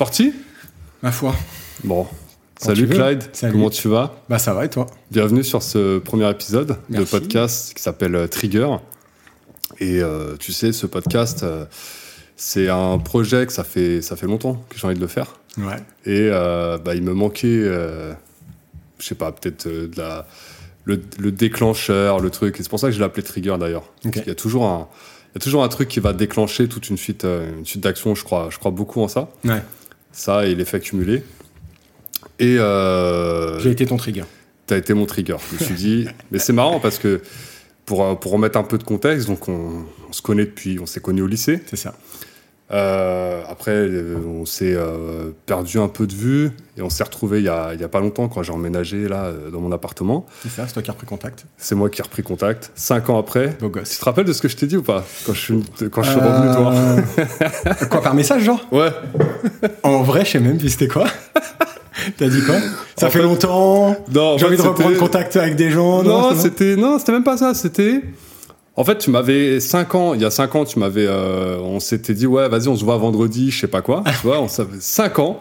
parti Ma foi. Bon. Quand Salut. Clyde, Salut. comment tu vas? Bah ça va et toi? Bienvenue sur ce premier épisode de podcast qui s'appelle euh, Trigger. Et euh, tu sais, ce podcast, euh, c'est un projet que ça fait, ça fait longtemps que j'ai envie de le faire. Ouais. Et euh, bah, il me manquait, je sais pas, peut-être de la, le, le déclencheur, le truc. Et c'est pour ça que je l'ai appelé Trigger d'ailleurs. Ok. Parce qu'il y a toujours un, il y a toujours un truc qui va déclencher toute une suite, une suite d'actions. Je crois, je crois beaucoup en ça. Ouais. Ça et l'effet cumulé. Et euh, J'ai été ton trigger. T'as été mon trigger. Je me suis dit, mais c'est marrant parce que pour, euh, pour remettre un peu de contexte, donc on, on se connaît depuis, on s'est connus au lycée. C'est ça. Euh, après, euh, on s'est euh, perdu un peu de vue et on s'est retrouvé il y a, il y a pas longtemps quand j'ai emménagé là dans mon appartement. C'est ça, c'est toi qui as repris contact. C'est moi qui ai repris contact. Cinq ans après. Beau Tu te rappelles de ce que je t'ai dit ou pas? Quand je suis, quand je suis revenu toi Quoi, par message, genre? Ouais. En vrai, je sais même plus c'était quoi. T'as dit quoi? Ça En fait fait- longtemps. J'ai envie de reprendre contact avec des gens. C'était non, c'était même pas ça. C'était en fait, tu m'avais 5 ans. Il y a 5 ans, tu m'avais. euh, on s'était dit ouais, vas-y, on se voit vendredi, je sais pas quoi. tu vois, on savait 5 ans.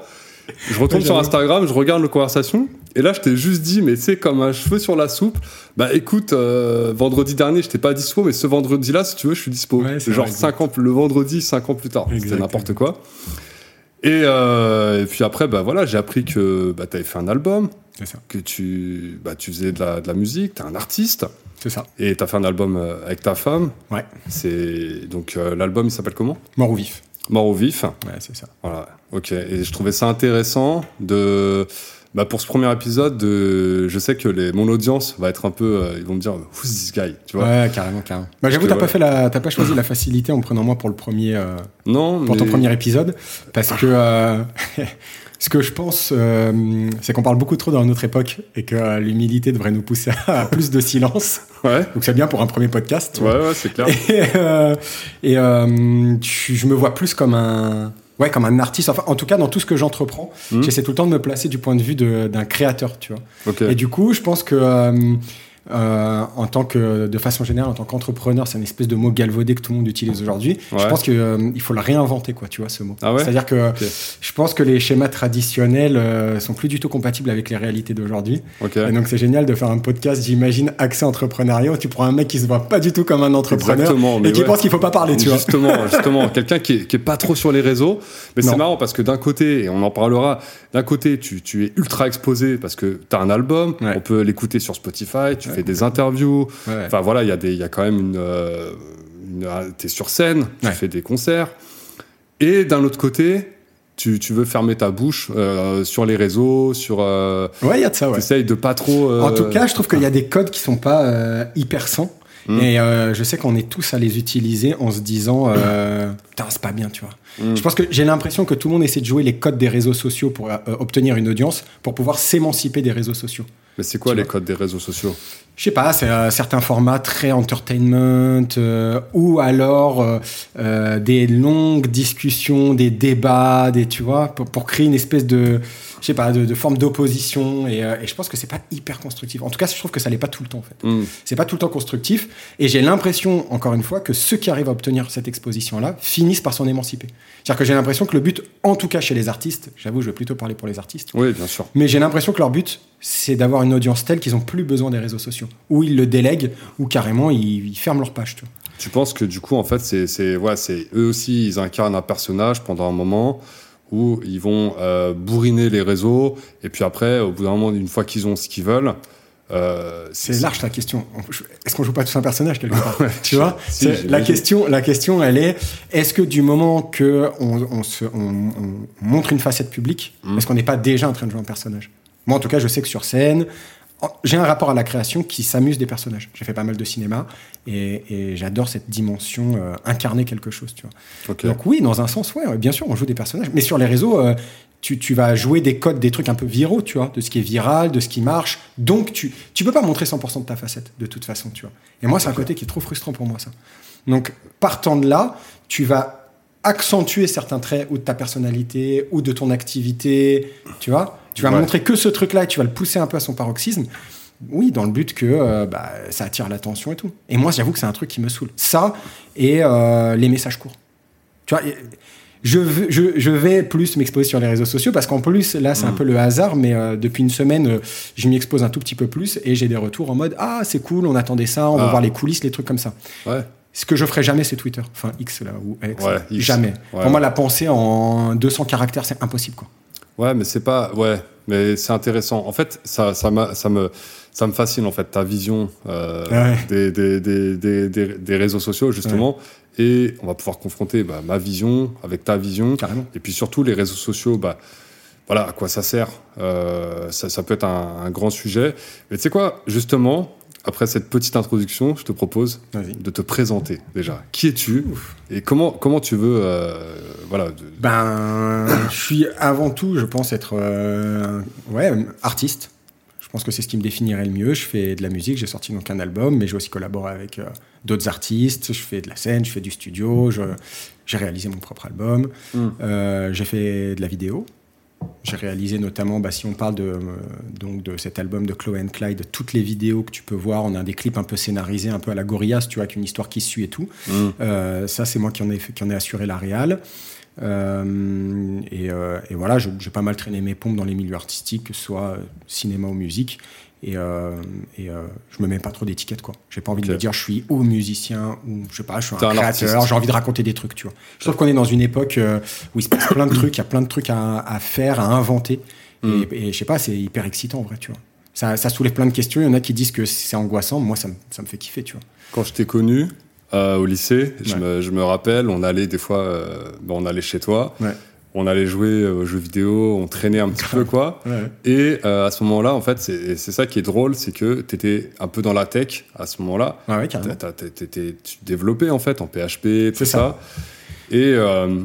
Je retourne Ouais, sur. Instagram, je regarde nos conversations, et là, je t'ai juste dit, mais sais, comme un cheveu sur la soupe. Bah écoute, euh, vendredi dernier, je t'ai pas dispo, mais ce vendredi-là, si tu veux, je suis dispo. Ouais, c'est genre vrai, 5 ans, le vendredi, 5 ans plus tard. C'était n'importe quoi. Et, euh, et puis après, bah voilà, j'ai appris que bah, tu avais fait un album, C'est ça. que tu, bah, tu faisais de la, de la musique, tu es un artiste. C'est ça. Et t'as fait un album euh, avec ta femme. Ouais. C'est donc euh, l'album il s'appelle comment? Mort ou vif. Mort au vif. Ouais, c'est ça. Voilà. Ok. Et je trouvais ça intéressant de bah, pour ce premier épisode de je sais que les mon audience va être un peu euh, ils vont me dire who's this guy? Tu vois Ouais, carrément, carrément. Bah, j'avoue, t'as pas ouais. fait la, t'as pas choisi la facilité en prenant moi pour le premier, euh, non pour ton premier épisode, parce que euh, ce que je pense, euh, c'est qu'on parle beaucoup trop dans notre époque et que euh, l'humilité devrait nous pousser à plus de silence. ouais Donc c'est bien pour un premier podcast. tu vois. ouais ouais c'est clair Et, euh, et, tu- je me vois plus comme un, ouais, comme un artiste. Enfin, en tout cas, dans tout ce que j'entreprends, Mhm. j'essaie tout le temps de me placer du point de vue d'un créateur, tu vois. Et du coup, je pense que euh, euh, en tant que, de façon générale, en tant qu'entrepreneur, c'est une espèce de mot galvaudé que tout le monde utilise aujourd'hui. Je pense qu'il faut le réinventer, quoi, tu vois, ce mot. Ah ouais C'est-à-dire que je pense que les schémas traditionnels euh, sont plus du tout compatibles avec les réalités d'aujourd'hui. Et donc, c'est génial de faire un podcast, j'imagine, accès entrepreneuriat, où tu prends un mec qui se voit pas du tout comme un entrepreneur mais et qui ouais. pense qu'il faut pas parler, tu vois. justement, quelqu'un qui est, qui est pas trop sur les réseaux. Mais c'est marrant parce que d'un côté, et on en parlera, d'un côté, tu, tu es ultra exposé parce que tu as un album, on peut l'écouter sur Spotify, tu des interviews. Enfin voilà, il y, a des- il y a quand même une. euh, une tu es sur scène, tu fais des concerts. Et d'un autre côté, tu, tu veux fermer ta bouche euh, sur les réseaux, sur. Euh, Ouais, il y a de ça, ouais. T'essayes de pas trop. euh, En tout cas, je trouve qu'il y a des codes qui sont pas hyper sains. Mm. Et euh, je sais qu'on est tous à les utiliser en se disant euh, Putain, c'est pas bien, tu vois. Mm. Je pense que j'ai l'impression que tout le monde essaie de jouer les codes des réseaux sociaux pour euh, obtenir une audience, pour pouvoir s'émanciper des réseaux sociaux. Mais c'est quoi Tu les codes des réseaux sociaux? Je sais pas, c'est euh, certains formats très entertainment, ou alors des longues discussions, des débats, des tu vois, pour, pour créer une espèce de, je sais pas, de, de forme d'opposition. Et, euh, et je pense que c'est pas hyper constructif. En tout cas, je trouve que ça l'est pas tout le temps en fait. Hmm. C'est pas tout le temps constructif. Et j'ai l'impression, encore une fois, que ceux qui arrivent à obtenir cette exposition-là finissent par s'en émanciper. C'est-à-dire que j'ai l'impression que le but, en tout cas chez les artistes, j'avoue, je vais plutôt parler pour les artistes, Oui, bien sûr. mais j'ai l'impression que leur but, c'est d'avoir une audience telle qu'ils ont plus besoin des réseaux sociaux. Ou ils le délèguent, ou carrément ils, ils ferment leur page. Tu vois. Tu penses que du coup, en fait, c'est, c'est, ouais, c'est eux aussi, ils incarnent un personnage pendant un moment où ils vont euh, bourriner les réseaux, et puis après, au bout d'un moment, une fois qu'ils ont ce qu'ils veulent, euh, C'est large la question. Est-ce qu'on joue pas tous un personnage quelque part Tu vois Si, la question, la question, elle est est-ce que du moment que on, on se, on- on montre une facette publique, Mm. est-ce qu'on n'est pas déjà en train de jouer un personnage? Moi, en tout cas, je sais que sur scène, j'ai un rapport à la création qui s'amuse des personnages. J'ai fait pas mal de cinéma et, et j'adore cette dimension euh, incarner quelque chose. Tu vois. Donc oui, dans un sens, ouais, bien sûr, on joue des personnages. Mais sur les réseaux, euh, tu, tu vas jouer des codes, des trucs un peu viraux, tu vois, de ce qui est viral, de ce qui marche. Donc tu tu peux pas montrer 100% de ta facette, de toute façon, tu vois. Et moi, c'est un côté qui est trop frustrant pour moi, ça. Donc partant de là, tu vas accentuer certains traits ou de ta personnalité ou de ton activité, tu vois. Tu vas Ouais. montrer que ce truc-là et tu vas le pousser un peu à son paroxysme. Oui, dans le but que euh, bah, ça attire l'attention et tout. Et moi, j'avoue que c'est un truc qui me saoule. Ça et euh, les messages courts. Tu vois, je, veux- je, je vais plus m'exposer sur les réseaux sociaux parce qu'en plus, là, c'est un Mm. peu le hasard, mais euh, depuis une semaine, je m'y expose un tout petit peu plus et j'ai des retours en mode Ah, c'est cool, on attendait ça, on va Ah. voir les coulisses, les trucs comme ça. Ouais. Ce que je ferai jamais, c'est Twitter. Enfin, X là, ou X. Ouais, X. Jamais. Ouais. Pour moi, la pensée en 200 caractères, c'est impossible, quoi. Ouais, mais c'est pas. Ouais, mais c'est intéressant. En fait, ça, ça, ça, me, ça me fascine, en fait, ta vision euh, Ouais. des, des, des, des, des- des réseaux sociaux, justement. Et on va pouvoir confronter bah, ma vision avec ta vision. Carrément. Et puis surtout, les réseaux sociaux, bah, voilà, à quoi ça sert Euh, ça, ça peut être un, un grand sujet. Mais tu sais quoi, justement, après cette petite introduction, je te propose de te présenter déjà. Qui es-tu et comment, comment tu veux. euh, voilà. de- Ben, je suis avant tout, je pense être euh, ouais, artiste. Je pense que c'est ce qui me définirait le mieux. Je fais de la musique, j'ai sorti donc un album, mais j'ai aussi collaboré avec euh, d'autres artistes. Je fais de la scène, je fais du studio, j'ai réalisé mon propre album. Mm. Euh, j'ai fait de la vidéo. J'ai réalisé notamment, bah, si on parle de, euh, donc de cet album de Chloé and Clyde, toutes les vidéos que tu peux voir, on a des clips un peu scénarisés, un peu à la Gorillaz, tu vois, avec une histoire qui suit et tout. Mm. Euh, ça, c'est moi qui en ai, fait- qui en ai assuré la réal. Euh, et, et voilà, j'ai pas mal traîné mes pompes dans les milieux artistiques, que ce soit cinéma ou musique. Et, euh, et euh, je me mets pas trop d'étiquettes, quoi. J'ai pas envie de me dire je suis ou musicien ou je sais pas, je suis un un créateur, j'ai envie de raconter des trucs, tu vois. Je trouve qu'on est dans une époque euh, où il se passe plein de trucs, il y a plein de trucs à, à faire, à inventer. Mm. Et, et je sais pas, c'est hyper excitant en vrai, tu vois. Ça, ça soulève plein de questions. Il y en a qui disent que c'est angoissant. Moi, ça me, ça me fait kiffer, tu vois. Quand je t'ai connu euh, au lycée, je, me, je me rappelle, on allait des fois, euh, ben, on allait chez toi, Ouais. On allait jouer euh, aux jeux vidéo, on traînait un petit peu quoi. Et euh, à ce moment-là, en fait, c'est ça qui est drôle, c'est que tu étais un peu dans la tech à ce moment-là. Ouais, ouais, tu développais en fait en PHP, tout ça. ça. Et, euh,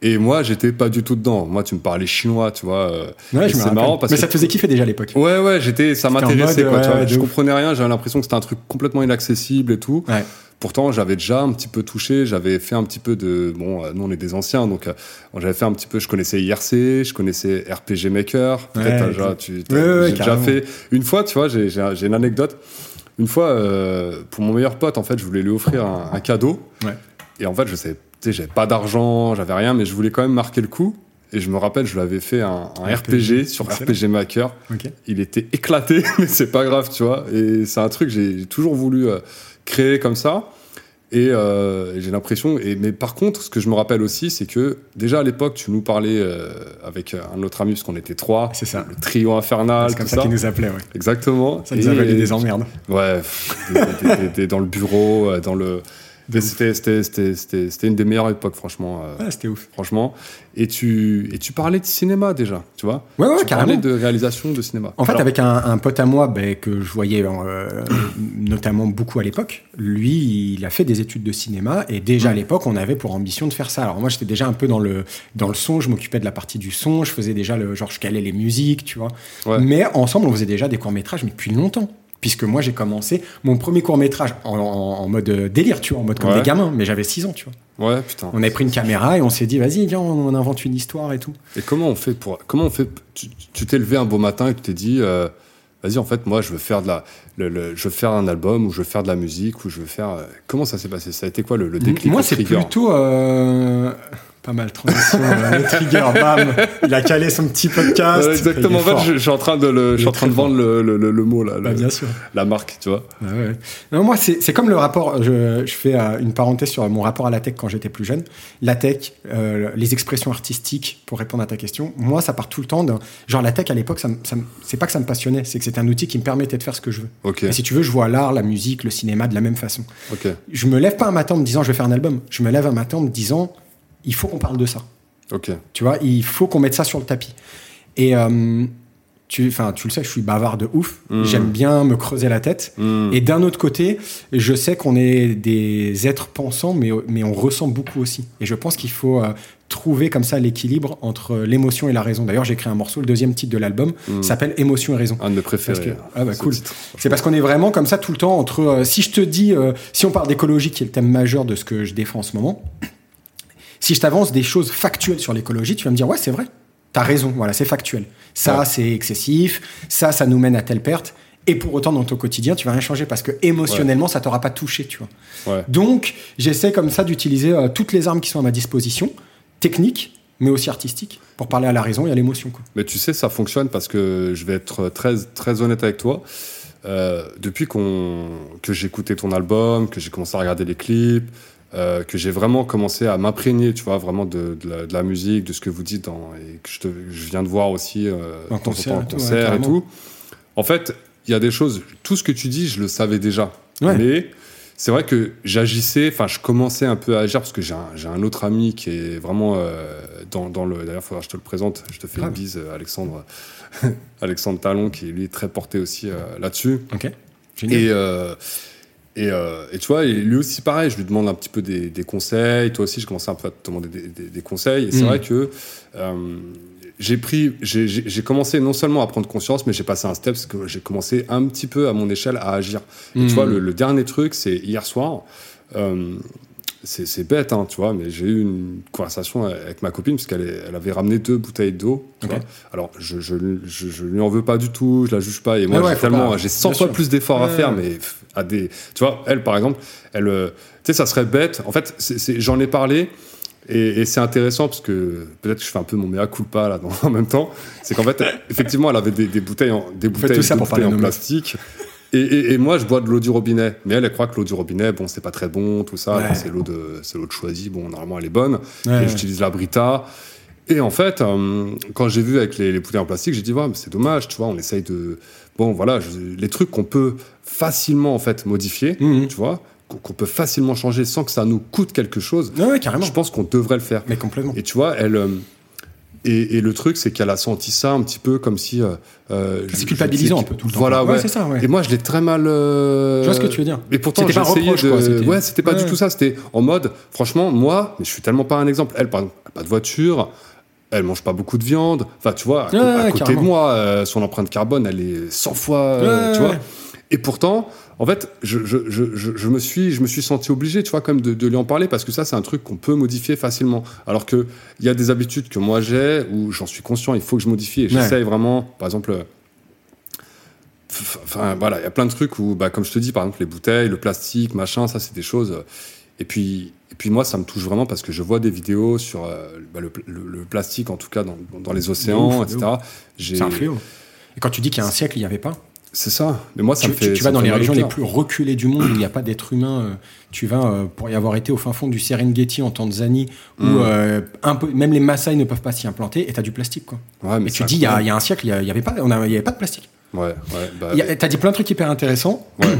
et moi, j'étais pas du tout dedans. Moi, tu me parlais chinois, tu vois. Ouais, c'est marrant parce Mais que ça te faisait kiffer déjà à l'époque. Ouais, ouais, j'étais, ça m'intéressait, quoi, tu vois. Je ouf. comprenais rien, j'avais l'impression que c'était un truc complètement inaccessible et tout. Ouais. Pourtant, j'avais déjà un petit peu touché, j'avais fait un petit peu de. Bon, euh, nous, on est des anciens, donc euh, j'avais fait un petit peu. Je connaissais IRC, je connaissais RPG Maker. Peut-être Ouais, t'as déjà, tu, t'as- Ouais, ouais, j'ai déjà fait. Une fois, tu vois, j'ai, une anecdote. Une fois, euh, pour mon meilleur pote, en fait, je voulais lui offrir un, un cadeau. Ouais. Et en fait, je sais, tu sais, j'avais pas d'argent, j'avais rien, mais je voulais quand même marquer le coup. Et je me rappelle, je lui avais fait un, un RPG, sur Excellent. RPG Maker il était éclaté, mais c'est pas grave, tu vois. Et c'est un truc j'ai toujours voulu euh, créer comme ça. Et, euh, et j'ai l'impression. Et, mais par contre, ce que je me rappelle aussi, c'est que déjà à l'époque, tu nous parlais euh, avec un autre ami, parce qu'on était trois, C'est ça. le trio infernal, C'est comme tout ça qu'ils nous appelaient, ouais. Exactement. Ça nous a Et- valu des emmerdes. Ouais, t'es- dans le bureau, euh, dans le. C'était une des meilleures époques, franchement. euh, Ouais, c'était ouf. franchement. Et tu, et tu parlais de cinéma déjà, tu vois Ouais, ouais, Tu parlais de réalisation de cinéma. En fait, avec un, un pote à moi ben, que je voyais euh, notamment beaucoup à l'époque, lui, il a fait des études de cinéma et déjà à l'époque, on avait pour ambition de faire ça. Alors moi, j'étais déjà un peu dans le, dans le son, je m'occupais de la partie du son, je faisais déjà le genre, je calais les musiques, tu vois. Ouais. Mais ensemble, on faisait déjà des courts-métrages, mais depuis longtemps. Puisque moi, j'ai commencé mon premier court-métrage en, en- en mode délire, tu vois, en mode comme Ouais. des gamins, mais j'avais 6 ans, tu vois. Ouais, putain. On avait pris une caméra et on s'est dit, vas-y, viens, on, on invente une histoire et tout. Et comment on fait pour comment on fait Tu t'es levé un beau matin et tu t'es dit euh, vas-y en fait moi je veux faire de la le- le- je veux faire un album ou je veux faire de la musique ou je veux faire euh, comment ça s'est passé? Ça a été quoi le, le déclic Moi, c'est plutôt. euh, Pas mal, transition, euh, le trigger, bam Il a calé son petit podcast. Exactement. En fait, je, je suis en train de le, je suis Il est en train de très vendre le, le, le- le mot là, Bah, bien sûr. la marque, tu vois. Ouais, ouais. Non, moi, c'est comme le rapport. Je, je fais euh, une parenthèse sur mon rapport à la tech quand j'étais plus jeune. La tech, euh, les expressions artistiques, pour répondre à ta question, moi, ça part tout le temps d'un. Genre, la tech à l'époque, ça, ça c'est pas que ça me passionnait, c'est que c'était un outil qui me permettait de faire ce que je veux. Et si tu veux, je vois l'art, la musique, le cinéma de la même façon. ok, Je me lève pas un matin en me disant je vais faire un album. Je me lève un matin en me disant il faut qu'on parle de ça. ok. Tu vois, il faut qu'on mette ça sur le tapis. Et euh, tu, enfin, tu le sais, je suis bavard de ouf. Mm. J'aime bien me creuser la tête. Hmm. Et d'un autre côté, je sais qu'on est des êtres pensants, mais, mais on ressent beaucoup aussi. Et je pense qu'il faut euh, trouver comme ça l'équilibre entre l'émotion et la raison. D'ailleurs, j'ai créé un morceau, le deuxième titre de l'album, Mm. s'appelle Émotion et raison. Un de mes préférés. Que- ah bah, cool. C'est parce qu'on est vraiment comme ça tout le temps entre. euh, si je te dis, euh, si on parle d'écologie, qui est le thème majeur de ce que je défends en ce moment, si je t'avance des choses factuelles sur l'écologie, tu vas me dire ouais, c'est vrai. T'as raison. Voilà, c'est factuel. Ça, Ouais. c'est excessif. Ça, ça nous mène à telle perte. Et pour autant, dans ton quotidien, tu vas rien changer parce que émotionnellement, ça t'aura pas touché, tu vois. Ouais. Donc, j'essaie comme ça d'utiliser euh, toutes les armes qui sont à ma disposition technique, mais aussi artistique, pour parler à la raison et à l'émotion. Mais tu sais, ça fonctionne parce que je vais être très, très honnête avec toi. Euh, depuis qu'on, que j'ai écouté ton album, que j'ai commencé à regarder les clips, euh, que j'ai vraiment commencé à m'imprégner, tu vois, vraiment de, de la, de la musique, de ce que vous dites, dans, et que je, te- je viens de voir aussi euh, En concert ouais, concert et tout. En fait, il y a des choses, tout ce que tu dis, je le savais déjà. Ouais. Mais c'est vrai que j'agissais, enfin, je commençais un peu à agir parce que j'ai un, autre ami qui est vraiment euh, dans, dans le. D'ailleurs, il faudra que je te le présente. Je te fais une bise, euh, Alexandre, Alexandre Talon, qui lui est très porté aussi euh, là-dessus. Ok Génial. Et, euh, et, euh, et tu vois, et lui aussi, pareil, je lui demande un petit peu des, des conseils. Toi aussi, je commençais un peu à te demander des, des- des conseils. Et c'est Mhm. vrai que euh, j'ai pris, j'ai- commencé non seulement à prendre conscience, mais j'ai passé un step parce que j'ai commencé un petit peu à mon échelle à agir. Et tu vois, le, le dernier truc, c'est hier soir. euh, c'est bête, hein, tu vois, mais j'ai eu une conversation avec ma copine, puisqu'elle est- elle avait ramené deux bouteilles d'eau. Alors, je, je, je, je lui en veux pas du tout, je la juge pas. Et moi, ouais, j'ai tellement, pas. j'ai 100 Bien fois sûr. plus d'efforts à faire, mais à des. Tu vois, elle, par exemple, elle. euh, Tu sais, ça serait bête. En fait, j'en ai parlé. Et, et c'est intéressant parce que peut-être que je fais un peu mon mea culpa là dans- en même temps. C'est qu'en fait, effectivement, elle avait des, des bouteilles en, des bouteilles, tout ça des pour parler bouteilles en plastique. Et, et- et moi, je bois de l'eau du robinet. Mais elle, elle croit que l'eau du robinet, bon, c'est pas très bon, tout ça. Ouais. C'est l'eau de, c'est l'eau de choisie. Bon, normalement, elle est bonne. Ouais, et j'utilise la Brita. Et en fait, euh, quand j'ai vu avec les, les en plastique, j'ai dit, ouais, mais c'est dommage, tu vois, on essaye de. Bon, voilà, je- les trucs qu'on peut facilement, en fait, modifier, Mhm. tu vois, qu'on peut facilement changer sans que ça nous coûte quelque chose, ouais, carrément. je pense qu'on devrait le faire. Mais complètement. Et tu vois, elle. euh, et, et le truc, c'est qu'elle a senti ça un petit peu comme si. euh, euh, C'est je- culpabilisant je- un peu tout le temps. Voilà, Ouais, ouais. c'est ça, ouais. Et moi, je l'ai très mal. euh, Je vois ce que tu veux dire. Et pourtant, C'était pas un j'essayais reproche, de. quoi, Ouais, c'était pas Ouais. du tout ça. C'était en mode, franchement, moi, mais je suis tellement pas un exemple. Elle, par exemple, pas de voiture. Elle mange pas beaucoup de viande. Enfin, tu vois, à, co- Ouais, à ouais, côté carrément. de moi, euh, son empreinte carbone, elle est 100 fois. euh, Ouais, tu vois. Et pourtant, en fait, je, je, je, je, je me suis, je me suis senti obligé, tu vois, même de, de lui en parler parce que ça, c'est un truc qu'on peut modifier facilement. Alors que il y a des habitudes que moi j'ai où j'en suis conscient, il faut que je modifie. Et Ouais. j'essaye vraiment, par exemple. euh, Enfin, voilà, il y a plein de trucs où, bah, comme je te dis, par exemple, les bouteilles, le plastique, machin, ça, c'est des choses. euh, Et puis, et puis moi, ça me touche vraiment parce que je vois des vidéos sur euh, bah, le, le- le plastique, en tout cas, dans, dans les océans, ouf, etc. C'est un fléau. Et quand tu dis qu'il y a un siècle, il n'y avait pas? C'est ça. Mais moi, ça Tu, me fait. tu- tu vas dans les régions les plus reculées du monde où il n'y a pas d'être humain. euh, tu vas, euh, pour y avoir été au fin fond du Serengeti en Tanzanie, où Mm. euh, un peu- même les Maasai ne peuvent pas s'y implanter, et tu as du plastique. Quoi. Ouais, mais Et tu dis, il y, a- y un siècle, il n'y avait, pas- on a- il y avait pas de plastique. Ouais, ouais. Bah, Il y a- T'as dit plein de trucs hyper intéressants. ouais.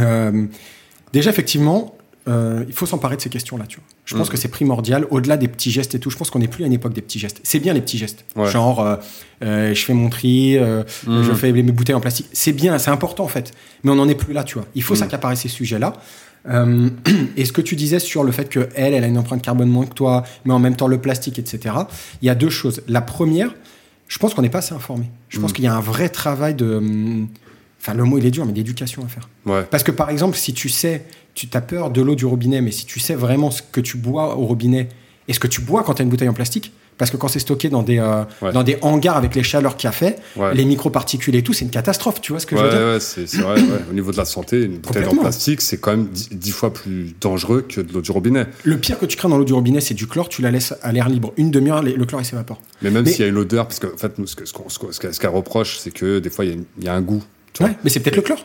Euh, déjà, effectivement, euh, il faut s'emparer de ces questions-là. Tu vois. Je pense Mhm. que c'est primordial, au-delà des petits gestes et tout. Je pense qu'on n'est plus à une époque des petits gestes. C'est bien les petits gestes. Ouais. Genre, euh, euh, je fais mon tri, Mhm. je fais mes bouteilles en plastique. C'est bien, c'est important en fait. Mais on n'en est plus là, tu vois. Il faut Mhm. s'accaparer ces sujets-là. Et ce que tu disais sur le fait que elle, elle a une empreinte carbone moins que toi, mais en même temps le plastique, etc. Il y a deux choses. La première, je pense qu'on n'est pas assez informé. Je pense Mhm. qu'il y a un vrai travail de, hum, enfin le mot il est dur, mais d'éducation à faire. Ouais. Parce que par exemple, si tu sais, tu as peur de l'eau du robinet, mais si tu sais vraiment ce que tu bois au robinet et ce que tu bois quand tu as une bouteille en plastique, parce que quand c'est stocké dans des, euh, Ouais. dans des hangars avec les chaleurs qu'il a fait, Ouais. les microparticules et tout, c'est une catastrophe, tu vois ce que je Ouais, veux dire? ouais, c'est c'est vrai. Au niveau de la santé, une bouteille en plastique, c'est quand même dix, fois plus dangereux que de l'eau du robinet. Le pire que tu crains dans l'eau du robinet, c'est du chlore, tu la laisses à l'air libre une demi-heure, le chlore il s'évapore. Mais même s'il y a une odeur, parce qu'en fait, nous, ce que- ce qu'on- ce qu'on- ce qu'elle ce qu'elle reproche, c'est que des fois, il y a y, un goût. tu vois. Ouais, mais c'est peut-être le chlore.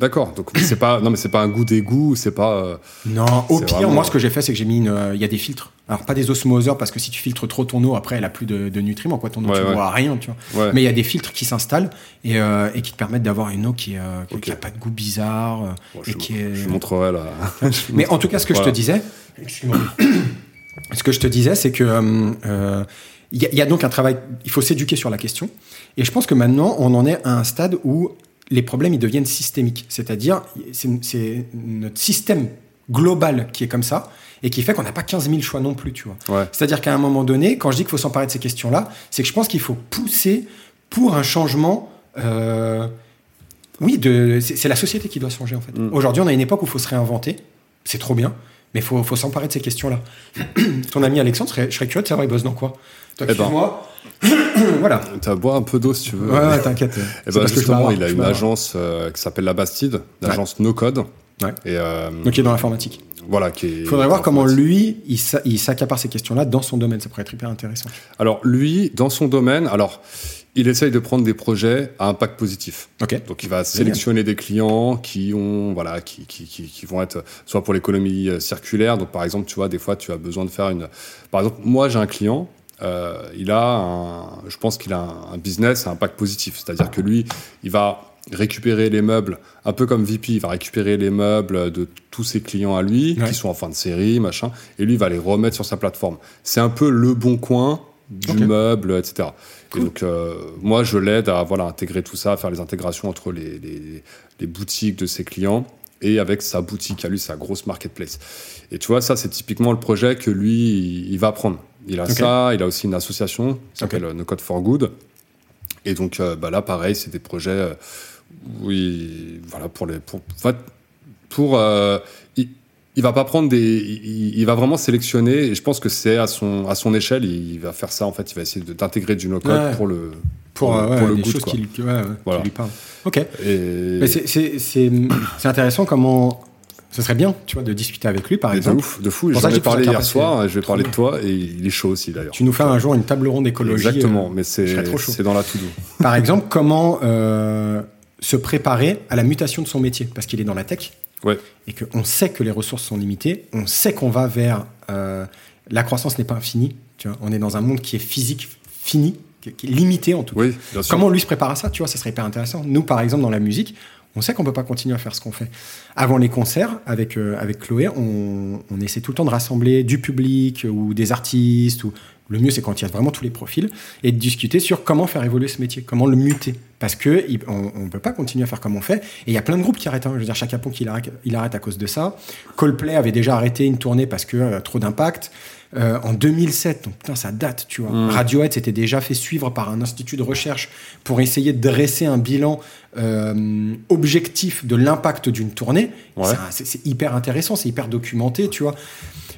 D'accord. Donc, c'est pas, non, mais c'est pas un goût d'égout, c'est pas. euh, Non, au pire, vraiment- moi ce que j'ai fait, c'est que j'ai mis une. euh, Il y a des filtres. Alors pas des osmoseurs, parce que si tu filtres trop ton eau, après elle a plus de, de nutriments, quoi. Ton eau, Ouais, tu ouais. bois rien, tu vois. ouais. Mais il y a des filtres qui s'installent et, euh, et qui te permettent d'avoir une eau qui qui a pas de goût bizarre. Bon, et je, qui est- je montrerai là. Mais en tout cas, ce que je te disais, ce que je te disais, c'est que euh, euh, il y, a- il y a donc un travail. Il faut s'éduquer sur la question. Et je pense que maintenant, on en est à un stade où les problèmes ils deviennent systémiques. C'est-à-dire, c'est notre système global qui est comme ça et qui fait qu'on n'a pas 15 000 choix non plus, tu vois. Ouais. C'est-à-dire qu'à un moment donné, quand je dis qu'il faut s'emparer de ces questions-là, c'est que je pense qu'il faut pousser pour un changement. euh, oui, c'est la société qui doit changer en fait. Mm. Aujourd'hui, on a une époque où il faut se réinventer. C'est trop bien, mais il faut, faut s'emparer de ces questions-là. Ton ami Alexandre, je serais curieux de savoir, il bosse dans quoi? Toi, Eh ben. excuse-moi. voilà. Tu vas boire un peu d'eau si tu veux. Ouais, ouais, t'inquiète. Eh C'est ben, parce que je justement, il a une agence euh, qui s'appelle La Bastide, l'agence No Code. Ouais. Et, euh, Donc il est dans l'informatique. voilà. Il faudrait voir comment lui, il s'a- il s'accapare ces questions-là dans son domaine. Ça pourrait être hyper intéressant. Alors lui, dans son domaine, alors il essaye de prendre des projets à impact positif. Ok. Donc il va sélectionner des clients qui ont voilà qui, qui, qui, qui vont être soit pour l'économie euh, circulaire. Donc par exemple, tu vois, des fois tu as besoin de faire une. Par exemple, moi j'ai un client. Euh, il a un, je pense qu'il a un, un business à impact positif, c'est-à-dire que lui, il va récupérer les meubles, un peu comme VP, il va récupérer les meubles de tous ses clients à lui, Ouais. qui sont en fin de série, machin, et lui il va les remettre sur sa plateforme. C'est un peu le bon coin du meuble, etc. Cool. Et donc, euh, moi, je l'aide à voilà, intégrer tout ça, à faire les intégrations entre les, les, les boutiques de ses clients et avec sa boutique à lui, sa grosse marketplace. Et tu vois, ça, c'est typiquement le projet que lui, il va prendre. Il a ça, il a aussi une association qui s'appelle euh, No Code for Good. Et donc, euh, bah, là, pareil, c'est des projets euh, où il- voilà, pour les. Pour, en fait, pour, euh, il, il va pas prendre des. Il, il va vraiment sélectionner, et je pense que c'est à son, à son échelle, il va faire ça, en fait, il va essayer d'intégrer du no-code Ouais. pour le. Pour, Pour- ouais, pour le des good, choses qui, ouais, ouais, qui Voilà. lui parlent. Ok. Et... Mais c'est- c'est c'est- c'est intéressant comment. Ce serait bien, tu vois, de discuter avec lui, par Mais de exemple. ouf, de fou. Pour J'en ai parlé hier soir, je vais parler de toi, et il est chaud aussi d'ailleurs. Tu nous fais un jour une table ronde écologie. Exactement, euh, mais c'est dans la to-do. Par exemple, comment euh, se préparer à la mutation de son métier? Parce qu'il est dans la tech. Ouais. Et qu'on sait que les ressources sont limitées. On sait qu'on va vers. euh, la croissance n'est pas infinie. Tu vois, on est dans un monde qui est physique, fini, qui est limité en tout cas. Oui, bien sûr. Comment lui se prépare à ça? Tu vois, ça serait hyper intéressant. Nous, par exemple, dans la musique, on sait qu'on peut pas continuer à faire ce qu'on fait. Avant les concerts, avec, euh, avec Chloé, on, on essaie tout le temps de rassembler du public ou des artistes. Ou, le mieux, c'est quand il y a vraiment tous les profils et de discuter sur comment faire évoluer ce métier, comment le muter. Parce que on ne peut pas continuer à faire comme on fait. Et il y a plein de groupes qui arrêtent. hein. Je veux dire, Chaka Ponk, il arrête, il arrête à cause de ça. Coldplay avait déjà arrêté une tournée parce que euh, trop d'impact. Euh, en 2007, donc putain, ça date, tu vois. Mm. Radiohead s'était déjà fait suivre par un institut de recherche pour essayer de dresser un bilan euh, objectif de l'impact d'une tournée. Ouais. C'est hyper intéressant, c'est hyper documenté, tu vois.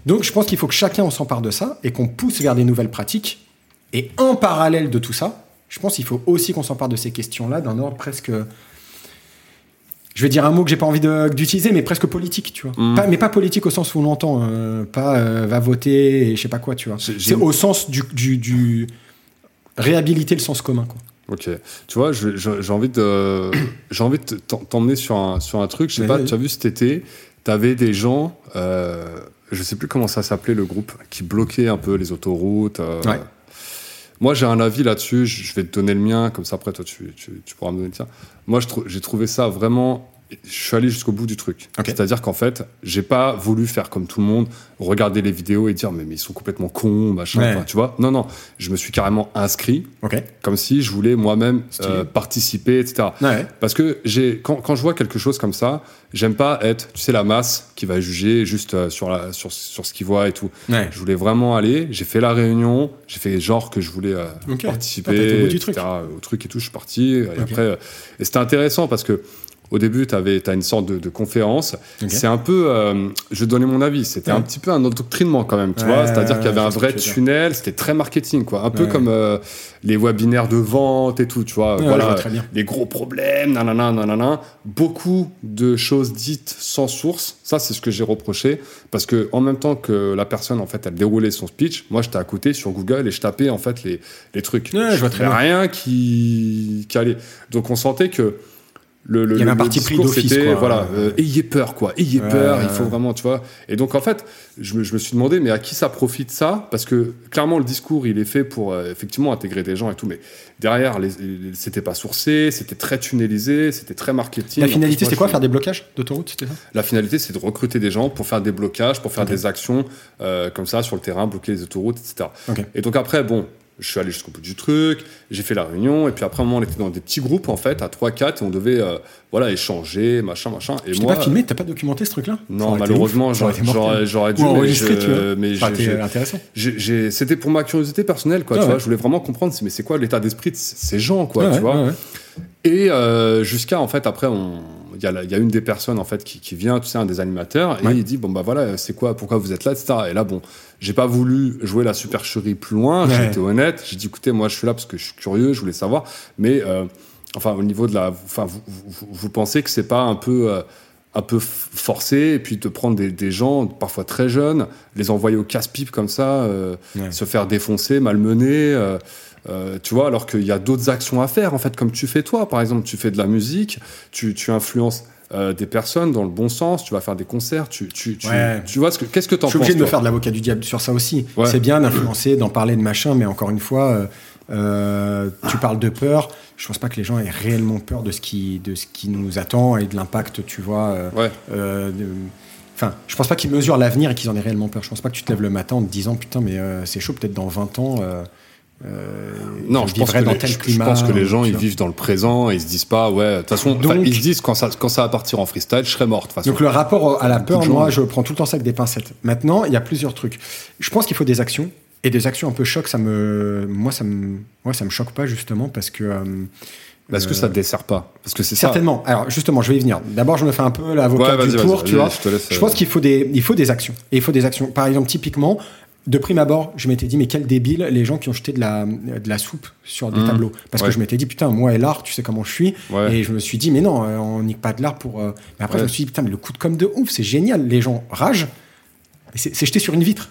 Donc je pense qu'il faut que chacun on s'empare de ça et qu'on pousse vers des nouvelles pratiques. Et en parallèle de tout ça, je pense qu'il faut aussi qu'on s'empare de ces questions-là d'un ordre presque. Je vais dire un mot que j'ai pas envie d'utiliser, mais presque politique, tu vois. Mm. Pas- mais pas politique au sens où on l'entend, euh, pas euh, va voter et je sais pas quoi, tu vois. C'est au sens du, du, du- réhabiliter le sens commun, quoi. Ok. Tu vois, j'ai envie de, j'ai envie de t'emmener sur un, sur un truc. Je sais pas, tu as vu cet été, tu avais des gens, euh, je sais plus comment ça s'appelait le groupe, qui bloquaient un peu les autoroutes. euh. Ouais. Moi, j'ai un avis là-dessus. Je vais te donner le mien, comme ça après toi, tu, tu, pourras me donner le tien. Moi, j'ai trouvé ça vraiment. Je suis allé jusqu'au bout du truc. C'est-à-dire qu'en fait, j'ai pas voulu faire comme tout le monde, regarder les vidéos et dire mais, mais ils sont complètement cons, machin. Ouais. Tu vois Non, non. Je me suis carrément inscrit comme si je voulais moi-même euh, participer, etc. Ouais. Parce que j'ai, quand, quand je vois quelque chose comme ça, j'aime pas être, tu sais, la masse qui va juger juste euh, sur, la, sur, sur ce qu'il voit et tout. Ouais. Je voulais vraiment aller, j'ai fait la réunion, j'ai fait genre que je voulais euh, participer, Ah, au bout du etc., truc. au truc et tout, je suis parti. Et après, et c'était intéressant parce que au début, tu as une sorte de, de conférence. C'est un peu, euh, je donner mon avis, c'était Ouais. un petit peu un endoctrinement quand même, tu Ouais, vois. C'est-à-dire qu'il y avait un vrai tunnel, c'était très marketing, quoi. Un peu comme euh, les webinaires de vente et tout, tu vois. Voilà, vois très bien. les gros problèmes, nanana, nanana. Beaucoup de choses dites sans source. Ça, c'est ce que j'ai reproché. Parce que, en même temps que la personne, en fait, elle déroulait son speech, moi, j'étais à côté sur Google et je tapais, en fait, les, les trucs. Ouais, je vois très bien. rien qui, qui allait. Donc, on sentait que le, le, Il y avait un parti pris d'office. Voilà, euh, ayez peur, quoi. Ayez Ouais, peur, il faut ouais. vraiment, tu vois. Et donc, en fait, je me, je me suis demandé, mais à qui ça profite ça? Parce que, clairement, le discours, il est fait pour, euh, effectivement, intégrer des gens et tout. Mais derrière, c'était pas sourcé, c'était très tunnelisé, c'était très marketing. La finalité, c'était quoi je- Faire des blocages d'autoroute, La finalité, c'est de recruter des gens pour faire des blocages, pour faire des actions euh, comme ça sur le terrain, bloquer les autoroutes, etc. Et donc après, bon, je suis allé jusqu'au bout du truc, j'ai fait la réunion, et puis après, un moment, on était dans des petits groupes, en fait, à 3-4, et on devait, euh, voilà, échanger, machin, machin. Et Je moi, pas filmé, t'as pas documenté ce truc-là? Non, malheureusement, j'aurais dû, Ou je- tu vois. mais intéressant. c'était pour ma curiosité personnelle, quoi, Ah tu ouais. vois. Je voulais vraiment comprendre, mais c'est quoi l'état d'esprit de ces gens, quoi, tu ouais, vois. ouais. Et euh, jusqu'à, en fait, après, on- il y, a y une des personnes, en fait, qui, qui vient, tu sais, un des animateurs, et Ouais. il dit, bon, bah voilà, c'est quoi, pourquoi vous êtes là, etc. Et là, bon, j'ai pas voulu jouer la supercherie plus loin, Ouais. j'ai été honnête, j'ai dit, écoutez, moi, je suis là parce que je suis curieux, je voulais savoir, mais, euh, enfin, au niveau de la. Enfin, vous, vous, vous- vous pensez que c'est pas un peu. euh, un peu f- forcer et puis te prendre des, des gens parfois très jeunes, les envoyer au casse-pipe comme ça, euh, Ouais. se faire défoncer, malmener. Euh, tu vois, alors qu'il y a d'autres actions à faire, en fait, comme tu fais toi, par exemple, tu fais de la musique, tu, tu influences euh, des personnes dans le bon sens, tu vas faire des concerts, tu, tu, tu, Ouais. tu vois ce que, qu'est-ce que t'en Je suis penses obligé de me faire de l'avocat du diable sur ça aussi. Ouais. C'est bien d'influencer, d'en parler de machin, mais encore une fois, euh, tu parles de peur. Je pense pas que les gens aient réellement peur de ce qui, de ce qui nous attend et de l'impact, tu vois. Ouais. de- Enfin, je pense pas qu'ils mesurent l'avenir et qu'ils en aient réellement peur. Je pense pas que tu te lèves le matin en te disant putain, mais euh, c'est chaud, peut-être dans 20 ans. euh, euh, Non, je pense, que dans les, tel je- je climat. pense que les gens, ils vivent dans le présent et ils se disent pas, ouais, de toute façon, Donc- ils se disent quand ça, quand ça va partir en freestyle, je serai mort, façon. Donc le rapport à la peur, gens, moi, je prends tout le temps ça avec des pincettes. Maintenant, il y a plusieurs trucs. Je pense qu'il faut des actions. Et des actions un peu choc, ça me, moi, ça me, moi, ça me choque pas justement parce que. euh, Est-ce que euh, ça te dessert pas Parce que c'est ça. Certainement. Alors justement, je vais y venir. D'abord, je me fais un peu l'avocat Ouais, du vas-y, tu vois. je Je euh, pense qu'il faut des, il faut des actions. Et il faut des actions. Par exemple, typiquement, de prime abord, je m'étais dit, mais quel débile les gens qui ont jeté de la, de la soupe sur des Mmh. tableaux. Parce Ouais. que je m'étais dit, putain, moi et l'art, tu sais comment je suis. Ouais. Et je me suis dit, mais non, euh, on nique pas de l'art pour. euh, Mais après, Ouais. je me suis dit, putain, mais le coup de com' de ouf, c'est génial. Les gens ragent. C'est jeté sur une vitre.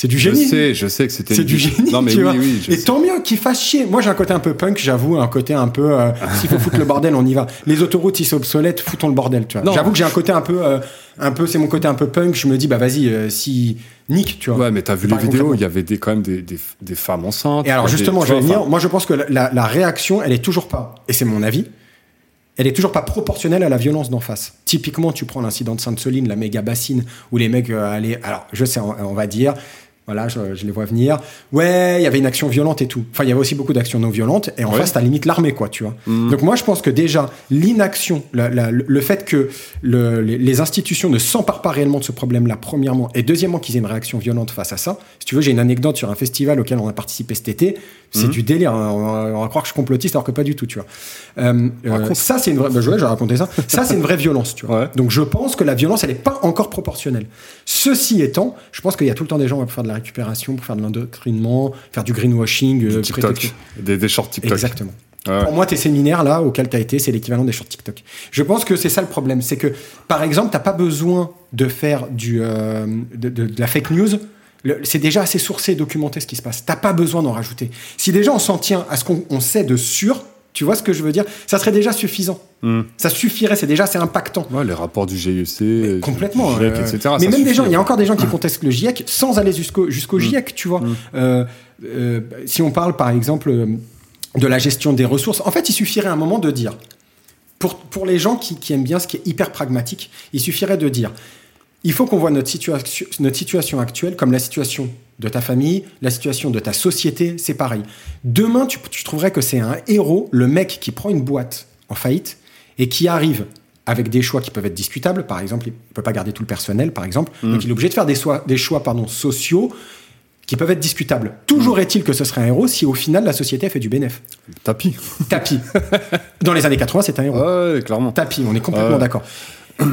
C'est du Je génie. sais, je sais que c'était. C'est du génie, Non, mais tu oui, vois. oui. je et sais. tant mieux qu'ils fassent chier. Moi, j'ai un côté un peu punk, j'avoue, un côté un peu. euh, S'il faut foutre le bordel, on y va. Les autoroutes, ils sont obsolètes, foutons le bordel, tu vois. J'avoue que j'ai un côté un peu, euh, un peu, c'est mon côté un peu punk. Je me dis, bah vas-y, euh, si nique, tu vois. Ouais, mais t'as vu C'est les vidéos, il y avait des, quand même des, des, des femmes enceintes. Et alors justement, je vais venir. Moi, je pense que la, la- la réaction, elle est toujours pas, et c'est mon avis, elle est toujours pas proportionnelle à la violence d'en face. Typiquement, tu prends l'incident de Sainte-Soline, la méga bassine, où les mecs euh, allaient. Alors, je sais, on, on va dire. Voilà, je, je les vois venir. Ouais, il y avait une action violente et tout. Enfin, il y avait aussi beaucoup d'actions non violentes. Et en Ouais. face, t'as limite l'armée, quoi, tu vois. Mhm. Donc moi, je pense que déjà, l'inaction, la- la- le fait que le- les, les institutions ne s'emparent pas réellement de ce problème-là, premièrement, et deuxièmement, qu'ils aient une réaction violente face à ça. Si tu veux, j'ai une anecdote sur un festival auquel on a participé cet été. C'est Mhm. du délire. hein. On, va, on va croire que je suis complotiste alors que pas du tout, tu vois. Euh, euh, ça, c'est une vraie. Bah, je vais raconter ça. Ça, c'est une vraie violence, tu vois. Ouais. Donc je pense que la violence, elle n'est pas encore proportionnelle. Ceci étant, je pense qu'il y a tout le temps des gens pour faire de la récupération, pour faire de l'endoctrinement, faire du greenwashing, du euh, TikTok. prétexte- Des, des shorts TikTok. Exactement. Ouais. Pour moi, tes séminaires là auxquels tu as été, c'est l'équivalent des shorts TikTok. Je pense que c'est ça le problème, c'est que par exemple, t'as pas besoin de faire du euh, de, de- de la fake news. C'est déjà assez sourcé et documenté ce qui se passe. T'as pas besoin d'en rajouter. Si déjà on s'en tient à ce qu'on on sait de sûr, tu vois ce que je veux dire? Ça serait déjà suffisant. Hmm. Ça suffirait. C'est déjà c'est impactant. Ouais, les rapports du GIEC, du Complètement. GIEC, euh, etc. mais même des gens, il y a en encore des gens qui contestent le GIEC sans aller jusqu'au jusqu'au GIEC, tu vois. Euh, euh, si on parle par exemple euh, de la gestion des ressources, en fait, il suffirait à un moment de dire, pour, pour les gens qui, qui aiment bien ce qui est hyper pragmatique, il suffirait de dire, il faut qu'on voit notre situation, notre situation actuelle comme la situation de ta famille, la situation de ta société, c'est pareil. Demain, tu, tu trouverais que c'est un héros, le mec qui prend une boîte en faillite et qui arrive avec des choix qui peuvent être discutables. Par exemple, il ne peut pas garder tout le personnel, par exemple. Donc, il est obligé de faire des, choix- des choix pardon, sociaux qui peuvent être discutables. Toujours est-il que ce serait un héros si au final la société fait du bénéf. Tapis. Tapis. Dans les années 80, c'est un héros. Ouais, clairement. Tapis, on est complètement d'accord.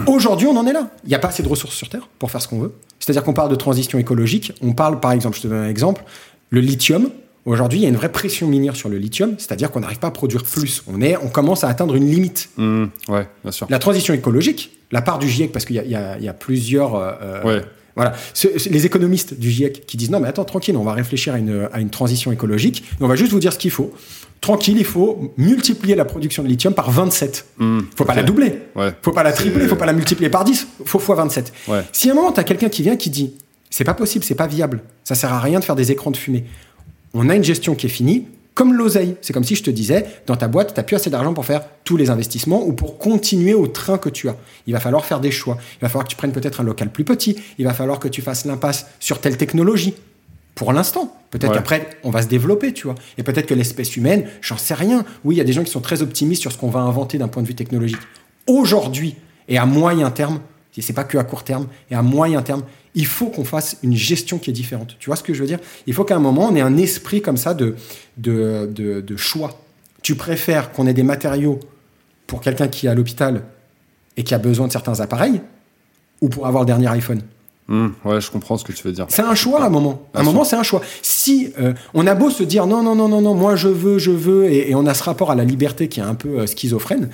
Aujourd'hui, on en est là. Il n'y a pas assez de ressources sur Terre pour faire ce qu'on veut. C'est-à-dire qu'on parle de transition écologique. On parle, par exemple, je te donne un exemple, le lithium. Aujourd'hui, il y a une vraie pression minière sur le lithium, c'est-à-dire qu'on n'arrive pas à produire plus. On, est, on commence à atteindre une limite. Ouais, bien sûr. La transition écologique, la part du GIEC, parce qu'il y, a- y y plusieurs. euh, euh, Ouais. Voilà. Ce- ce- les économistes du GIEC qui disent non, mais attends, tranquille, on va réfléchir à une, à une transition écologique, et on va juste vous dire ce qu'il faut. Tranquille, il faut multiplier la production de lithium par 27. Hmm, faut pas la doubler. Ouais. Faut pas la tripler, faut pas la multiplier par 10, faut fois 27. Ouais. Si à un moment, tu as quelqu'un qui vient qui dit c'est pas possible, c'est pas viable, ça sert à rien de faire des écrans de fumée, on a une gestion qui est finie, comme l'oseille. C'est comme si je te disais dans ta boîte, tu plus assez d'argent pour faire tous les investissements ou pour continuer au train que tu as. Il va falloir faire des choix. Il va falloir que tu prennes peut-être un local plus petit. Il va falloir que tu fasses l'impasse sur telle technologie. Pour l'instant. Peut-être Ouais. qu'après, on va se développer, tu vois. Et peut-être que l'espèce humaine, j'en sais rien. Oui, il y a des gens qui sont très optimistes sur ce qu'on va inventer d'un point de vue technologique. Aujourd'hui, et à moyen terme, et c'est pas que à court terme, et à moyen terme, il faut qu'on fasse une gestion qui est différente. Tu vois ce que je veux dire? Il faut qu'à un moment, on ait un esprit comme ça de, de, de, de choix. Tu préfères qu'on ait des matériaux pour quelqu'un qui est à l'hôpital et qui a besoin de certains appareils, ou pour avoir le dernier iPhone? Hmm, ouais, je comprends ce que tu veux dire. c'est un choix à un moment. À un moment, c'est un choix. Si euh, on a beau se dire non, non, non, non, non, moi je veux, je veux, et, et on a ce rapport à la liberté qui est un peu euh, schizophrène,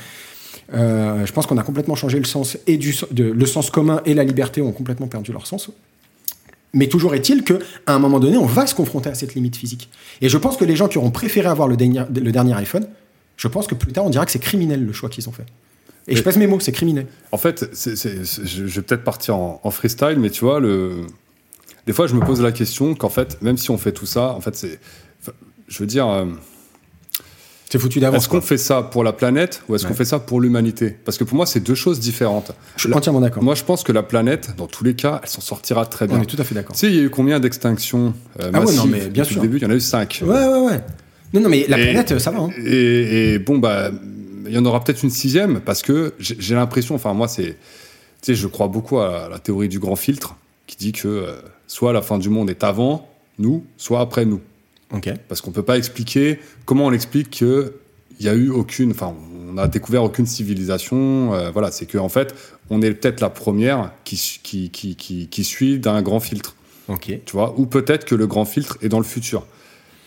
Euh, je pense qu'on a complètement changé le sens et du de- le sens commun et la liberté ont complètement perdu leur sens. Mais toujours est-il que à un moment donné, on va se confronter à cette limite physique. Et je pense que les gens qui auront préféré avoir le dernier, le dernier iPhone, je pense que plus tard, on dira que c'est criminel le choix qu'ils ont fait. Et je pèse mes mots, c'est criminel. En fait, je je vais peut-être partir en, en freestyle, mais tu vois, le... des fois, je me pose la question qu'en fait, même si on fait tout ça, en fait, c'est. enfin, Je veux dire, euh, C'est foutu d'avance. est-ce qu'on fait ça pour la planète ou est-ce qu'on fait ça pour l'humanité? Parce que pour moi, c'est deux choses différentes. Je suis entièrement d'accord. Moi, je pense que la planète, dans tous les cas, elle s'en sortira très bien. On est tout à fait d'accord. Tu sais, il y a eu combien d'extinctions euh, Ah ouais, non, mais bien sûr. le début? Il y en a eu cinq. Ouais, ouais, ouais. Non, non, mais la Et- planète, ça va. Hein. Et, et bon, bah, il y en aura peut-être une sixième parce que j'ai l'impression, enfin, moi, c'est. Tu sais, je crois beaucoup à la théorie du grand filtre qui dit que euh, soit la fin du monde est avant nous, soit après nous. Ok. Parce qu'on peut pas expliquer. Comment on explique qu'il y a eu aucune. Enfin, on a découvert aucune civilisation. euh, voilà, c'est qu'en en fait, on est peut-être la première qui, qui, qui, qui, qui suit d'un grand filtre. Ok. Tu vois Ou peut-être que le grand filtre est dans le futur.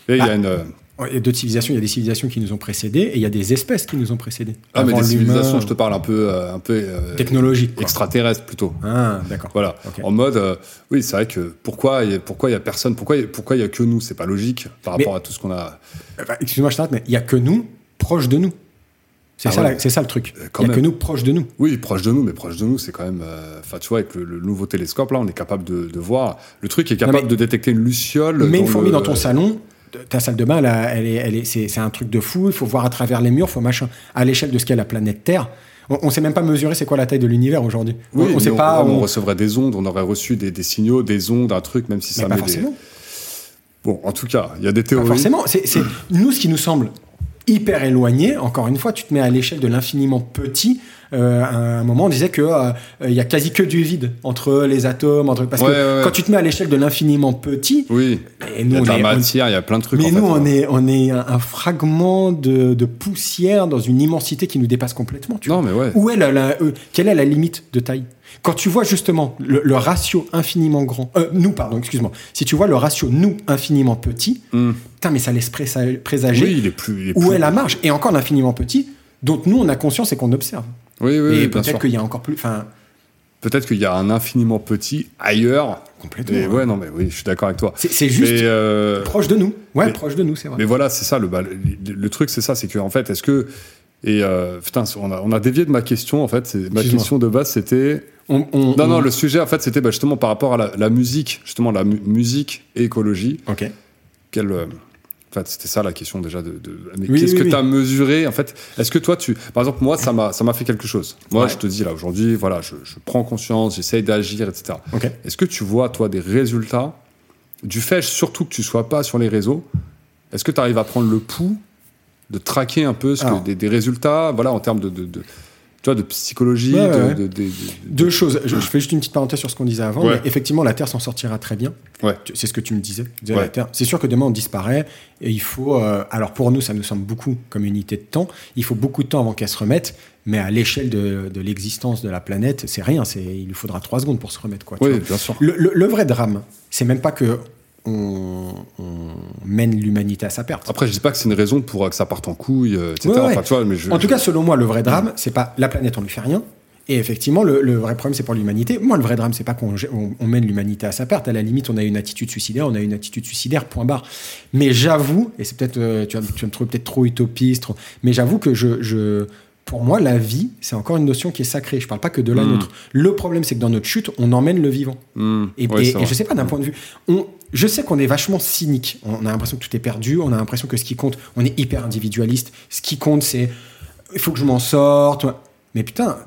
Et il y a Ah. une. Euh, Il y a d'autres civilisations, il y a des civilisations qui nous ont précédés et il y a des espèces qui nous ont précédés. Ah, mais des civilisations, je te parle un peu, euh, un peu euh, Technologique. quoi. extraterrestre plutôt. Ah, d'accord. Voilà, en mode, euh, oui, c'est vrai que pourquoi il pourquoi y a personne, pourquoi il pourquoi il y a que nous, c'est pas logique par Mais- rapport à tout ce qu'on a. Enfin, Excuse-moi, je t'arrête, mais il y a que nous proches de nous. C'est Ah ça, ouais. ça le truc. Euh, Il quand y a que nous proches de nous. Oui, proche de nous, mais proche de nous, c'est quand même. euh, Enfin, tu vois, avec le, le nouveau télescope là, on est capable de, de voir. Le truc est capable mais- de détecter une luciole. Mets une fourmi le- dans ton salon, ta salle de bain, là, elle est, elle est, c'est, c'est un truc de fou. Il faut voir à travers les murs, faut machin. À l'échelle de ce qu'est la planète Terre, on, on sait même pas mesurer c'est quoi la taille de l'univers aujourd'hui. Oui, on, on mais sait pas. on, on- recevrait des ondes, on aurait reçu des, des signaux, des ondes, un truc, même si mais ça pas met des. forcément. Bon, en tout cas, il y a des Pas théories. forcément. C'est, c'est- nous, ce qui nous semble hyper éloigné, encore une fois, tu te mets à l'échelle de l'infiniment petit. Euh, à un moment, on disait que euh, il y a quasi que du vide entre les atomes, entre parce Ouais, que ouais, ouais. quand tu te mets à l'échelle de l'infiniment petit, Oui, et il y a de la matière, il y a plein de trucs. mais en nous fait. on est on est un, un fragment de, de poussière dans une immensité qui nous dépasse complètement. Tu vois. Non, mais ouais. Où est la, la- euh, quelle est la limite de taille? Quand tu vois justement le, le ratio infiniment grand, euh, nous pardon, excuse-moi, si tu vois le ratio nous infiniment petit, Hmm. putain mais ça laisse présa- présager Oui, il est plus. il est où plus- est la marge Et encore l'infiniment petit, dont nous on a conscience et qu'on observe. Oui, oui, et oui, peut-être qu'il y a encore plus, enfin Peut-être qu'il y a un infiniment petit ailleurs. complètement. Mais hein. ouais, non, mais oui, je suis d'accord avec toi. C'est juste Mais, euh, proche de nous. Ouais, mais- proche de nous, c'est vrai. mais voilà, c'est ça, le, bah, le, le truc, c'est ça, c'est que, en fait, est-ce que. Et euh, putain, on a, on a dévié de ma question, en fait. Ma question de base, c'était. On- on- Non, on- non, le sujet, en fait, c'était bah, justement par rapport à la, la musique, justement, la mu- musique et écologie. Ok. Quelle. euh, En fait, c'était ça la question déjà de. de- mais Oui, qu'est-ce oui, que oui. tu as mesuré En fait, est-ce que toi, tu. Par exemple, moi, ça m'a ça m'a fait quelque chose. Moi, Ouais. je te dis, là, aujourd'hui, voilà, je, je prends conscience, j'essaye d'agir, etc. Ok. Est-ce que tu vois, toi, des résultats? Du fait, surtout que tu sois pas sur les réseaux Est-ce que tu arrives à prendre le pouls, de traquer un peu ce que- des, des résultats, voilà, en termes de, de, de- tu vois, de psychologie, Ouais, de, ouais. de- de- de- Deux choses. Je, je fais juste une petite parenthèse sur ce qu'on disait avant. Ouais. Mais effectivement, la Terre s'en sortira très bien. C'est ce que tu me disais. La Terre- C'est sûr que demain on disparaît et il faut. euh, alors pour nous, ça nous semble beaucoup comme unité de temps. Il faut beaucoup de temps avant qu'elle se remette. Mais à l'échelle de, l'existence de la planète, c'est rien. Il lui faudra trois secondes pour se remettre. Quoi, tu Oui, vois. bien sûr. Le, le- le vrai drame, c'est même pas que on, on mène l'humanité à sa perte. Après, je dis pas que c'est une raison pour que ça parte en couille, euh, etc. Ouais, ouais. Enfin, tu vois, mais je- En tout je- cas, selon moi, le vrai drame, c'est pas la planète, on lui fait rien. Et effectivement, le, le vrai problème, c'est pour l'humanité. Moi, le vrai drame, c'est pas qu'on on, on mène l'humanité à sa perte. À la limite, on a une attitude suicidaire, on a une attitude suicidaire, point barre. Mais j'avoue, et c'est peut-être, euh, tu, vas, tu vas me trouver peut-être trop utopiste, trop- mais j'avoue que je, je, pour moi, la vie, c'est encore une notion qui est sacrée. Je parle pas que de la Mm. nôtre. Le problème, c'est que dans notre chute, on emmène le vivant. Hmm, Et, ouais, et- et je sais pas d'un point de vue. On, je sais qu'on est vachement cynique. On a l'impression que tout est perdu. On a l'impression que ce qui compte, on est hyper individualiste. Ce qui compte, c'est il faut que je m'en sorte. Mais putain,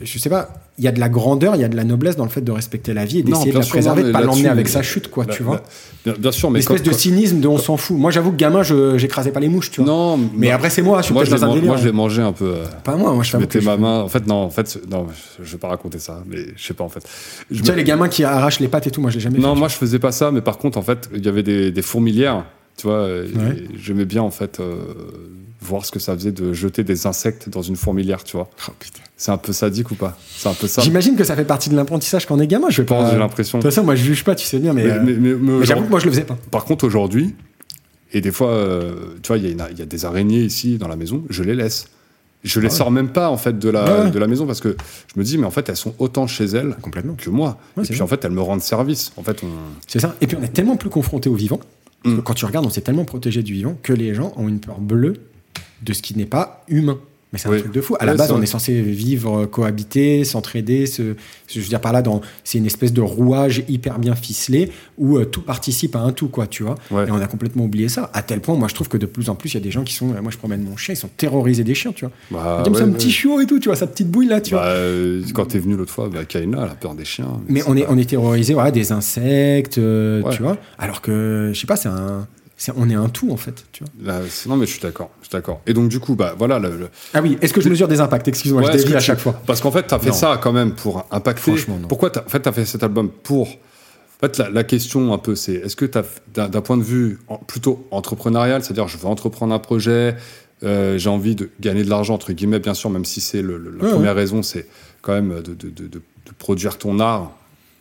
je sais pas. Il y a de la grandeur, il y a de la noblesse dans le fait de respecter la vie et d'essayer de la sûr, préserver, non, de pas l'emmener avec sa chute, quoi, Là- tu vois. là- bien, bien sûr, mais L'espèce quand- de cynisme de on s'en fout. Moi, j'avoue que gamin, je j'écrasais pas les mouches, tu vois. Non, mais après, c'est moi, je suis moi, je dans un délire. moi, je l'ai mangé un peu. euh, Pas moi, moi, je je mettais ma je- main. En fait, non, en fait, non, je vais pas raconter ça, mais je sais pas en fait. Je Tu me- sais, les gamins qui arrachent les pattes et tout, moi, je l'ai jamais Non, fait. moi je faisais pas ça, mais par contre, en fait, il y avait des, des fourmilières, tu vois. Ouais. J'aimais bien en fait euh, voir ce que ça faisait de jeter des insectes dans une fourmilière, tu vois. Oh. C'est un peu sadique ou pas? C'est un peu ça. J'imagine que ça fait partie de l'apprentissage quand on est gamin. Je pense, j'ai De l'impression. toute façon, moi, je juge pas, tu sais bien, mais. Mais, euh, mais- mais- j'avoue que moi, je le faisais pas. par contre, aujourd'hui, et des fois, euh, tu vois, il y, y a des araignées ici dans la maison, je les laisse. Je les Ah ouais. sors même pas en fait de la, ouais. de la maison parce que je me dis mais en fait elles sont autant chez elles Complètement. que moi. Ouais, et puis en fait elles me rendent service. En fait on... C'est ça. Et puis on est tellement plus confronté au vivant. Parce que Mm. quand tu regardes, on s'est tellement protégé du vivant que les gens ont une peur bleue de ce qui n'est pas humain. Mais c'est un Oui. truc de fou. À la Ouais, base, on est censé vivre, euh, cohabiter, s'entraider. Se, je veux dire par là, dans, c'est une espèce de rouage hyper bien ficelé où euh, tout participe à un tout, quoi, tu vois. Ouais. Et on a complètement oublié ça. À tel point, moi, je trouve que de plus en plus, il y a des gens qui sont. euh, Moi, je promène mon chien, ils sont terrorisés des chiens, tu vois. Bah, ouais, un petit chiot et tout, tu vois, sa petite bouille là, tu vois. Bah, euh, quand t'es venu l'autre fois, bah, Kaina elle a peur des chiens. Mais on est, pas- on est terrorisé, voilà, des insectes, euh, tu vois. Alors que, je sais pas, c'est un. On est un tout, en fait, tu vois. Là, non mais je suis d'accord, je suis d'accord. Et donc du coup bah voilà le- le, Ah oui, est-ce que je mesure des impacts? Excuse-moi, Ouais, je dévie à tu- chaque fois. Parce qu'en fait, tu as fait Non. ça quand même pour impacter. Franchement, non. Pourquoi as, en fait, as fait cet album pour. En fait, la, la question un peu, c'est est-ce que d'un d'un point de vue en- plutôt entrepreneurial, c'est-à-dire je veux entreprendre un projet, euh, j'ai envie de gagner de l'argent, entre guillemets, bien sûr, même si c'est la Ouais, première raison, c'est quand même de, de- de- de- de produire ton art.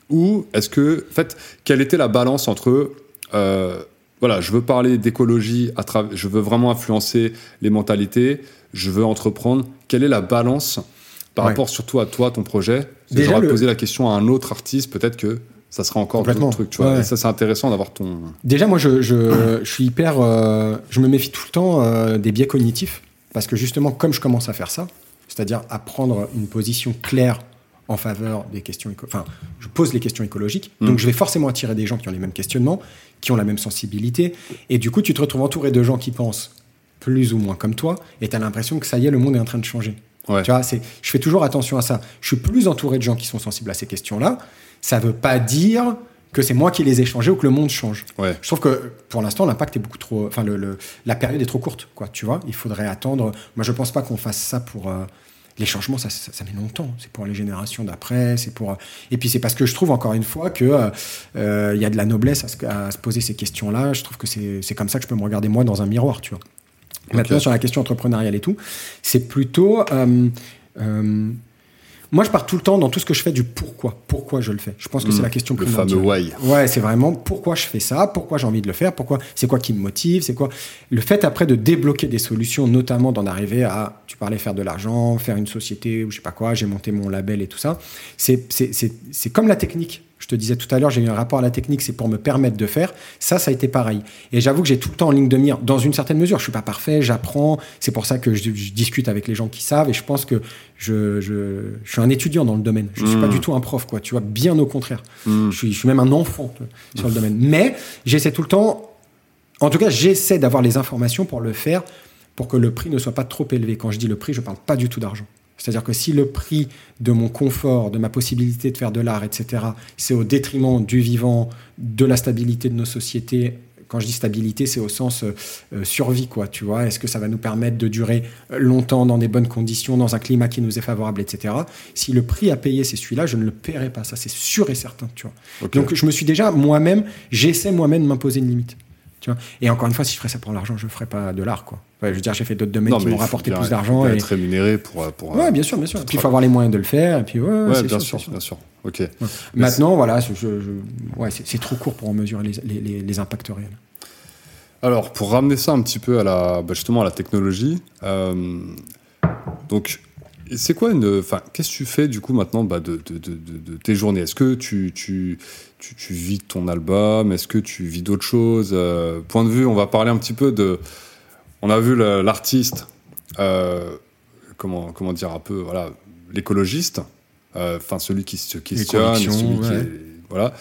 Ou est-ce que, en fait, quelle était la balance entre. euh, voilà, je veux parler d'écologie, je veux vraiment influencer les mentalités, je veux entreprendre. Quelle est la balance par Ouais. rapport surtout à toi, ton projet? J'aurais le- posé la question à un autre artiste, peut-être que ça sera encore d'autres trucs. Tu vois. Ouais. Et ça, c'est intéressant d'avoir ton. Déjà, moi, je, je, je suis hyper. euh, je me méfie tout le temps euh, des biais cognitifs. Parce que justement, comme je commence à faire ça, c'est-à-dire à prendre une position claire en faveur des questions. Enfin, je pose les questions écologiques. Mm. Donc, je vais forcément attirer des gens qui ont les mêmes questionnements, qui ont la même sensibilité. Et du coup, tu te retrouves entouré de gens qui pensent plus ou moins comme toi. Et tu as l'impression que ça y est, le monde est en train de changer. Ouais. Tu vois, c'est, je fais toujours attention à ça. Je suis plus entouré de gens qui sont sensibles à ces questions-là. Ça veut pas dire que c'est moi qui les ai changés ou que le monde change. Ouais. Je trouve que pour l'instant, l'impact est beaucoup trop. Enfin, le, le- la période est trop courte, quoi. Tu vois, il faudrait attendre. Moi, je pense pas qu'on fasse ça pour. euh, les changements, ça, ça, ça met longtemps. C'est pour les générations d'après. C'est pour. Et puis, c'est parce que je trouve encore une fois que euh, euh, il y a de la noblesse à se, à se poser ces questions-là. Je trouve que c'est c'est comme ça que je peux me regarder moi dans un miroir, tu vois. Maintenant, sur la question entrepreneuriale et tout, c'est plutôt. euh, euh, moi, je pars tout le temps dans tout ce que je fais du pourquoi. Pourquoi je le fais. Je pense que c'est la question Le primordiale. fameux why. Ouais, c'est vraiment pourquoi je fais ça, pourquoi j'ai envie de le faire, pourquoi c'est quoi qui me motive, c'est quoi le fait après de débloquer des solutions, notamment d'en arriver à, tu parlais faire de l'argent, faire une société ou je sais pas quoi, j'ai monté mon label et tout ça. C'est c'est c'est c'est comme la technique. Je te disais tout à l'heure, j'ai eu un rapport à la technique, c'est pour me permettre de faire. Ça, ça a été pareil. Et j'avoue que j'ai tout le temps en ligne de mire, dans une certaine mesure. Je suis pas parfait, j'apprends. C'est pour ça que je, je discute avec les gens qui savent. Et je pense que je, je, je suis un étudiant dans le domaine. Je suis Mmh. pas du tout un prof, quoi. Tu vois, bien au contraire. Mm. Je suis, je suis même un enfant vois, sur le domaine. Mais j'essaie tout le temps, en tout cas, j'essaie d'avoir les informations pour le faire, pour que le prix ne soit pas trop élevé. Quand je dis le prix, je parle pas du tout d'argent. C'est-à-dire que si le prix de mon confort, de ma possibilité de faire de l'art, etc., c'est au détriment du vivant, de la stabilité de nos sociétés, quand je dis stabilité, c'est au sens euh, euh, survie, quoi, tu vois. Est-ce que ça va nous permettre de durer euh, longtemps dans des bonnes conditions, dans un climat qui nous est favorable, etc. Si le prix à payer, c'est celui-là, je ne le paierai pas. Ça, c'est sûr et certain, tu vois. Donc, je me suis déjà, moi-même, j'essaie moi-même de m'imposer une limite. Tu vois et encore une fois, si je ferais ça pour l'argent, je ne ferais pas de l'art, quoi. Ouais, je veux dire, j'ai fait d'autres domaines Non, qui m'ont rapporté plus d'argent. Et... être rémunéré pour. pour Ouais, bien sûr, bien sûr. Puis il faut avoir les moyens de le faire. Et puis, ouais, bien sûr, bien sûr. Ok. Maintenant, voilà, je, je- je- ouais, c'est trop court pour en mesurer les, les- les- les impacts réels. Alors, pour ramener ça un petit peu à la, bah, justement à la technologie, euh, donc, c'est quoi une. Enfin, qu'est-ce que tu fais du coup maintenant bah, de, de- de- tes journées? Est-ce que tu, tu, tu, tu vis ton album? Est-ce que tu vis d'autres choses? Euh, Point de vue, on va parler un petit peu de. On a vu l'artiste, euh, comment, comment dire un peu, voilà, l'écologiste, euh, enfin celui qui se questionne, qui est- voilà.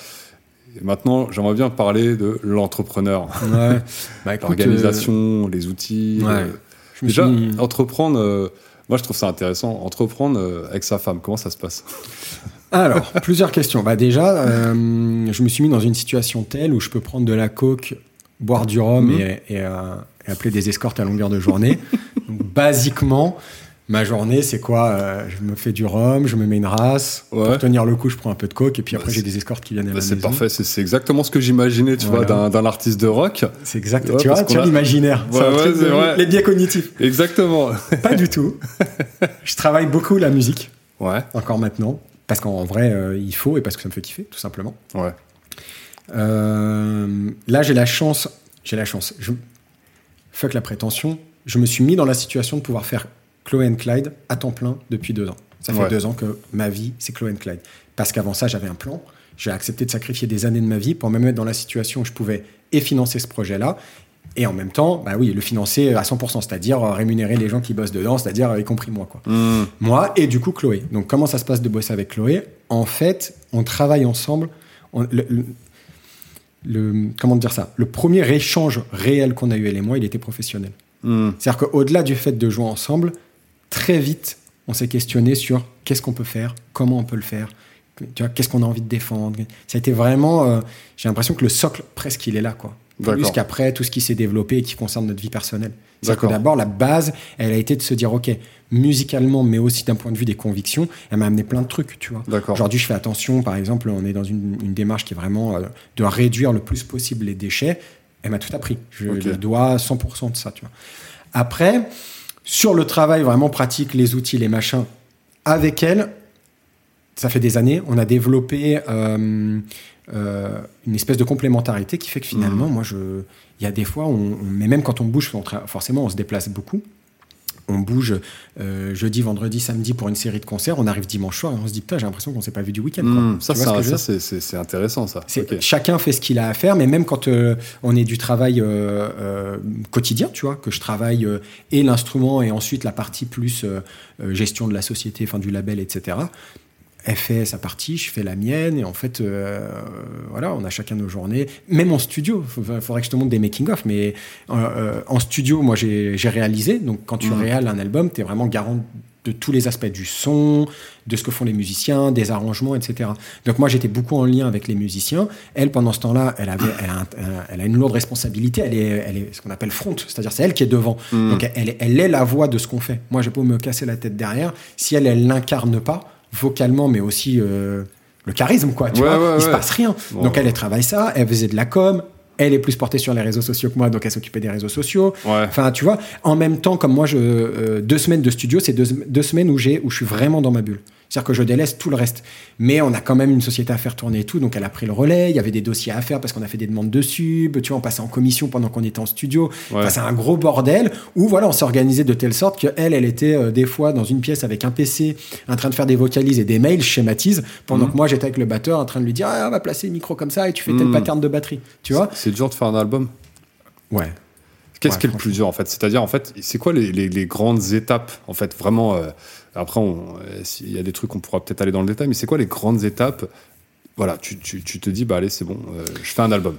Et maintenant, j'aimerais bien parler de l'entrepreneur. Ouais. Bah, L'organisation, les outils. ouais. euh, je me déjà, suis- entreprendre, moi je trouve ça intéressant. Entreprendre avec sa femme, comment ça se passe? Alors, plusieurs questions. Bah, déjà, euh, je me suis mis dans une situation telle où je peux prendre de la coke, boire du rhum Mhm. et, et, euh, et appeler des escortes à longueur de journée. Donc, basiquement, ma journée, c'est quoi Euh, Je me fais du rhum, je me mets une race. Ouais. Pour tenir le coup, je prends un peu de coke et puis Bah, après, j'ai des escortes qui viennent à Bah, la C'est parfait, c'est exactement ce que j'imaginais, tu Voilà. vois, d'un- artiste de rock. C'est exact. Ouais, tu vois, tu a- l'imaginaire. Ouais. Les biais cognitifs. Exactement. Pas du tout. je travaille beaucoup la musique, Ouais, encore maintenant. Parce qu'en vrai, euh, il faut et parce que ça me fait kiffer, tout simplement. ouais. Euh, là, j'ai la chance. J'ai la chance. Je, fuck la prétention. Je me suis mis dans la situation de pouvoir faire Chloé Clyde à temps plein depuis deux ans. Ça fait Ouais. deux ans que ma vie, c'est Chloé Clyde. Parce qu'avant ça, j'avais un plan. J'ai accepté de sacrifier des années de ma vie pour me mettre dans la situation où je pouvais et financer ce projet-là. Et en même temps, bah oui, le financer à 100%, c'est-à-dire euh, rémunérer les gens qui bossent dedans, c'est-à-dire euh, y compris moi. Quoi. Hmm. Moi et du coup Chloé. Donc comment ça se passe de bosser avec Chloé? En fait, on travaille ensemble. On- le, le- le- comment dire ça Le premier échange réel qu'on a eu elle et moi, il était professionnel. Hmm. C'est-à-dire qu'au-delà du fait de jouer ensemble, très vite, on s'est questionné sur qu'est-ce qu'on peut faire, comment on peut le faire, tu vois, qu'est-ce qu'on a envie de défendre. Ça a été vraiment, euh, j'ai l'impression que le socle presque il est là, quoi. Plus qu'après tout ce qui s'est développé et qui concerne notre vie personnelle. C'est-à-dire que D'accord. d'abord la base, elle a été de se dire ok, musicalement, mais aussi d'un point de vue des convictions, elle m'a amené plein de trucs, tu vois. Aujourd'hui, je fais attention, par exemple, on est dans une, une démarche qui est vraiment euh, de réduire le plus possible les déchets. Elle m'a tout appris. Je Ok. lui dois 100% de ça, tu vois. Après, sur le travail vraiment pratique, les outils, les machins, avec elle, ça fait des années, on a développé euh, euh, une espèce de complémentarité qui fait que finalement, Mhm. moi, je, il y a des fois, on, on- mais même quand on bouge, on tra- forcément, on se déplace beaucoup. On bouge euh, jeudi, vendredi, samedi pour une série de concerts. On arrive dimanche soir et on se dit putain, j'ai l'impression qu'on s'est pas vu du week-end. Hmm. Ça, c'est ce intéressant, ça. Chacun fait ce qu'il a à faire, mais même quand euh, on est du travail euh, quotidien, tu vois, que je travaille et l'instrument et ensuite la partie plus gestion de la société, enfin du label, etc. Elle fait sa partie, je fais la mienne, et en fait, euh, voilà, on a chacun nos journées. Même en studio, il faudrait que je te montre des making-of, mais euh, euh, en studio, moi, j'ai réalisé. Donc, quand tu Mhm. réales un album, tu es vraiment garant de tous les aspects du son, de ce que font les musiciens, des arrangements, etc. Donc moi j'étais beaucoup en lien avec les musiciens. Elle pendant ce temps-là, elle avait, elle a, un- un- elle a une lourde responsabilité. Elle est, elle est ce qu'on appelle front, c'est-à-dire c'est elle qui est devant. Hmm. Donc elle, est- elle est la voix de ce qu'on fait. Moi j'ai pas me casser la tête derrière. Si elle, elle l'incarne pas vocalement, mais aussi euh, le charisme quoi. Tu Ouais, vois, ouais, il se passe rien. Bon. Donc elle, elle travaille ça. Elle faisait de la com. Elle est plus portée sur les réseaux sociaux que moi, donc elle s'occupait des réseaux sociaux. Ouais. Enfin, tu vois, en même temps, comme moi, je, euh, deux semaines de studio, c'est deux, deux semaines où, j'ai, où je suis vraiment dans ma bulle. C'est-à-dire que je délaisse tout le reste. Mais on a quand même une société à faire tourner et tout, donc elle a pris le relais. Il y avait des dossiers à faire parce qu'on a fait des demandes dessus. Tu vois, on passait en commission pendant qu'on était en studio. Ouais. Enfin, c'est un gros bordel où voilà, on s'est organisé de telle sorte qu'elle, elle était euh, des fois dans une pièce avec un PC en train de faire des vocalises et des mails, je schématise, pendant Mhm. que moi j'étais avec le batteur en train de lui dire ah, on va placer le micro comme ça et tu fais tel Mhm. pattern de batterie. Tu vois? C'est dur de faire un album. Ouais. Qu'est-ce Ouais, qui est le plus dur en fait? C'est-à-dire en fait, c'est quoi les, les- les grandes étapes en fait vraiment euh, Après, euh, s'il y a des trucs qu'on pourra peut-être aller dans le détail, mais c'est quoi les grandes étapes? Voilà, tu, tu- tu te dis bah allez c'est bon, euh, je fais un album.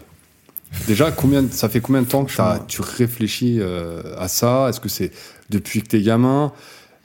Déjà, combien ça fait combien de temps que tu réfléchis euh, à ça? Est-ce que c'est depuis que t'es gamin?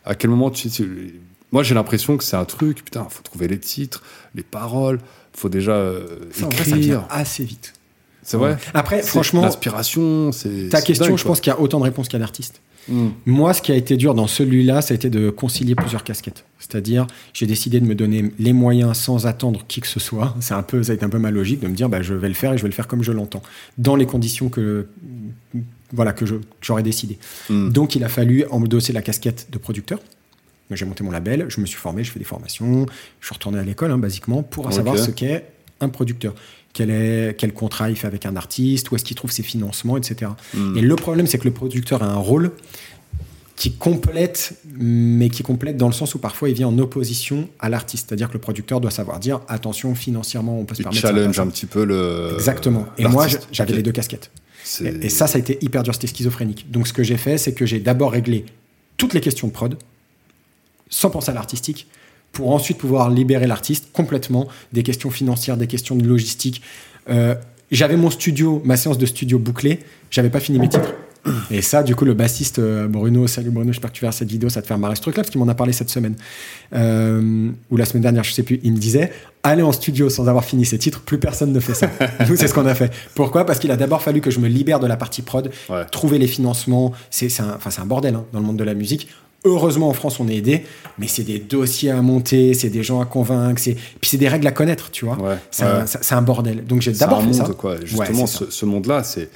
À quel moment tu, tu- Moi, j'ai l'impression que c'est un truc. Putain, faut trouver les titres, les paroles. Faut déjà euh, Ça, en vrai, ça vient écrire. assez vite. C'est vrai? Après, C'est franchement, l'inspiration, c'est ta question, dingue, je pense qu'il y a autant de réponses qu'il y a d'artistes. Hmm. Moi, ce qui a été dur dans celui-là, ça a été de concilier plusieurs casquettes. C'est-à-dire, j'ai décidé de me donner les moyens sans attendre qui que ce soit. C'est un peu, ça a été un peu ma logique de me dire, bah, je vais le faire et je vais le faire comme je l'entends, dans les conditions que, voilà, que j'aurais décidé. Hmm. Donc, il a fallu endosser la casquette de producteur. J'ai monté mon label, je me suis formé, je fais des formations, je suis retourné à l'école, hein, basiquement, pour savoir ce qu'est un producteur. Quel, est, quel contrat il fait avec un artiste, où est-ce qu'il trouve ses financements, etc. Hmm. Et le problème, c'est que le producteur a un rôle qui complète, mais qui complète dans le sens où parfois il vient en opposition à l'artiste. C'est-à-dire que le producteur doit savoir dire attention, financièrement, on peut se Il permettre challenge ça. un petit peu le. Exactement. Et moi, j'avais les deux casquettes. Et ça, ça a été hyper dur, c'était schizophrénique. Donc, ce que j'ai fait, c'est que j'ai d'abord réglé toutes les questions de prod, sans penser à l'artistique, pour ensuite pouvoir libérer l'artiste complètement des questions financières, des questions de logistique. Euh, j'avais mon studio, ma séance de studio bouclée, j'avais pas fini mes titres. Et ça, du coup, le bassiste euh, Bruno, salut Bruno, j'espère que tu verras cette vidéo, ça te fait marrer ce truc-là, parce qu'il m'en a parlé cette semaine. Euh, ou la semaine dernière, je sais plus, il me disait, aller en studio sans avoir fini ses titres, plus personne ne fait ça. Nous, c'est ce qu'on a fait. Pourquoi? Parce qu'il a d'abord fallu que je me libère de la partie prod, Ouais. trouver les financements. C'est c'est un, c'est un bordel hein, dans le monde de la musique. Heureusement, en France, on est aidé, mais c'est des dossiers à monter, c'est des gens à convaincre, c'est puis c'est des règles à connaître, tu vois. Ouais. C'est Ouais. un, bordel. Donc j'ai C'est d'abord un fait monde, ça. quoi. Justement, ce, ce monde-là, c'est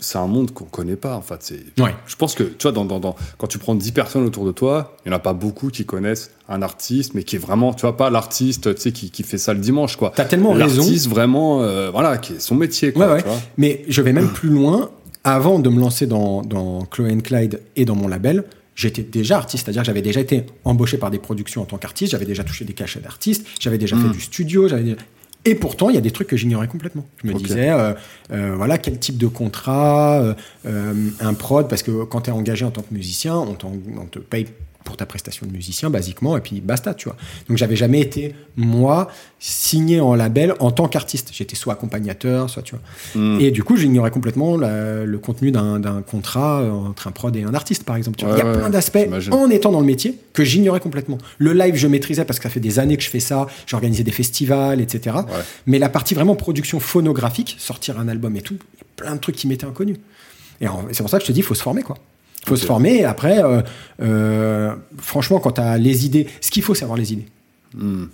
c'est un monde qu'on connaît pas, en fait. C'est- Ouais. Je pense que, tu vois, dans, dans- dans- quand tu prends 10 personnes autour de toi, il n'y en a pas beaucoup qui connaissent un artiste, mais qui est vraiment, tu vois, pas l'artiste, tu sais, qui, qui fait ça le dimanche, quoi. T'as tellement raison. L'artiste, vraiment, euh, voilà, qui est son métier, quoi. Ouais, ouais. tu vois. Mais je vais même plus loin. Avant de me lancer dans, dans Chloé Clyde et dans mon label, j'étais déjà artiste, c'est-à-dire que j'avais déjà été embauché par des productions en tant qu'artiste, j'avais déjà touché des cachets d'artiste, j'avais déjà fait du studio, j'avais et pourtant il y a des trucs que j'ignorais complètement. Je me disais, euh, euh, voilà, quel type de contrat, euh, un prod, parce que quand tu es engagé en tant que musicien, on, on te paye pour ta prestation de musicien, basiquement, et puis basta, tu vois. Donc j'avais jamais été, moi, signé en label en tant qu'artiste. J'étais soit accompagnateur, soit, tu vois. Mm. Et du coup, j'ignorais complètement la- le contenu d'un contrat euh, entre un prod et un artiste, par exemple. tu vois. Ouais, Il y a ouais, plein d'aspects en étant dans le métier que j'ignorais complètement. Le live, je maîtrisais parce que ça fait des années que je fais ça. J'ai organisé des festivals, etc. Ouais. Mais la partie vraiment production phonographique, sortir un album et tout, il y a plein de trucs qui m'étaient inconnus. Et c'est pour ça que je te dis, il faut se former, quoi. Il faut se former. Et après, euh, euh, franchement, quand tu as les idées, ce qu'il faut, c'est avoir les idées. Hmm.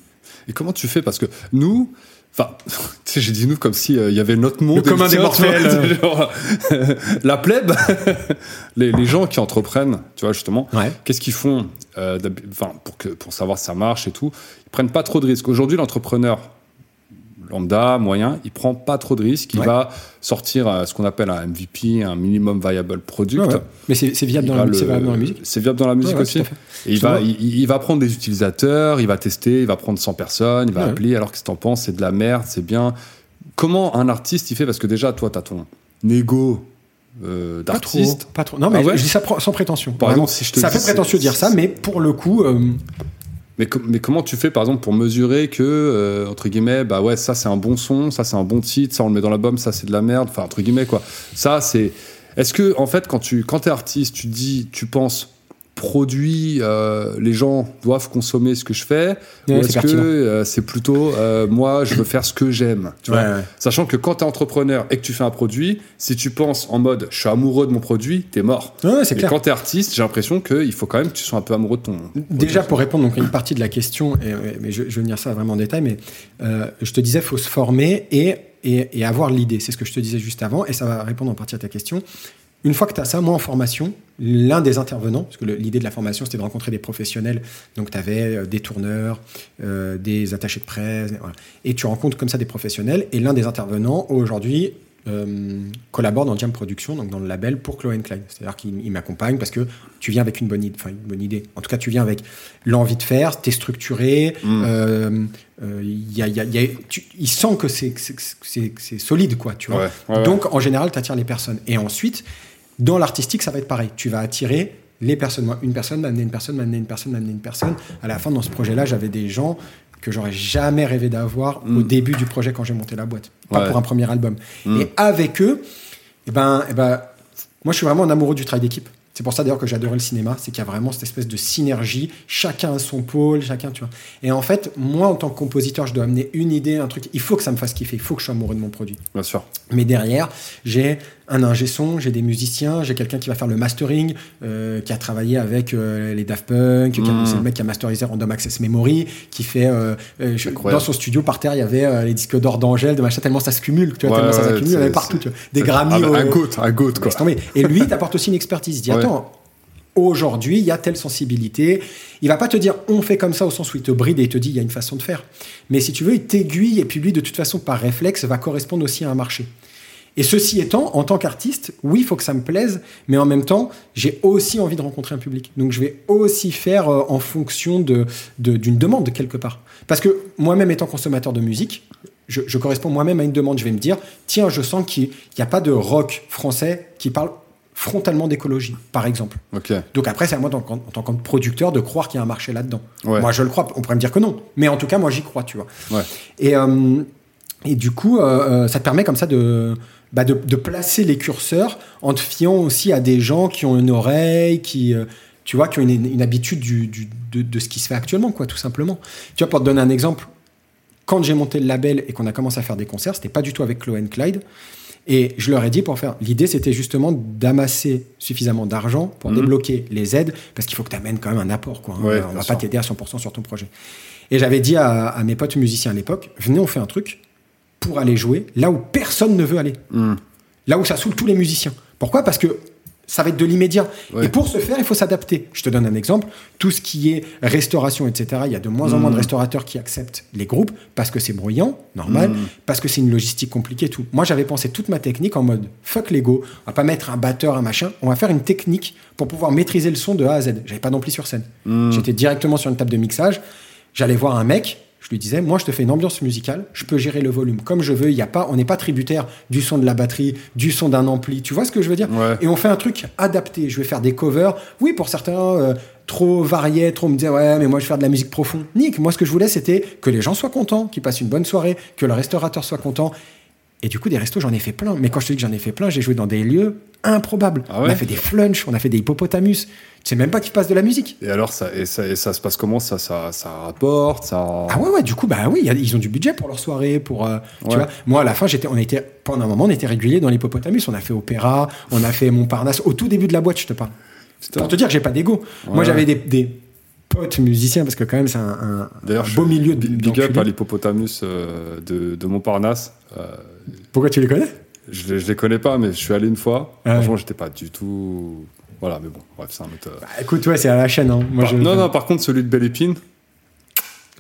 Et comment tu fais? Parce que nous, enfin, tu sais, j'ai dit nous comme si euh, il y avait notre monde. Le commun des mortels. genre, la plèbe, les, les gens qui entreprennent, tu vois justement. Ouais. Qu'est-ce qu'ils font euh, pour, que, pour savoir si ça marche et tout Ils prennent pas trop de risques. Aujourd'hui, l'entrepreneur lambda, moyen, il prend pas trop de risques. Il Ouais. va sortir ce qu'on appelle un MVP, un minimum viable product. Ouais, ouais. Mais c'est viable, dans la- le- c'est viable dans la musique. C'est viable dans la musique aussi. Et il va, il, il va prendre des utilisateurs, il va tester, il va prendre 100 personnes, il va appeler. Alors qu'est-ce que t'en penses? C'est de la merde, c'est bien. Comment un artiste il fait? Parce que déjà, toi, t'as ton ego euh, d'artiste. pas trop. Non, mais Ah ouais? je dis ça sans prétention. Par exemple, si je te ça dis fait prétentieux de dire ça, mais pour le coup, euh, Mais, mais comment tu fais, par exemple, pour mesurer que, euh, entre guillemets, bah ouais, ça c'est un bon son, ça c'est un bon titre, ça on le met dans l'album, ça c'est de la merde, enfin, entre guillemets, quoi. Ça, c'est. Est-ce que, en fait, quand tu quand es artiste, tu dis, tu penses produit, euh, les gens doivent consommer ce que je fais, Ouais, ou est-ce que euh, c'est plutôt, euh, moi, je veux faire ce que j'aime, tu vois Ouais. Sachant que quand tu es entrepreneur et que tu fais un produit, si tu penses en mode, je suis amoureux de mon produit, t'es mort. Ouais, c'est Mais clair. quand tu es artiste, j'ai l'impression qu'il faut quand même que tu sois un peu amoureux de ton. Déjà, pour répondre donc, à une partie de la question, et, et- mais je, je vais venir ça vraiment en détail, mais je te disais, il faut se former et, et, et avoir l'idée. C'est ce que je te disais juste avant, et ça va répondre en partie à ta question. Une fois que tu as ça, moi en formation, l'un des intervenants, parce que l'idée de la formation c'était de rencontrer des professionnels, donc tu avais des tourneurs, euh, des attachés de presse, voilà. et tu rencontres comme ça des professionnels, et l'un des intervenants aujourd'hui euh, collabore dans Jam Production, donc dans le label pour Chloé Klein. C'est-à-dire qu'il il m'accompagne parce que tu viens avec une bonne, idée, enfin, une bonne idée. En tout cas, tu viens avec l'envie de faire, t'es structuré, Mm. euh, euh, il y a- il y a- il y a- tu- il sent que c'est- solide, quoi, tu vois. Ouais, ouais, ouais. Donc, en général, tu attires les personnes. Et ensuite, dans l'artistique, ça va être pareil. Tu vas attirer les personnes. Moi, une personne m'amener une personne, m'amener une personne, m'amener une personne. À la fin, dans ce projet-là, j'avais des gens que j'aurais jamais rêvé d'avoir au Mm. début du projet quand j'ai monté la boîte. Pas Ouais. pour un premier album. Mm. Et avec eux, eh ben, eh ben, moi, je suis vraiment un amoureux du travail d'équipe. C'est pour ça d'ailleurs que j'adorais le cinéma, c'est qu'il y a vraiment cette espèce de synergie, chacun a son pôle, chacun, tu vois. Et en fait, moi, en tant que compositeur, je dois amener une idée, un truc. Il faut que ça me fasse kiffer, il faut que je sois amoureux de mon produit. Bien sûr. Mais derrière, j'ai un ingé son, j'ai des musiciens, j'ai quelqu'un qui va faire le mastering, euh, qui a travaillé avec euh, les Daft Punk, qui a- Mm. c'est le mec qui a masterisé Random Access Memory, qui fait euh, je- dans son studio par terre, il y avait les disques d'or d'Angèle, de machin, tellement ça se cumule, tu vois, Ouais, tellement ça ouais, s'accumule, il y avait partout, c'est- tu vois. des Grammy. Ah, Un goat, un goat, quoi. Et lui, il t'apporte aussi une expertise. Il dit Ouais. attends, aujourd'hui, il y a telle sensibilité. Il va pas te dire on fait comme ça au sens où il te bride et il te dit il y a une façon de faire. Mais si tu veux, il t'aiguille et puis lui, de toute façon, par réflexe, va correspondre aussi à un marché. Et ceci étant, en tant qu'artiste, oui, il faut que ça me plaise, mais en même temps, j'ai aussi envie de rencontrer un public. Donc je vais aussi faire euh, en fonction de- de- d'une demande quelque part. Parce que moi-même étant consommateur de musique, je, je corresponds moi-même à une demande. Je vais me dire, tiens, je sens qu'il n'y a pas de rock français qui parle frontalement d'écologie, par exemple. Ok. Donc après, c'est à moi, en, en tant que producteur, de croire qu'il y a un marché là-dedans. Ouais. Moi, je le crois. On pourrait me dire que non. Mais en tout cas, moi, j'y crois, tu vois. Ouais. Et, euh, et du coup, euh, ça te permet comme ça de, bah, de, de placer les curseurs en te fiant aussi à des gens qui ont une oreille, qui, euh, tu vois, qui ont une, une habitude du, du- de, de ce qui se fait actuellement, quoi, tout simplement. Tu vois, pour te donner un exemple, quand j'ai monté le label et qu'on a commencé à faire des concerts, c'était pas du tout avec Chloé Clyde. Et je leur ai dit pour faire. L'idée, c'était justement d'amasser suffisamment d'argent pour Mhm. débloquer les aides, parce qu'il faut que tu amènes quand même un apport. Quoi, hein. Ouais, on va sûr. pas t'aider à 100% sur ton projet. Et j'avais dit à, à mes potes musiciens à l'époque venez, on fait un truc pour aller jouer là où personne ne veut aller. Hmm. Là où ça saoule tous les musiciens. Pourquoi? Parce que ça va être de l'immédiat. Ouais. Et pour ce faire, il faut s'adapter. Je te donne un exemple. Tout ce qui est restauration, etc., il y a de moins en moins de restaurateurs qui acceptent les groupes parce que c'est bruyant, normal, parce que c'est une logistique compliquée, tout. Moi, j'avais pensé toute ma technique en mode fuck l'ego, on va pas mettre un batteur, un machin, on va faire une technique pour pouvoir maîtriser le son de A à Z. J'avais pas d'ampli sur scène. J'étais directement sur une table de mixage. J'allais voir un mec, je lui disais, moi je te fais une ambiance musicale, je peux gérer le volume comme je veux. Il y a pas, on n'est pas tributaire du son de la batterie, du son d'un ampli. Tu vois ce que je veux dire Ouais. Et on fait un truc adapté. Je vais faire des covers. Oui, pour certains, euh, trop variés, trop me disaient ouais, mais moi je vais faire de la musique profonde. Nick, moi ce que je voulais c'était que les gens soient contents, qu'ils passent une bonne soirée, que le restaurateur soit content. Et du coup, des restos, j'en ai fait plein. Mais quand je te dis que j'en ai fait plein, j'ai joué dans des lieux improbables. Ah On a fait des flunch, on a fait des hippopotamus. Tu sais même pas qu'ils passent de la musique. Et alors, ça, et ça, et ça se passe comment? Ça, ça, ça rapporte ça... Ah ouais, ouais, du coup, bah oui, ils ont du budget pour leur soirée, pour. euh, Tu Ouais. vois, moi, à la fin, j'étais, on était, pendant un moment, on était régulier dans l'hippopotamus. On a fait opéra, on a fait Montparnasse. Au tout début de la boîte, je te parle. Putain. Pour te dire que j'ai pas d'ego. Moi, Ouais. j'avais des, des potes musiciens, parce que quand même, c'est un, beau milieu de. Big up à l'hippopotamus euh, de, de Montparnasse. Euh, Pourquoi tu les connais? je, les- je les connais pas, mais je suis allé une fois. Ah ouais. Franchement, j'étais pas du tout. Voilà, mais bon, bref, c'est un autre. euh, Bah, Écoute, ouais, c'est à la chaîne. Hein. Moi, par- je- Non, non, par contre, celui de Belle Épine.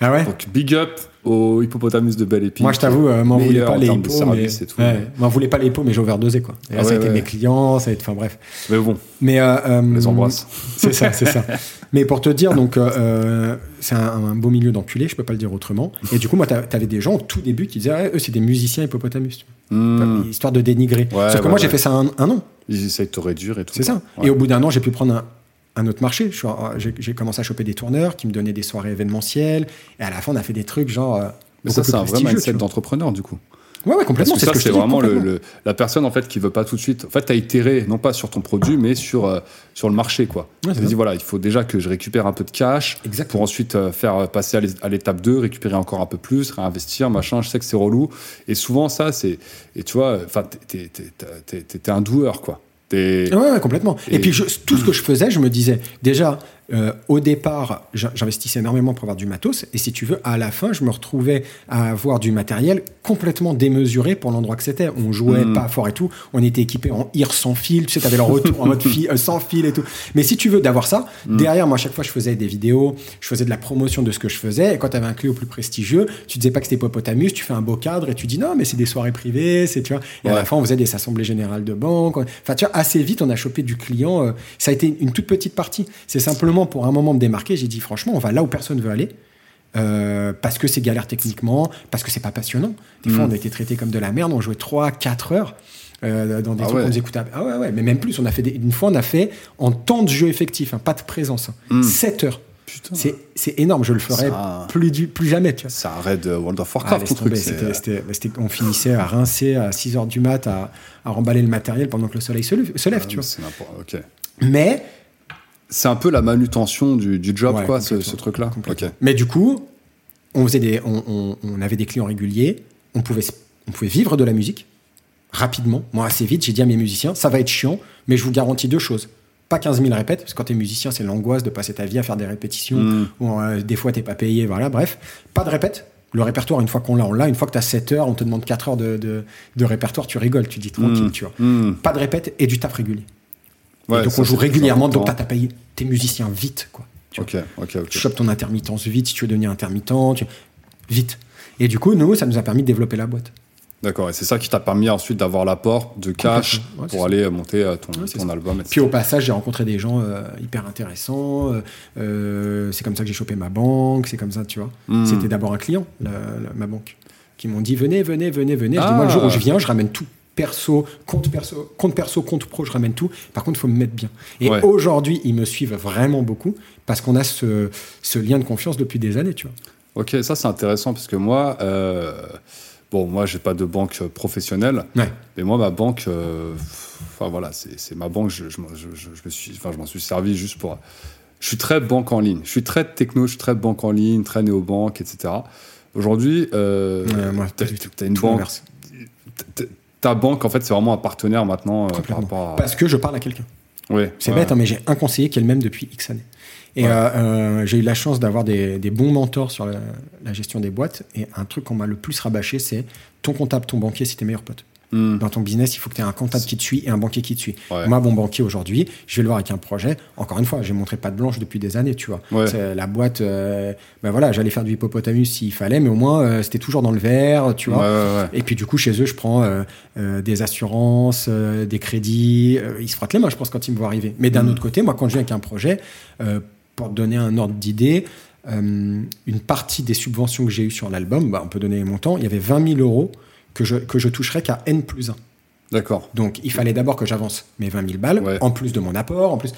Ah ouais? Donc, big up au hippopotamus de Belle Épine. Moi, je t'avoue, euh, m'en voulais pas les hippos, mais... ouais, m'en voulais pas les hippos, mais j'ai overdosé, quoi. Et là, Ah ça a été ouais. mes clients, ça a été... Enfin, bref. Mais bon, Mais... Euh, euh, les embrasse. C'est ça, c'est ça. Mais pour te dire, donc, c'est un, un beau milieu d'enculés, je peux pas le dire autrement. Et du coup, moi, t'a- t'avais des gens au tout début qui disaient, eux, c'est des musiciens hippopotamus. Hmm. histoire de dénigrer. Sauf que moi, j'ai fait ça un, un an, Ils essayent de te réduire et tout. c'est ça. Ouais. Et au bout d'un an, j'ai pu prendre un, un autre marché. J'ai commencé à choper des tourneurs qui me donnaient des soirées événementielles. Et à la fin, on a fait des trucs genre. euh, Mais ça, c'est un vrai mindset d'entrepreneur, du coup. Ouais, ouais, Parce complètement. que C'est ça, c'est vraiment le, complètement. le- la personne en fait qui veut pas tout de suite. En fait, t'as itéré non pas sur ton produit, mais sur euh, sur le marché, quoi. Ouais, tu ça. voilà, il faut déjà que je récupère un peu de cash Exactement. pour ensuite euh, faire passer à l'é- à l'étape 2, récupérer encore un peu plus, réinvestir, machin. Je sais que c'est relou. Et souvent, ça, c'est et tu vois, enfin, t'es- t'es- un doueur, quoi. Ouais, ouais, complètement. Et, Et- puis, je- tout ce que je faisais, je me disais, déjà, euh, au départ, j'in- j'investissais énormément pour avoir du matos. Et si tu veux, à la fin, je me retrouvais à avoir du matériel complètement démesuré pour l'endroit que c'était. On jouait Mm. pas fort et tout. On était équipé en IR sans fil. Tu sais, t'avais le retour en mode fi- euh, sans fil et tout. Mais si tu veux d'avoir ça, derrière, moi, à chaque fois, je faisais des vidéos, je faisais de la promotion de ce que je faisais. Et quand t'avais un client plus prestigieux, tu disais pas que c'était Hippopotamus, tu fais un beau cadre et tu dis non, mais c'est des soirées privées, c'est, tu vois. Et à la fin, on faisait des assemblées générales de banque. Enfin, tu vois, assez vite, on a chopé du client. euh, ça a été une toute petite partie. C'est simplement pour un moment me démarquer. J'ai dit, franchement, on va là où personne veut aller. euh, parce que c'est galère techniquement, parce que c'est pas passionnant. Des fois, Mm. on a été traité comme de la merde. On jouait 3, 4 heures euh, dans des Ah trucs ouais. qu'on écoutait. Ah ouais, ouais, mais même plus. On a fait des- une fois, on a fait en temps de jeu effectif, hein, pas de présence, Mm. 7 heures. Putain. C'est énorme. Je le ferai Ça- plus, du, plus jamais. Tu vois. Un raid euh, World of Ah, Warcraft, truc. on finissait à rincer à 6 heures du mat, à, à remballer le matériel pendant que le soleil se lève, Ah, tu vois. c'est n'importe- ok. Mais, C'est un peu la manutention du, du job, Ouais, quoi, ce, truc-là. mais du coup, on, faisait des, on, on- on avait des clients réguliers, on pouvait, on pouvait vivre de la musique rapidement. Moi, assez vite, j'ai dit à mes musiciens, ça va être chiant, mais je vous garantis deux choses. Pas 15 000 répètes, parce que quand t'es musicien, c'est l'angoisse de passer ta vie à faire des répétitions, Mm. ou euh, des fois t'es pas payé, voilà, bref. Pas de répète. Le répertoire, une fois qu'on l'a, on l'a. Une fois que tu as 7 heures, on te demande 4 heures de, de- de répertoire, tu rigoles, tu dis tranquille, Mm. tu vois. Mm. Pas de répète et du taf régulier. Et donc on joue régulièrement, donc t'as payé tes musiciens vite, quoi. Tu vois. Ok, ok, ok. Tu chopes ton intermittence vite si tu veux devenir intermittent, tu- vite. Et du coup, nous, ça nous a permis de développer la boîte. D'accord, et c'est ça qui t'a permis ensuite d'avoir l'apport de cash ouais, pour ça. aller monter euh, ton, Ouais, album. etc. Puis au passage, j'ai rencontré des gens euh, hyper intéressants. euh, c'est comme ça que j'ai chopé ma banque. C'est comme ça, tu vois. Hmm. C'était d'abord un client, la- la- ma banque, qui m'ont dit venez, venez, venez, venez. Je dis Ah. moi le jour où je viens, je ramène tout. Perso, compte perso, compte perso, compte pro, je ramène tout. Par contre, il faut me mettre bien. Et Ouais. aujourd'hui, ils me suivent vraiment beaucoup parce qu'on a ce, ce lien de confiance depuis des années, tu vois. Ok, ça c'est intéressant parce que moi, euh, bon, moi j'ai pas de banque professionnelle, Ouais. mais moi ma banque, euh, enfin voilà, c'est ma banque, je, je, m'en- je- je- me suis, enfin je m'en suis servi juste pour. Je suis très banque en ligne, je suis très techno, je suis très banque en ligne, très néobanque, etc. Aujourd'hui, euh, Ouais, moi, tout. t'as une banque. Ta banque en fait c'est vraiment un partenaire maintenant euh, par rapport à. Parce que je parle à quelqu'un. Ouais, C'est ouais. bête, hein, mais j'ai un conseiller qui est le même depuis X années. Et Ouais. euh, euh, j'ai eu la chance d'avoir des, des bons mentors sur la, la gestion des boîtes. Et un truc qu'on m'a le plus rabâché, c'est ton comptable, ton banquier, c'est tes meilleurs potes. Hmm. Dans ton business, il faut que tu aies un comptable qui te suit et un banquier qui te suit. Ouais. Moi, mon banquier aujourd'hui, je vais le voir avec un projet. Encore une fois, j'ai montré pas de blanche depuis des années, tu vois. Ouais. C'est La boîte, euh, ben voilà, j'allais faire du hippopotamus s'il fallait, mais au moins, euh, c'était toujours dans le vert, tu vois. ouais. Et puis du coup, chez eux, je prends euh, euh, des assurances, euh, des crédits. euh, ils se frottent les mains, je pense, quand ils me voient arriver. Mais d'un Mhm. autre côté, moi, quand je viens avec un projet, euh, pour te donner un ordre d'idée, euh, une partie des subventions que j'ai eues sur l'album, bah, on peut donner les montants, il y avait 20 000 euros que je, que je toucherais qu'à N plus 1. D'accord. Donc il fallait d'abord que j'avance mes 20 000 balles, Ouais. en plus de mon apport, en plus,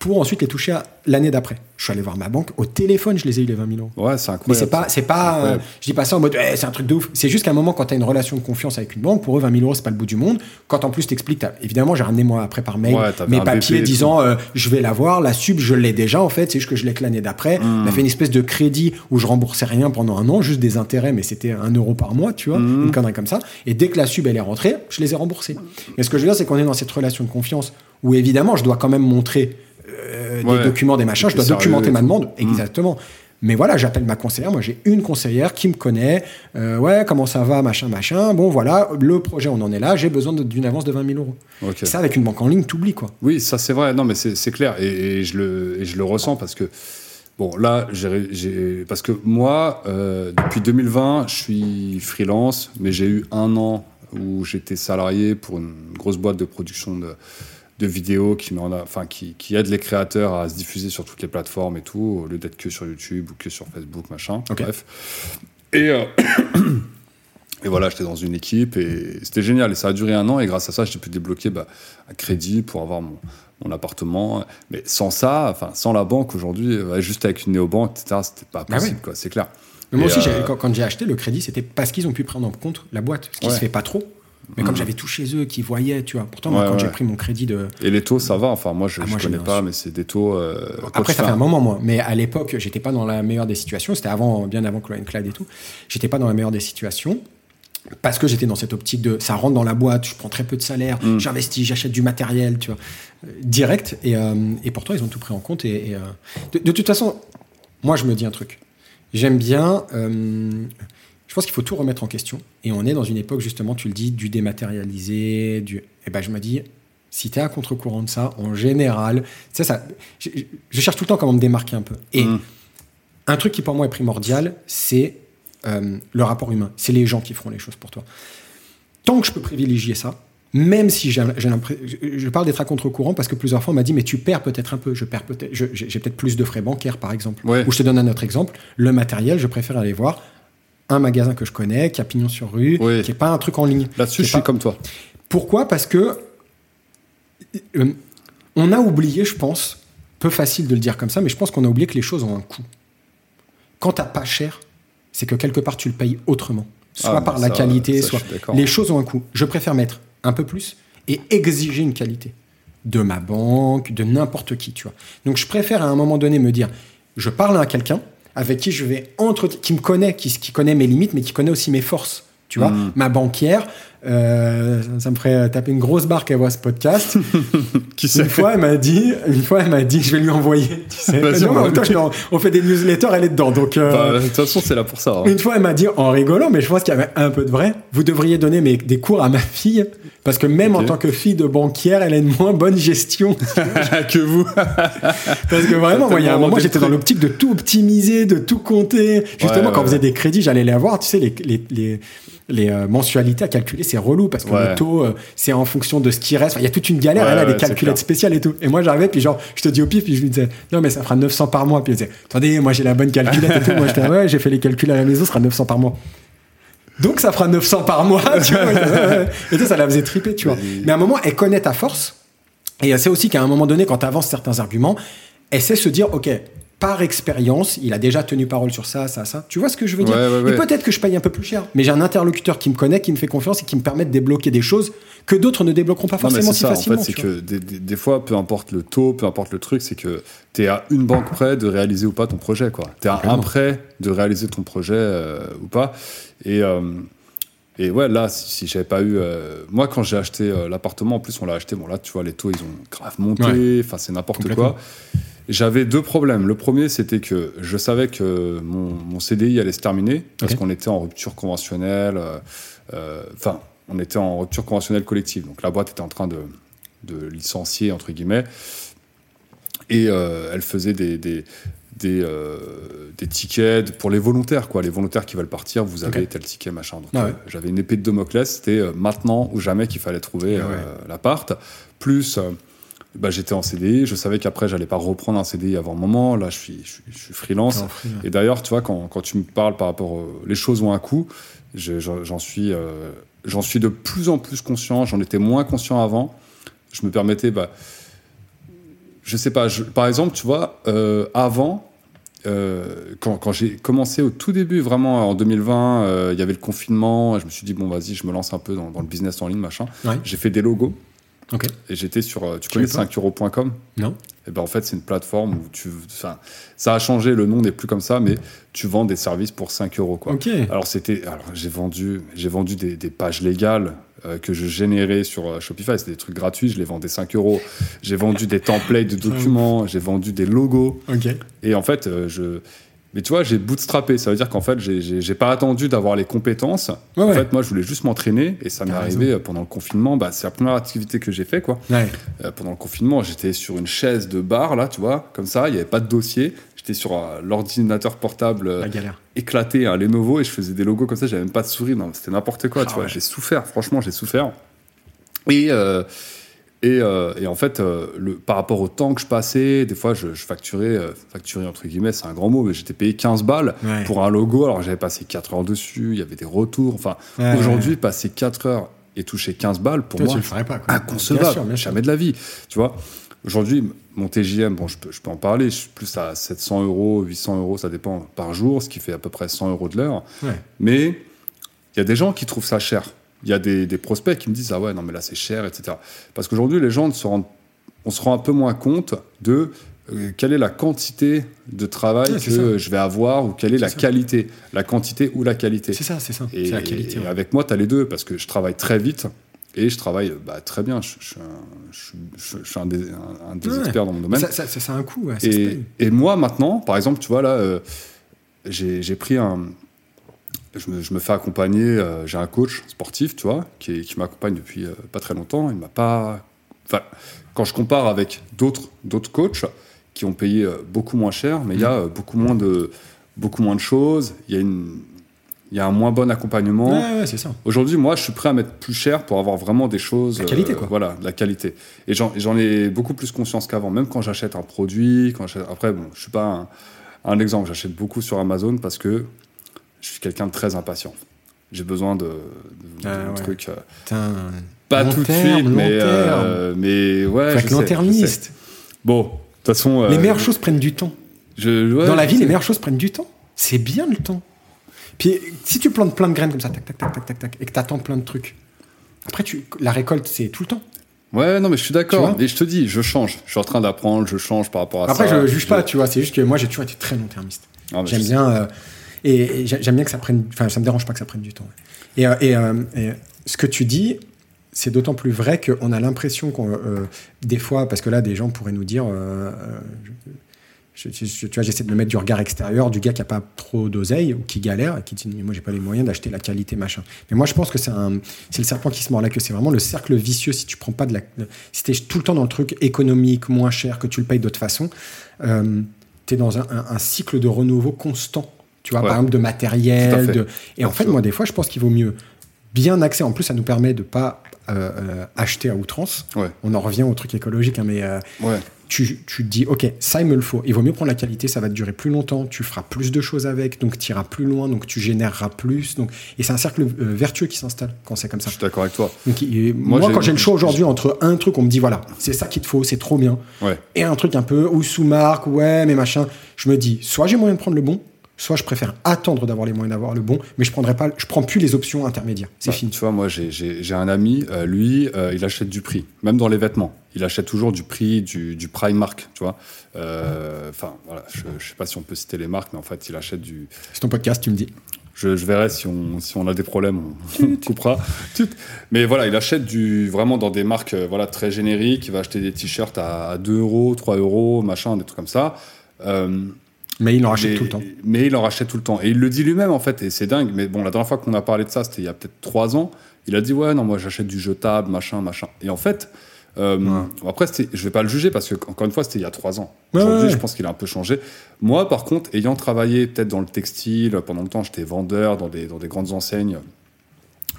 pour ensuite les toucher à l'année d'après. Je suis allé voir ma banque, au téléphone, je les ai eu les 20 000 euros. Ouais, c'est Mais incroyable. c'est pas, c'est pas, euh, je dis pas ça en mode, Eh, c'est un truc de ouf. C'est juste qu'à un moment, quand tu as une relation de confiance avec une banque, pour eux, 20 000 euros, c'est pas le bout du monde. Quand en plus t'expliques, évidemment, j'ai ramené moi après par mail Ouais, mes papiers BP disant, euh, je vais l'avoir, la sub, je l'ai déjà en fait, c'est juste que je l'ai que l'année d'après. On a fait une espèce de crédit où je remboursais rien pendant un an, juste des intérêts, mais c'était un euro par mois, tu vois, Hmm. une connerie comme ça. Et dès que la sub, elle est rentrée, je les ai remboursés. Mais ce que je veux dire, c'est qu'on est dans cette relation de confiance où évidemment, je dois quand même montrer euh, Ouais. des documents, des machins, je dois documenter ma demande. Exactement. Mais voilà, j'appelle ma conseillère. Moi, j'ai une conseillère qui me connaît. Euh, ouais, comment ça va, machin, machin. Bon, voilà, le projet, on en est là. J'ai besoin d'une avance de 20 000 euros. Ok. Ça, avec une banque en ligne, t'oublies, quoi. Oui, ça c'est vrai. Non, mais c'est clair. Et, et je le, et je le ressens parce que, bon, là, j'ai- j'ai. Parce que moi, euh, depuis 2020, je suis freelance, mais j'ai eu un an où j'étais salarié pour une grosse boîte de production de, de vidéos qui, met en a- enfin, qui, qui aide les créateurs à se diffuser sur toutes les plateformes et tout, au lieu d'être que sur YouTube ou que sur Facebook, machin. Bref. Et. euh, Et voilà, j'étais dans une équipe et c'était génial. Et ça a duré un an. Et grâce à ça, j'ai pu débloquer bah, un crédit pour avoir mon, mon appartement. Mais sans ça, enfin, sans la banque aujourd'hui, euh, juste avec une néobanque, etc., c'était pas Ah possible, quoi. C'est clair. Mais moi Et, aussi, euh, quand j'ai acheté le crédit, c'était parce qu'ils ont pu prendre en compte la boîte, ce qui Ouais. se fait pas trop. Mais comme Mhm. j'avais tout chez eux, qui voyaient, tu vois. Pourtant, moi, Ouais, quand j'ai pris mon crédit de. Et les taux, ça va. Enfin, moi, je, Ah, moi, j'ai connais pas, mais c'est des taux. euh, Après, ça fait un moment, moi. Mais à l'époque, j'étais pas dans la meilleure des situations. C'était avant, bien avant Chloé Clyde et tout. J'étais pas dans la meilleure des situations. Parce que j'étais dans cette optique de ça rentre dans la boîte, je prends très peu de salaire, Mm. j'investis, j'achète du matériel, tu vois, direct. Et, euh, et pourtant, ils ont tout pris en compte. Et, et, euh, de, de toute façon, moi, je me dis un truc. J'aime bien. euh, je pense qu'il faut tout remettre en question. Et on est dans une époque, justement, tu le dis, du dématérialisé. Du... Et ben, je me dis, si tu es à contre-courant de ça, en général, sais, ça, je, je cherche tout le temps comment me démarquer un peu. Et Mm. un truc qui pour moi est primordial, c'est euh, le rapport humain. C'est les gens qui feront les choses pour toi. Tant que je peux privilégier ça, même si j'ai l'impression. Je, parle d'être à contre-courant parce que plusieurs fois on m'a dit, mais tu perds peut-être un peu. Je perds peut-être. je- J'ai j'ai peut-être plus de frais bancaires, par exemple. Ouais. Ou je te donne un autre exemple. Le matériel, je préfère aller voir un magasin que je connais, qui a pignon sur rue, Oui. qui n'est pas un truc en ligne. Là-dessus, je suis comme toi. pourquoi? Parce que euh, on a oublié, je pense, peu facile de le dire comme ça, mais je pense qu'on a oublié que les choses ont un coût. Quand t'as pas cher, c'est que quelque part tu le payes autrement, soit Ah, par la qualité, ça, soit les choses ont un coût. Je préfère mettre un peu plus et exiger une qualité de ma banque, de n'importe qui, tu vois. Donc je préfère à un moment donné me dire, je parle à quelqu'un avec qui je vais entre qui me connaît, qui, qui connaît mes limites, mais qui connaît aussi mes forces. Tu vois, Mm. ma banquière, euh, ça, me ferait taper une grosse barre qu'elle voit ce podcast. Qui une fois, elle m'a dit, une fois, elle m'a dit que je vais lui envoyer. Tu sais, Non, on mais en temps, fait des newsletters, elle est dedans. Donc, euh, Bah, de toute façon, c'est là pour ça. hein. une fois, elle m'a dit en rigolant, mais je pense qu'il y avait un peu de vrai. Vous devriez donner mes- des cours à ma fille, parce que même en tant que fille de banquière, elle a une moins bonne gestion. que vous. Parce que vraiment, moi, il y a un moment, j'étais dans l'optique de tout optimiser, de tout compter. Justement, Ouais, quand on ouais, faisait des crédits, j'allais les avoir. Tu sais, les, les, les, les, euh, mensualités à calculer, c'est relou parce que Ouais. le taux, euh, c'est en fonction de ce qui reste. Enfin, Il y a toute une galère. Ouais, elle a des calculettes spéciales et tout. Et moi, j'arrivais, puis genre, je te dis au pif, puis je lui disais, non, mais ça fera 900 par mois. Puis elle disait, attendez, moi, j'ai la bonne calculette et tout. Moi, j'étais, ouais, j'ai fait les calculs à la maison, ça sera 900 par mois. Donc, ça fera 900 par mois. tu vois. Et sais, ça la faisait triper, tu vois. Oui. Mais à un moment, elle connaît ta force. Et c'est aussi qu'à un moment donné, quand tu avances certains arguments, elle sait se dire, OK, par expérience, il a déjà tenu parole sur ça, ça, ça. Tu vois ce que je veux dire Ouais, ouais, Et ouais. peut-être que je paye un peu plus cher, mais j'ai un interlocuteur qui me connaît, qui me fait confiance et qui me permet de débloquer des choses que d'autres ne débloqueront pas Non, forcément c'est si ça, en fait, c'est que des, des- des fois, peu importe le taux, peu importe le truc, c'est que tu es à une banque près de réaliser ou pas ton projet. Tu es à un prêt de réaliser ton projet euh, ou pas. Et, euh, et ouais, là, si, si j'avais pas eu. euh, moi, quand j'ai acheté l'appartement, en plus, on l'a acheté. Bon, là, tu vois, les taux, ils ont grave monté. Enfin, c'est n'importe quoi. J'avais deux problèmes. Le premier, c'était que je savais que mon, mon CDI allait se terminer parce qu'on était en rupture conventionnelle. euh, euh, Enfin, on était en rupture conventionnelle collective. Donc la boîte était en train de, de licencier, entre guillemets. Et euh, elle faisait des, des, des, euh, des tickets pour les volontaires, quoi. Les volontaires qui veulent partir, vous avez tel ticket, machin. Donc Ah ouais. euh, j'avais une épée de Damoclès, c'était euh, maintenant ou jamais qu'il fallait trouver Ah ouais. l'appart. Plus, bah, j'étais en CDI, je savais qu'après, j'allais pas reprendre un CDI avant un moment. Là, je suis, je suis, je suis freelance. En free, ouais. Et d'ailleurs, tu vois, quand, quand tu me parles par rapport aux les choses ont un coût, je- j'en suis, euh, j'en suis de plus en plus conscient. J'en étais moins conscient avant. Je me permettais, bah, je sais pas, je- par exemple, tu vois, euh, avant, euh, quand, quand j'ai commencé au tout début, vraiment en 2020, euh, il y avait le confinement. Je me suis dit, bon, vas-y, je me lance un peu dans, dans le business en ligne, machin. Ouais. J'ai fait des logos Et j'étais sur, euh, tu connais. 5euros.com Non et ben en fait, c'est une plateforme où tu. Enfin, ça a changé, le nom n'est plus comme ça, mais tu vends des services pour 5 euros. Quoi. Ok. Alors, c'était. Alors, j'ai vendu, j'ai vendu des, des pages légales euh, que je générais sur euh, Shopify. C'était des trucs gratuits, je les vendais 5 euros. J'ai vendu des templates de documents, j'ai vendu des logos. Ok. Et en fait, euh, je. Mais tu vois, j'ai bootstrappé. Ça veut dire qu'en fait, j'ai- pas attendu d'avoir les compétences. Ouais, en ouais. fait, moi, je voulais juste m'entraîner. Et ça m'est arrivé euh, pendant le confinement. Bah, c'est la première activité que j'ai fait, quoi. Ouais. Euh, pendant le confinement, j'étais sur une chaise de bar, là, tu vois, comme ça, il n'y avait pas de dossier. J'étais sur euh, l'ordinateur portable euh, éclaté, un Lenovo, et je faisais des logos comme ça, j'avais même pas de souris, non, c'était n'importe quoi, Ah tu vois. J'ai souffert, franchement, j'ai souffert. Et, et, euh, et en fait, euh, le, par rapport au temps que je passais, des fois, je, je facturais, euh, facturer entre guillemets, c'est un grand mot, mais j'étais payé 15 balles Ouais. pour un logo, alors j'avais passé 4 heures dessus, il y avait des retours, enfin, Ouais, aujourd'hui, ouais. passer 4 heures et toucher 15 balles, pour Toi, moi. Quoi. inconcevable, Bien sûr, bien sûr. jamais de la vie. Tu vois, aujourd'hui, mon TJM, bon, je peux, je peux en parler, je suis plus à 700 euros, 800 euros, ça dépend par jour, ce qui fait à peu près 100 euros de l'heure. Mais il y a des gens qui trouvent ça cher. Il y a des, des prospects qui me disent ah ouais non mais là c'est cher etc. Parce qu'aujourd'hui les gens ne se rendent, on se rend un peu moins compte de euh, quelle est la quantité de travail que ça. je vais avoir ou quelle est, la ça. qualité, la quantité ou la qualité. C'est ça, c'est ça. Et, C'est la qualité. et ouais. avec moi, tu as les deux, parce que je travaille très vite et je travaille bah, très bien. Je, je suis un, je, je- je suis un des, un- un des Ouais. experts dans mon domaine. Ça, ça, ça, ça a un coût. ouais, et, et moi, maintenant, par exemple, tu vois, là, euh, j'ai pris un. Je me, je me fais accompagner, euh, j'ai un coach sportif, tu vois, qui, qui m'accompagne depuis euh, pas très longtemps. Il m'a pas. Enfin, quand je compare avec d'autres d'autres coachs qui ont payé euh, beaucoup moins cher, mais il y a euh, beaucoup moins de beaucoup moins de choses. Il y a une il y a un moins bon accompagnement. Ouais, ouais, c'est ça. Aujourd'hui, moi, je suis prêt à mettre plus cher pour avoir vraiment des choses. La qualité, quoi. Voilà, de la qualité. Et j'en ai beaucoup plus conscience qu'avant. Même quand j'achète un produit, quand après, bon, je suis pas un, un exemple. J'achète beaucoup sur Amazon parce que je suis quelqu'un de très impatient. J'ai besoin de, de- Ah, de ouais. trucs. euh, Putain. pas Long tout de suite, long mais, terme. euh, mais ouais. Sais. long-termiste. Bon, de toute façon. Les euh, meilleures choses prennent du temps. je- ouais, Dans la vie, les meilleures choses prennent du temps. C'est bien le temps. Puis si tu plantes plein de graines comme ça, tac, tac, tac, tac, tac, tac, et que tu attends plein de trucs, après, tu, la récolte, c'est tout le temps. Ouais, non, mais je suis d'accord. Mais je te dis, je change. Je suis en train d'apprendre, je change par rapport à Après, ça. je juge pas, tu vois, c'est juste que moi, j'ai toujours été très long-termiste. Mais J'aime bien. euh, et et j'ai- j'aime bien que ça prenne. Enfin, ça me dérange pas que ça prenne du temps. Et, euh, euh, et ce que tu dis, c'est d'autant plus vrai qu'on a l'impression qu'on. euh, des fois, parce que là, des gens pourraient nous dire. euh, euh, tu vois, j'essaie de me mettre du regard extérieur du gars qui a pas trop d'oseille ou qui galère et qui dit mais moi j'ai pas les moyens d'acheter la qualité machin. Mais moi je pense que c'est le serpent qui se mord la queue. C'est vraiment le cercle vicieux si tu prends pas de la, si t'es tout le temps dans le truc économique moins cher que tu le payes d'autre façon, euh, tu es dans un cycle de renouveau constant. Tu vois, Ouais. par exemple de matériel. De... Et en fait, moi des fois je pense qu'il vaut mieux bien axer. En plus, ça nous permet de pas euh, euh, acheter à outrance. Ouais, On en revient au truc écologique, hein, mais euh, ouais. tu, tu te dis, OK, ça, il me le faut. Il vaut mieux prendre la qualité, ça va te durer plus longtemps, tu feras plus de choses avec, donc tu iras plus loin, donc tu généreras plus. Donc... Et c'est un cercle vertueux qui s'installe quand c'est comme Je ça. suis d'accord avec toi. Donc, Moi, quand j'ai le choix aujourd'hui entre un truc, on me dit, voilà, c'est ça qu'il te faut, c'est trop bien, Ouais. et un truc un peu, ou sous-marque, ouais, mais machin, je me dis, soit j'ai moyen de prendre le bon, soit je préfère attendre d'avoir les moyens d'avoir le bon, mais je prendrai pas, je prends plus les options intermédiaires. C'est Bah, fini. Tu vois, moi, j'ai- j'ai j'ai un ami, euh, lui, euh, il achète du prix, même dans les vêtements. Il achète toujours du prix, du, du Primark, tu vois. Euh, Enfin, voilà, je, je sais pas si on peut citer les marques, mais en fait, il achète du. C'est ton podcast, tu me dis. Je, je verrai si on, si on a des problèmes, on, coupera. Mais voilà, il achète du, vraiment dans des marques voilà, très génériques. Il va acheter des t-shirts à, à 2 euros, 3 euros, machin, des trucs comme ça. Euh, Mais il en rachète tout le temps. Mais il en rachète tout le temps. Et il le dit lui-même, en fait, et c'est dingue. Mais bon, la dernière fois qu'on a parlé de ça, c'était il y a peut-être trois ans. Il a dit, ouais, non, moi j'achète du jetable, machin, machin. Et en fait, euh, après, je vais pas le juger parce que, encore une fois, c'était il y a trois ans. Aujourd'hui, je pense qu'il a un peu changé. Moi, par contre, ayant travaillé peut-être dans le textile, pendant le temps, j'étais vendeur dans des, dans des grandes enseignes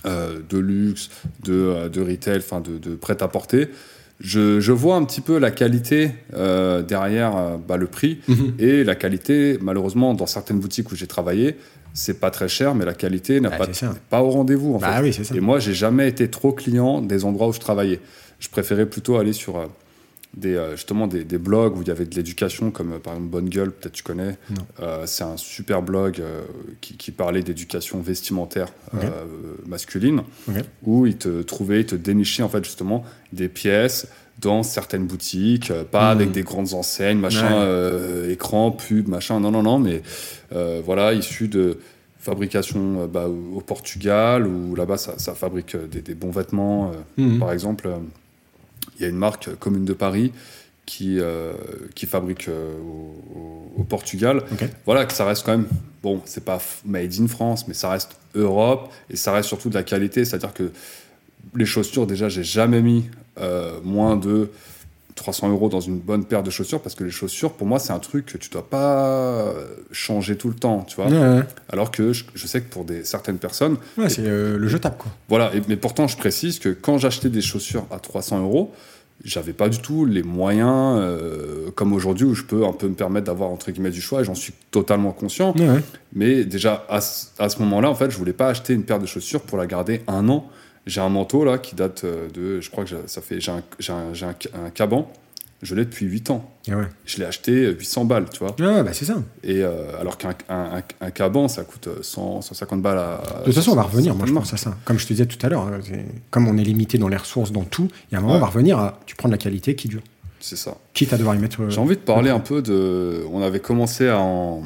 euh, de luxe, de, euh, de retail, enfin de, de prêt-à-porter je, vois un petit peu la qualité euh, derrière euh, bah, le prix mhm. et la qualité, malheureusement, dans certaines boutiques où j'ai travaillé, c'est pas très cher, mais la qualité n'est pas, pas, au rendez-vous. bah, Oui, et moi, j'ai jamais été trop client des endroits où je travaillais. Je préférais plutôt aller sur euh, des, euh, justement des, des, blogs où il y avait de l'éducation, comme euh, par exemple Bonne Gueule, peut-être tu connais. Euh, c'est un super blog qui, qui, parlait d'éducation vestimentaire masculine, où il te trouvait, il te dénichait en fait justement des pièces dans certaines boutiques, pas hmm. avec des grandes enseignes, machin, écran, pub, machin, non, non, non, mais voilà, issu de fabrication bah, au Portugal, où là-bas ça, ça, fabrique des, des bons vêtements, hmm. par exemple il y a une marque commune de Paris qui, euh, qui fabrique euh, au, Portugal. Voilà, que ça reste quand même, bon, c'est pas made in France, mais ça reste Europe et ça reste surtout de la qualité. C'est-à-dire que les chaussures, déjà, j'ai jamais mis euh, moins de 300 euros dans une bonne paire de chaussures parce que les chaussures, pour moi, c'est un truc que tu dois pas changer tout le temps, tu vois. Alors que je, sais que pour des, certaines personnes. Ouais, c'est le jetable, quoi. Voilà, mais pourtant, je précise que quand j'achetais des chaussures à 300 euros, j'avais pas du tout les moyens euh, comme aujourd'hui où je peux un peu me permettre d'avoir entre guillemets du choix et j'en suis totalement conscient. Mais déjà à, à ce moment-là, en fait, je voulais pas acheter une paire de chaussures pour la garder un an. J'ai un manteau là qui date euh, de, je crois que ça fait, j'ai un, un, un, un, caban je l'ai depuis 8 ans. Ah je l'ai acheté 800 balles, tu vois. Ah bah c'est ça. Et euh, alors qu'un un, caban, ça coûte 100, 150 balles à. De toute façon, on va revenir, moi je pense à ça. Comme je te disais tout à l'heure, hein, comme on est limité dans les ressources, dans tout, il y a un moment, on va revenir à. Tu prends de la qualité qui dure. C'est ça. Quitte à devoir y mettre. Euh, J'ai envie de parler un peu de. On avait commencé à en,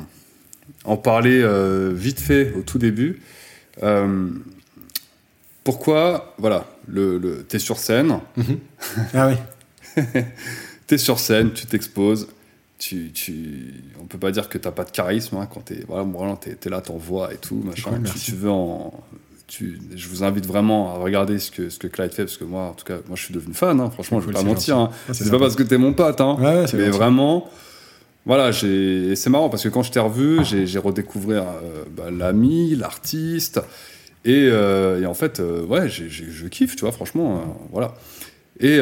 en parler euh, vite fait au tout début. pourquoi, voilà, le, le t'es sur scène. Mhm. Ah oui. tu es sur scène, tu t'exposes. Tu, tu, on peut pas dire que tu n'as pas de charisme hein, quand tu es, voilà, es, là, t'envoies et tout. Machin. tu, veux en, tu, je vous invite vraiment à regarder ce que, ce que Clyde fait, parce que moi, en tout cas, moi, je suis devenu fan. Hein, franchement, je vais pas mentir. Hein. c'est pas parce que tu es mon pote, hein, mais vraiment. Voilà, c'est marrant parce que quand je t'ai revu, j'ai redécouvert euh, bah, l'ami, l'artiste, et, euh, et, en fait, euh, ouais, je kiffe, tu vois, franchement, voilà. Et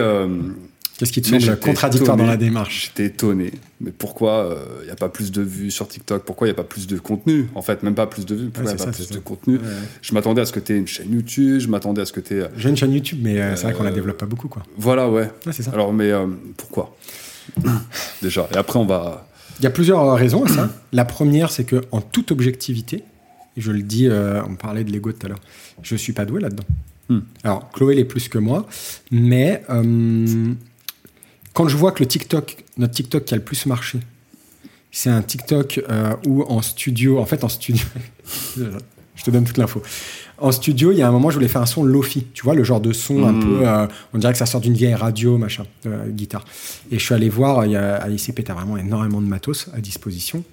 Qu'est-ce qui te semble contradictoire dans la démarche J'étais étonné. Mais pourquoi il n'y a pas plus de vues sur TikTok? Pourquoi il n'y a pas plus de contenu En fait, même pas plus de vues. Pourquoi il n'y a pas plus de contenu? Je m'attendais à ce que tu aies une chaîne YouTube. Je m'attendais à ce que tu aies. J'ai une chaîne YouTube, mais euh, c'est vrai qu'on la développe pas beaucoup. Quoi. Voilà, ouais. c'est ça. Alors, mais euh, pourquoi? Déjà. Et après, on va. Il y a plusieurs euh, raisons à ça. la première, c'est que en toute objectivité, je le dis, on parlait de l'ego tout à l'heure, je suis pas doué là-dedans. Hmm. Alors, Chloé l'est plus que moi, mais quand je vois que le TikTok, notre TikTok qui a le plus marché, c'est un TikTok euh, où en studio, en fait en studio, je te donne toute l'info. En studio, il y a un moment, je voulais faire un son lofi, tu vois, le genre de son un hmm. peu, euh, on dirait que ça sort d'une vieille radio, machin, euh, guitare. Et je suis allé voir, il y a, à l'ICP, vraiment énormément de matos à disposition.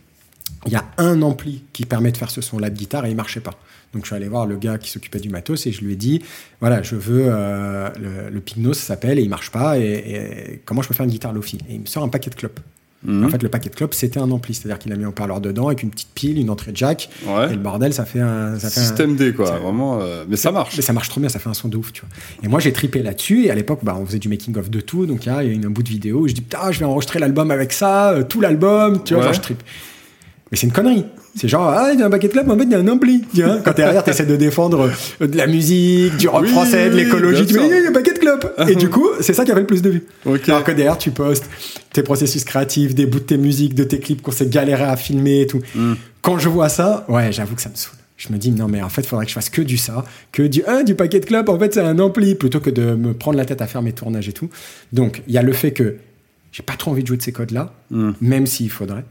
Il y a un ampli qui permet de faire ce son-là de guitare et il marchait pas. Donc je suis allé voir le gars qui s'occupait du matos et je lui ai dit voilà, je veux euh, le, le ça s'appelle, et il marche pas. Et, comment je peux faire une guitare Lofi? Et il me sort un paquet de clopes. Mhm. En fait, le paquet de clopes, c'était un ampli, c'est-à-dire qu'il a mis un parleur dedans avec une petite pile, une entrée jack, et le bordel, ça fait un ça fait système D quoi, vraiment. Euh, mais ça marche. Mais ça marche trop bien, ça fait un son de ouf, tu vois. Et moi, j'ai tripé là-dessus, et à l'époque, bah, on faisait du making of de tout, donc il y a une, un bout de vidéo où je dis putain, je vais enregistrer l'album avec ça, euh, tout l'album, tu vois, genre, je tripe. Mais c'est une connerie. C'est genre, ah, il y a un paquet de club, en fait, il y a un ampli. Tu vois Quand t'es derrière, t'essaies de défendre euh, de la musique, du rock français, de l'écologie, tu dis, il y a un paquet de club. Et du coup, c'est ça qui avait le plus de vues. Alors que derrière, tu postes tes processus créatifs, des bouts de tes musiques, de tes clips qu'on s'est galéré à filmer et tout. Hmm. Quand je vois ça, ouais, j'avoue que ça me saoule. Je me dis, non, mais en fait, il faudrait que je fasse que du ça, que du, ah, du paquet de club, en fait, c'est un ampli, plutôt que de me prendre la tête à faire mes tournages et tout. Donc, il y a le fait que j'ai pas trop envie de jouer de ces codes-là, hmm. même s'il faudrait.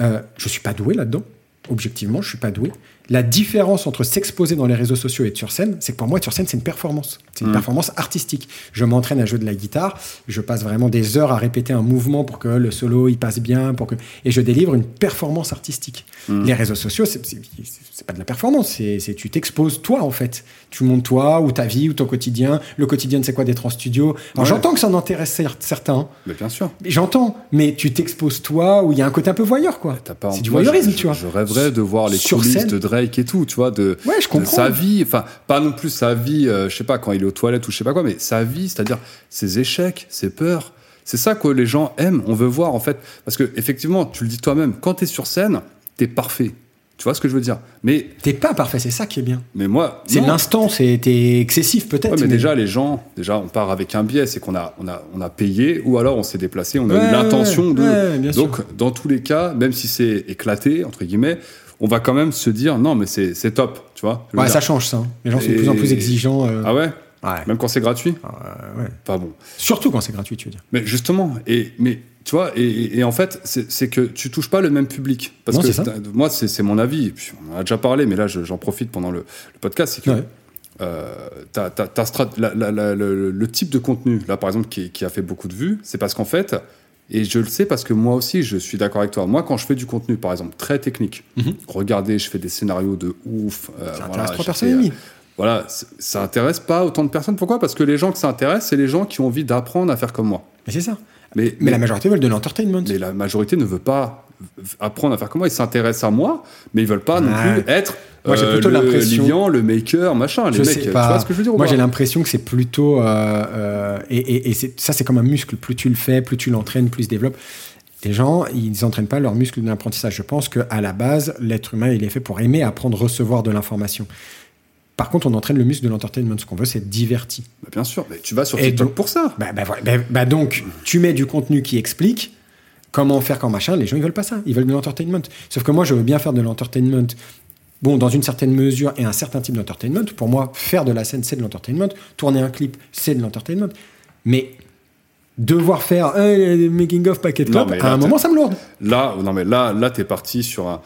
Euh, je suis pas doué là-dedans. objectivement, je suis pas doué. La différence entre s'exposer dans les réseaux sociaux et être sur scène, c'est que pour moi, être sur scène, c'est une performance. C'est une Mm. performance artistique. Je m'entraîne à jouer de la guitare, je passe vraiment des heures à répéter un mouvement pour que le solo il passe bien, pour que et je délivre une performance artistique. Mm. Les réseaux sociaux, c'est pas de la performance, c'est tu t'exposes toi en fait. Tu montres toi ou ta vie ou ton quotidien. Le quotidien, c'est quoi d'être en studio? Alors Ouais. j'entends que ça en intéresse cer- certains. Mais bien sûr. J'entends, mais tu t'exposes toi où il y a un côté un peu voyeur quoi. C'est du voyeurisme, je, tu vois. Je rêverais de voir les Sur scène. de Et tout, tu vois, de, Ouais, je de comprends. sa vie. Enfin, pas non plus sa vie, euh, je sais pas, quand il est aux toilettes ou je sais pas quoi, mais sa vie, c'est-à-dire ses échecs, ses peurs. C'est ça que les gens aiment, on veut voir en fait. Parce que effectivement, tu le dis toi-même, quand t'es sur scène, t'es parfait. Tu vois ce que je veux dire? Mais, T'es pas parfait, c'est ça qui est bien. mais moi, C'est l'instant, c'est t'es excessif peut-être. Ouais, mais déjà, les gens, déjà, on part avec un biais, c'est qu'on a, on a, on a payé ou alors on s'est déplacé, on a Ouais, eu l'intention ouais, de. sûr. Donc, dans tous les cas, même si c'est éclaté, entre guillemets, on va quand même se dire non, mais c'est c'est top, tu vois. Ouais, ça change ça. hein. Les gens sont de plus en plus exigeants. euh, Ah ouais? Ouais. Même quand c'est gratuit? Euh, ouais. Pas bon. Surtout quand c'est gratuit, tu veux dire. Mais justement, et, mais tu vois, et, en fait, c'est que tu touches pas le même public. Parce Non, que c'est ça. moi, c'est mon avis, et puis on en a déjà parlé, mais là, je- j'en profite pendant le, le podcast, c'est que Ouais. euh, t'as- t'as- t'as strat- la- la- la- le, le type de contenu, là, par exemple, qui, qui a fait beaucoup de vues, c'est parce qu'en fait, et je le sais parce que moi aussi, je suis d'accord avec toi. Moi, quand je fais du contenu, par exemple, très technique, Mhm. regardez, je fais des scénarios de ouf. euh, Ça voilà, intéresse trois personnes et fais, euh, demie. Voilà, ça intéresse pas autant de personnes. Pourquoi? Parce que les gens que ça intéresse, c'est les gens qui ont envie d'apprendre à faire comme moi. Mais c'est ça. Mais, Mais la majorité veulent de l'entertainment. mais la majorité ne veut pas apprendre à faire comme moi. Ils s'intéressent à moi, mais ils veulent pas non Ouais. plus être Moi, j'ai euh, plutôt le l'impression- Lilian, le maker, machin. Les Je mecs, sais tu pas. vois ce que je veux dire ou Moi, j'ai l'impression que c'est plutôt. euh, euh, et et- et c'est- ça, c'est comme un muscle. Plus tu le fais, plus tu l'entraînes, plus il se développe. Les gens, ils n'entraînent pas leur muscle d'apprentissage. Je pense qu'à la base, l'être humain, il est fait pour aimer apprendre, recevoir de l'information. Par contre, on entraîne le muscle de l'entertainment. Ce qu'on veut, c'est être diverti. Bah, Bien sûr, mais tu vas sur Et TikTok donc- pour ça. Bah, bah. Bah, bah, donc, tu mets du contenu qui explique comment faire quand machin. Les gens, ils veulent pas ça. Ils veulent de l'entertainment. Sauf que moi, je veux bien faire de l'entertainment. Bon, dans une certaine mesure et un certain type d'entertainment. Pour moi, faire de la scène, c'est de l'entertainment. Tourner un clip, c'est de l'entertainment. Mais devoir faire un making of packet Non, club, à un moment, ça me lourde. Là, non, mais là, là, t'es parti sur un.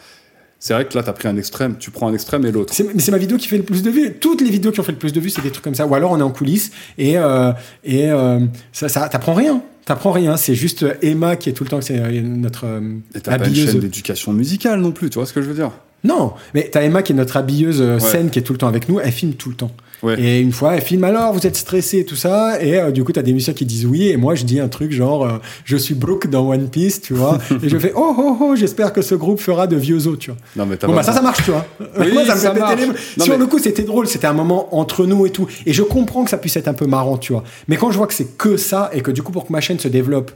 C'est vrai que là, t'as pris un extrême. Tu prends un extrême et l'autre. Mais c'est ma vidéo qui fait le plus de vues. Toutes les vidéos qui ont fait le plus de vues, c'est des trucs comme ça. Ou alors on est en coulisses et, euh, et euh, ça, ça t'apprends rien. T'apprends rien. C'est juste Emma qui est tout le temps, c'est euh, notre euh, Et t'as pas une chaîne d'éducation musicale non plus. Tu vois ce que je veux dire? Non, mais t'as Emma qui est notre habilleuse euh, Ouais. scène qui est tout le temps avec nous. Elle filme tout le temps. Ouais. Et une fois, elle filme alors, vous êtes stressé et tout ça. Et euh, du coup, t'as des musiciens qui disent oui. Et moi, je dis un truc genre, euh, je suis Brooke dans One Piece, tu vois. et je fais, oh, oh, oh, j'espère que ce groupe fera de vieux os, tu vois. Non, mais Bon, bah ça, ça marche, tu vois. Oui, Moi, ça me ça fait péter marche. les mains. Non, Sur mais- le coup, c'était drôle. C'était un moment entre nous et tout. Et je comprends que ça puisse être un peu marrant, tu vois. Mais quand je vois que c'est que ça et que du coup, pour que ma chaîne se développe,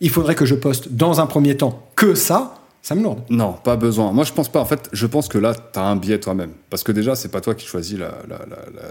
il faudrait que je poste dans un premier temps que ça, ça me lourde. Non, pas besoin. Moi, je pense pas. En fait, je pense que là, tu as un biais toi-même. Parce que déjà, c'est pas toi qui choisis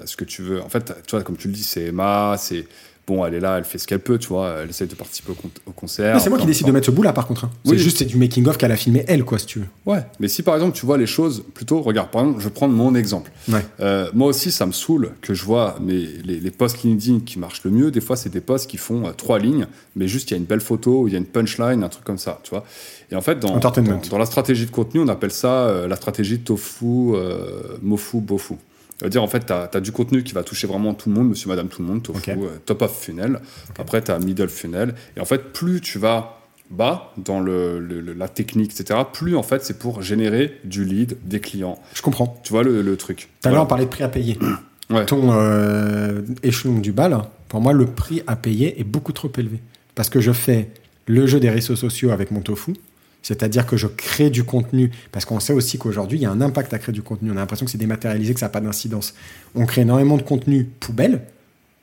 ce que tu veux. En fait, tu vois, comme tu le dis, c'est Emma, c'est. Bon, elle est là, elle fait ce qu'elle peut, tu vois. Elle essaie de participer au, con- au concert. C'est moi qui décide de mettre ce bout là, par contre. hein. C'est Oui. juste, c'est du making-of qu'elle a filmé elle, quoi, si tu veux. Ouais, mais si par exemple tu vois les choses plutôt, regarde, par exemple, je vais prendre mon exemple. Ouais. Euh, moi aussi, ça me saoule que je vois mes, les, les posts LinkedIn qui marchent le mieux. Des fois, c'est des posts qui font euh, trois lignes, mais juste il y a une belle photo, il y a une punchline, un truc comme ça, tu vois. Et en fait, dans, Entertainment. dans, dans la stratégie de contenu, on appelle ça euh, la stratégie tofu, mofu, bofu. C'est-à-dire, en fait, tu as, du contenu qui va toucher vraiment tout le monde, monsieur, madame, tout le monde, tofu, euh, top of funnel. Après, tu as middle funnel. Et en fait, plus tu vas bas dans le, la technique, etc., plus en fait, c'est pour générer du lead, des clients. Je comprends. Tu vois le, le truc Tout à l'heure, on parlait de prix à payer. Ouais. Ton euh, échelon du bal, pour moi, le prix à payer est beaucoup trop élevé. Parce que je fais le jeu des réseaux sociaux avec mon tofu, c'est-à-dire que je crée du contenu, parce qu'on sait aussi qu'aujourd'hui, il y a un impact à créer du contenu. On a l'impression que c'est dématérialisé, que ça n'a pas d'incidence. On crée énormément de contenu poubelle,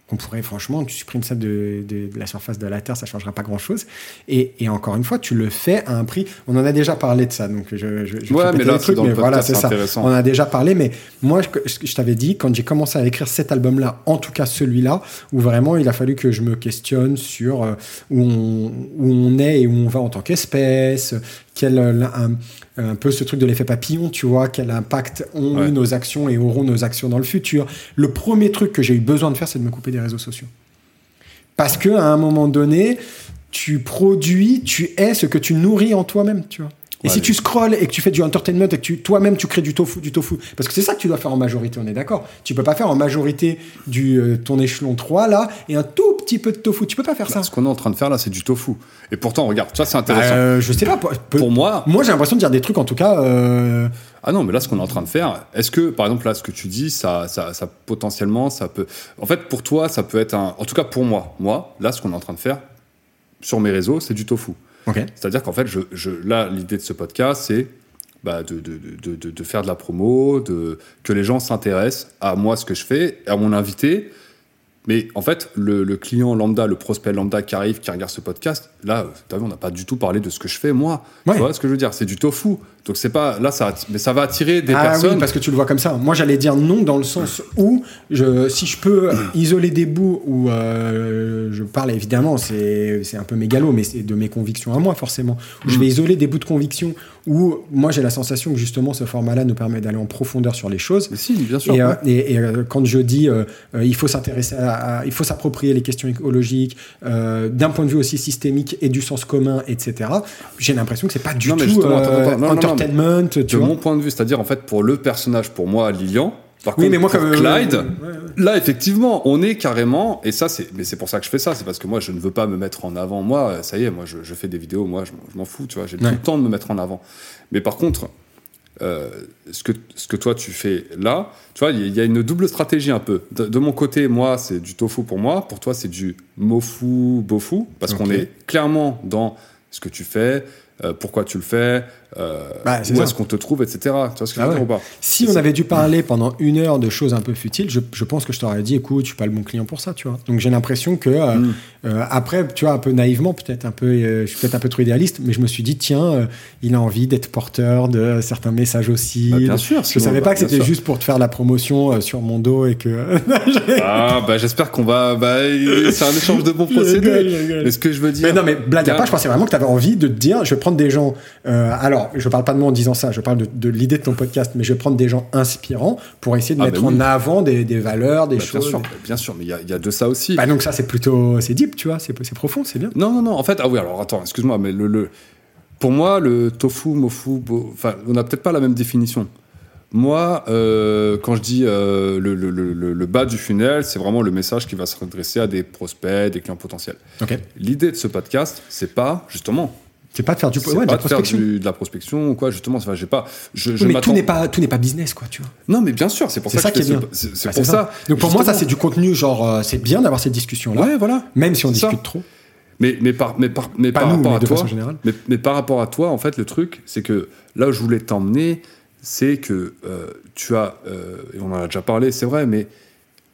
qu'on pourrait, franchement, tu supprimes ça de, de- de la surface de la Terre, ça ne changera pas grand-chose. Et, et encore une fois, tu le fais à un prix. On en a déjà parlé de ça, donc je, je, Ouais, répéter mais là, voilà, c'est ça. On a déjà parlé, mais moi, je, t'avais dit, quand j'ai commencé à écrire cet album-là, en tout cas celui-là, où vraiment il a fallu que je me questionne sur euh, où, on, où on est et où on va en tant qu'espèce, quel euh, un, un peu ce truc de l'effet papillon, tu vois, quel impact ont Ouais. eu nos actions et auront nos actions dans le futur. Le premier truc que j'ai eu besoin de faire, c'est de me couper des réseaux sociaux. Parce que à un moment donné, tu produis, tu es ce que tu nourris en toi-même, tu vois. Et si tu scrolles et que tu fais du entertainment et que tu, toi-même tu crées du tofu, du tofu, parce que c'est ça que tu dois faire en majorité, on est d'accord. Tu peux pas faire en majorité du euh, ton échelon 3 là et un tout petit peu de tofu. Tu peux pas faire ça. Ce qu'on est en train de faire là, c'est du tofu. Et pourtant, regarde, ça c'est intéressant. Euh, je sais pas. Pour moi, moi j'ai l'impression de dire des trucs en tout cas. euh, Ah non, mais là, ce qu'on est en train de faire, est-ce que, par exemple, là, ce que tu dis, ça, ça, ça potentiellement, ça peut. En fait, pour toi, ça peut être un. En tout cas, pour moi, moi, là, ce qu'on est en train de faire sur mes réseaux, c'est du tofu. C'est-à-dire qu'en fait, je, je- là, l'idée de ce podcast, c'est bah, de, de, de- de faire de la promo, de, que les gens s'intéressent à moi, ce que je fais, à mon invité. Mais en fait, le, le client lambda, le prospect lambda qui arrive, qui regarde ce podcast, là, t'as vu, on n'a pas du tout parlé de ce que je fais moi. Ouais. Tu vois ce que je veux dire? C'est du tofu. Donc c'est pas là, ça, mais ça va attirer des ah personnes. oui, parce que tu le vois comme ça. Moi, j'allais dire non dans le sens où, je, si je peux isoler des bouts où euh, je parle évidemment, c'est un peu mégalo, mais c'est de mes convictions à moi forcément. Où Je vais isoler des bouts de conviction où moi j'ai la sensation que justement ce format-là nous permet d'aller en profondeur sur les choses. Mais si, bien sûr. Et, euh, et- et, euh, quand je dis euh, il faut s'intéresser à, à- il faut s'approprier les questions écologiques euh, d'un point de vue aussi systémique et du sens commun, etc. J'ai l'impression que c'est pas du Non, tout justement, attends, attends, non, non, non, mais entertainment, de mon point de vue, c'est-à-dire en fait pour le personnage, pour moi, Lilian. Par Oui, contre, mais moi comme Clyde, Ouais, ouais. Là, effectivement, on est carrément, et ça, c'est, mais c'est pour ça que je fais ça, c'est parce que moi, je ne veux pas me mettre en avant. Moi, euh, ça y est, moi, je, je fais des vidéos, moi, je, m'en- je m'en fous, tu vois, j'ai tout Ouais. le temps de me mettre en avant. Mais par contre, euh, ce, que, ce que toi, tu fais là, tu vois, il y a- il y, a une double stratégie un peu. De, de mon côté, moi, c'est du tofu pour moi, pour toi, c'est du mofu, bofu, parce qu'on est clairement dans ce que tu fais, euh, pourquoi tu le fais, euh, Bah, c'est où est-ce qu'on te trouve, etc. Tu vois ce que Ah je veux dire ouais. ou pas Si on avait dû parler pendant une heure de choses un peu futiles, je, je pense que je t'aurais dit, écoute, je suis pas le bon client pour ça, tu vois. Donc j'ai l'impression que euh, Mm. euh, après, tu vois, un peu naïvement, peut-être un peu, euh, je suis peut-être un peu trop idéaliste, mais je me suis dit, tiens, il a envie d'être porteur de certains messages aussi. Bah, bien sûr. Je savais bah, pas que bien c'était juste pour te faire la promotion sur mon dos et que. Ah, bah j'espère qu'on va. Bah, c'est un échange de bons procédés. Mais ce que je veux dire. Mais non, mais blague à part, je pensais vraiment que tu avais envie de te dire, je vais prendre des gens. euh, alors, je parle pas de moi en disant ça, je parle de, de l'idée de ton podcast, mais je vais prendre des gens inspirants pour essayer de Ah, mettre bah oui. en avant des, des valeurs, des Bah, bien choses. sûr, bien sûr, mais il y a- il y, a de ça aussi. Bah, donc ça, c'est plutôt, c'est deep, tu vois, c'est profond, c'est bien. Non, non, non. En fait, ah oui, alors attends, excuse-moi, mais le, le- pour moi, le tofu, mofu, enfin, on n'a peut-être pas la même définition. Moi, euh, quand je dis euh, le, le- le- le- le bas du funnel, c'est vraiment le message qui va se redresser à des prospects, des clients potentiels. Ok. L'idée de ce podcast, c'est pas justement, C'est pas de faire du, ouais, pas la de faire prospection. du- de la prospection ou quoi. Justement, enfin, j'ai pas. Je, je mais tout n'est pas, tout n'est pas business, quoi, tu vois. Non, mais bien sûr, c'est pour ça, ça que qui est bien. C'est Bah, pour ça. Donc pour moi, ça, c'est du contenu, genre, euh, c'est bien d'avoir cette discussion-là, Ouais, voilà. même si on ça. discute trop. Mais, mais, par, mais, par, mais Pas par nous, rapport mais à de toi, mais, mais par rapport à toi, en fait, le truc, c'est que là où je voulais t'emmener, c'est que euh, tu as, euh, et on en a déjà parlé, c'est vrai, mais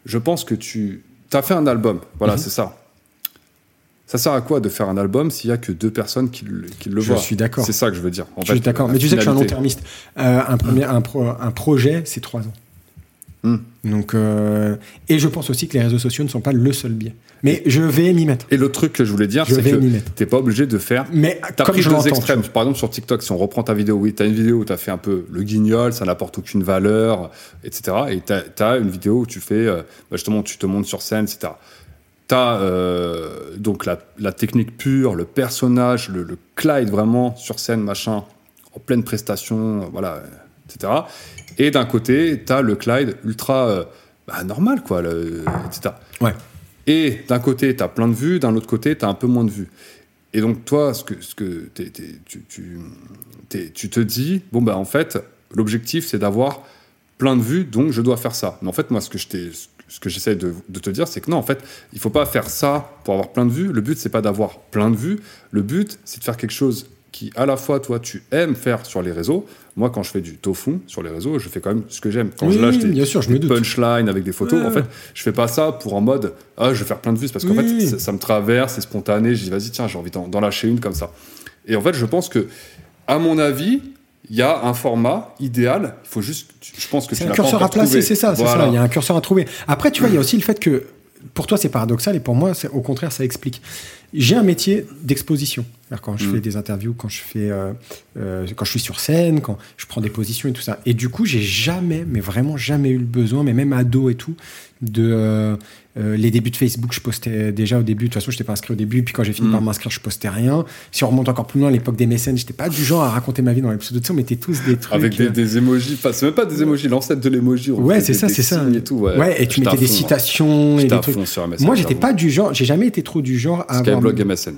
je pense que tu as fait un album. Voilà, Mhm. c'est ça. Ça sert à quoi de faire un album s'il y a que deux personnes qui, le- qui le Je voient suis d'accord. C'est ça que je veux dire. En Je fait, suis d'accord. Mais tu sais que je suis un long-termiste. Euh, un, premier, un, pro- un projet, c'est trois ans. Hmm. Donc, euh, et je pense aussi que les réseaux sociaux ne sont pas le seul biais. Mais je vais m'y mettre. Et le truc que je voulais dire, c'est que t'es pas obligé de faire Mais T'as pris deux extrêmes. Par exemple, sur TikTok, si on reprend ta vidéo, oui, t'as une vidéo où t'as fait un peu le guignol, ça n'apporte aucune valeur, etc. Et t'as as une vidéo où tu fais, euh, bah, justement, tu te montes sur scène, etc. T'as euh, donc la, la technique pure, le personnage, le, le Clyde vraiment sur scène, machin, en pleine prestation, euh, voilà, etc. Et d'un côté, t'as le Clyde ultra euh, bah, normal, quoi, le- etc. Ouais. Et d'un côté, tu as plein de vues, d'un autre côté, tu as un peu moins de vues. Et donc, toi, ce que, ce que t'es- t'es- tu, tu- tu te dis, bon, bah, en fait, l'objectif, c'est d'avoir plein de vues, donc je dois faire ça. Mais en fait, moi, ce que je t'ai- ce que j'essaie de, de te dire, c'est que non, en fait, il faut pas faire ça pour avoir plein de vues. Le but, c'est pas d'avoir plein de vues. Le but, c'est de faire quelque chose qui, à la fois, toi, tu aimes faire sur les réseaux. Moi, quand je fais du tofu sur les réseaux, je fais quand même ce que j'aime. Quand Oui, je lâche des, bien sûr, je des punchlines avec des photos, Ouais, en fait, je fais pas ça pour en mode ah je vais faire plein de vues parce qu'en Oui, fait oui. ça, ça me traverse c'est spontané je dis vas-y tiens j'ai envie d'en lâcher une comme ça et en fait je pense que à mon avis il y a un format idéal il faut juste je pense que C'est un curseur à placer, c'est ça, c'est Voilà. ça. Il y a un curseur à trouver. Après, tu vois, il y a aussi le fait que pour toi, c'est paradoxal et pour moi, au contraire, ça explique. j'ai un métier d'exposition. Quand je Mm. fais des interviews, quand je fais, euh, euh, quand je suis sur scène, quand je prends des positions et tout ça. Et du coup, j'ai jamais, mais vraiment jamais eu le besoin, mais même ado et tout, de euh, euh, les débuts de Facebook, je postais déjà au début. De toute façon, je n'étais pas inscrit au début. Puis quand j'ai fini Mm. par m'inscrire, je postais rien. Si on remonte encore plus loin, à l'époque des mécènes, j'étais pas du genre à raconter ma vie dans les pseudos. On mettait tous des trucs. Avec des, enfin, c'est même pas des emojis, l'ancêtre de l'emoji. on Ouais, c'est ça, c'est ça. Et tout, ouais, Ouais, et tu mettais des fond, citations et des trucs. sur MSN. Moi, j'étais pas du genre, j'ai jamais été trop du genre à avoir. Skyblog MSN.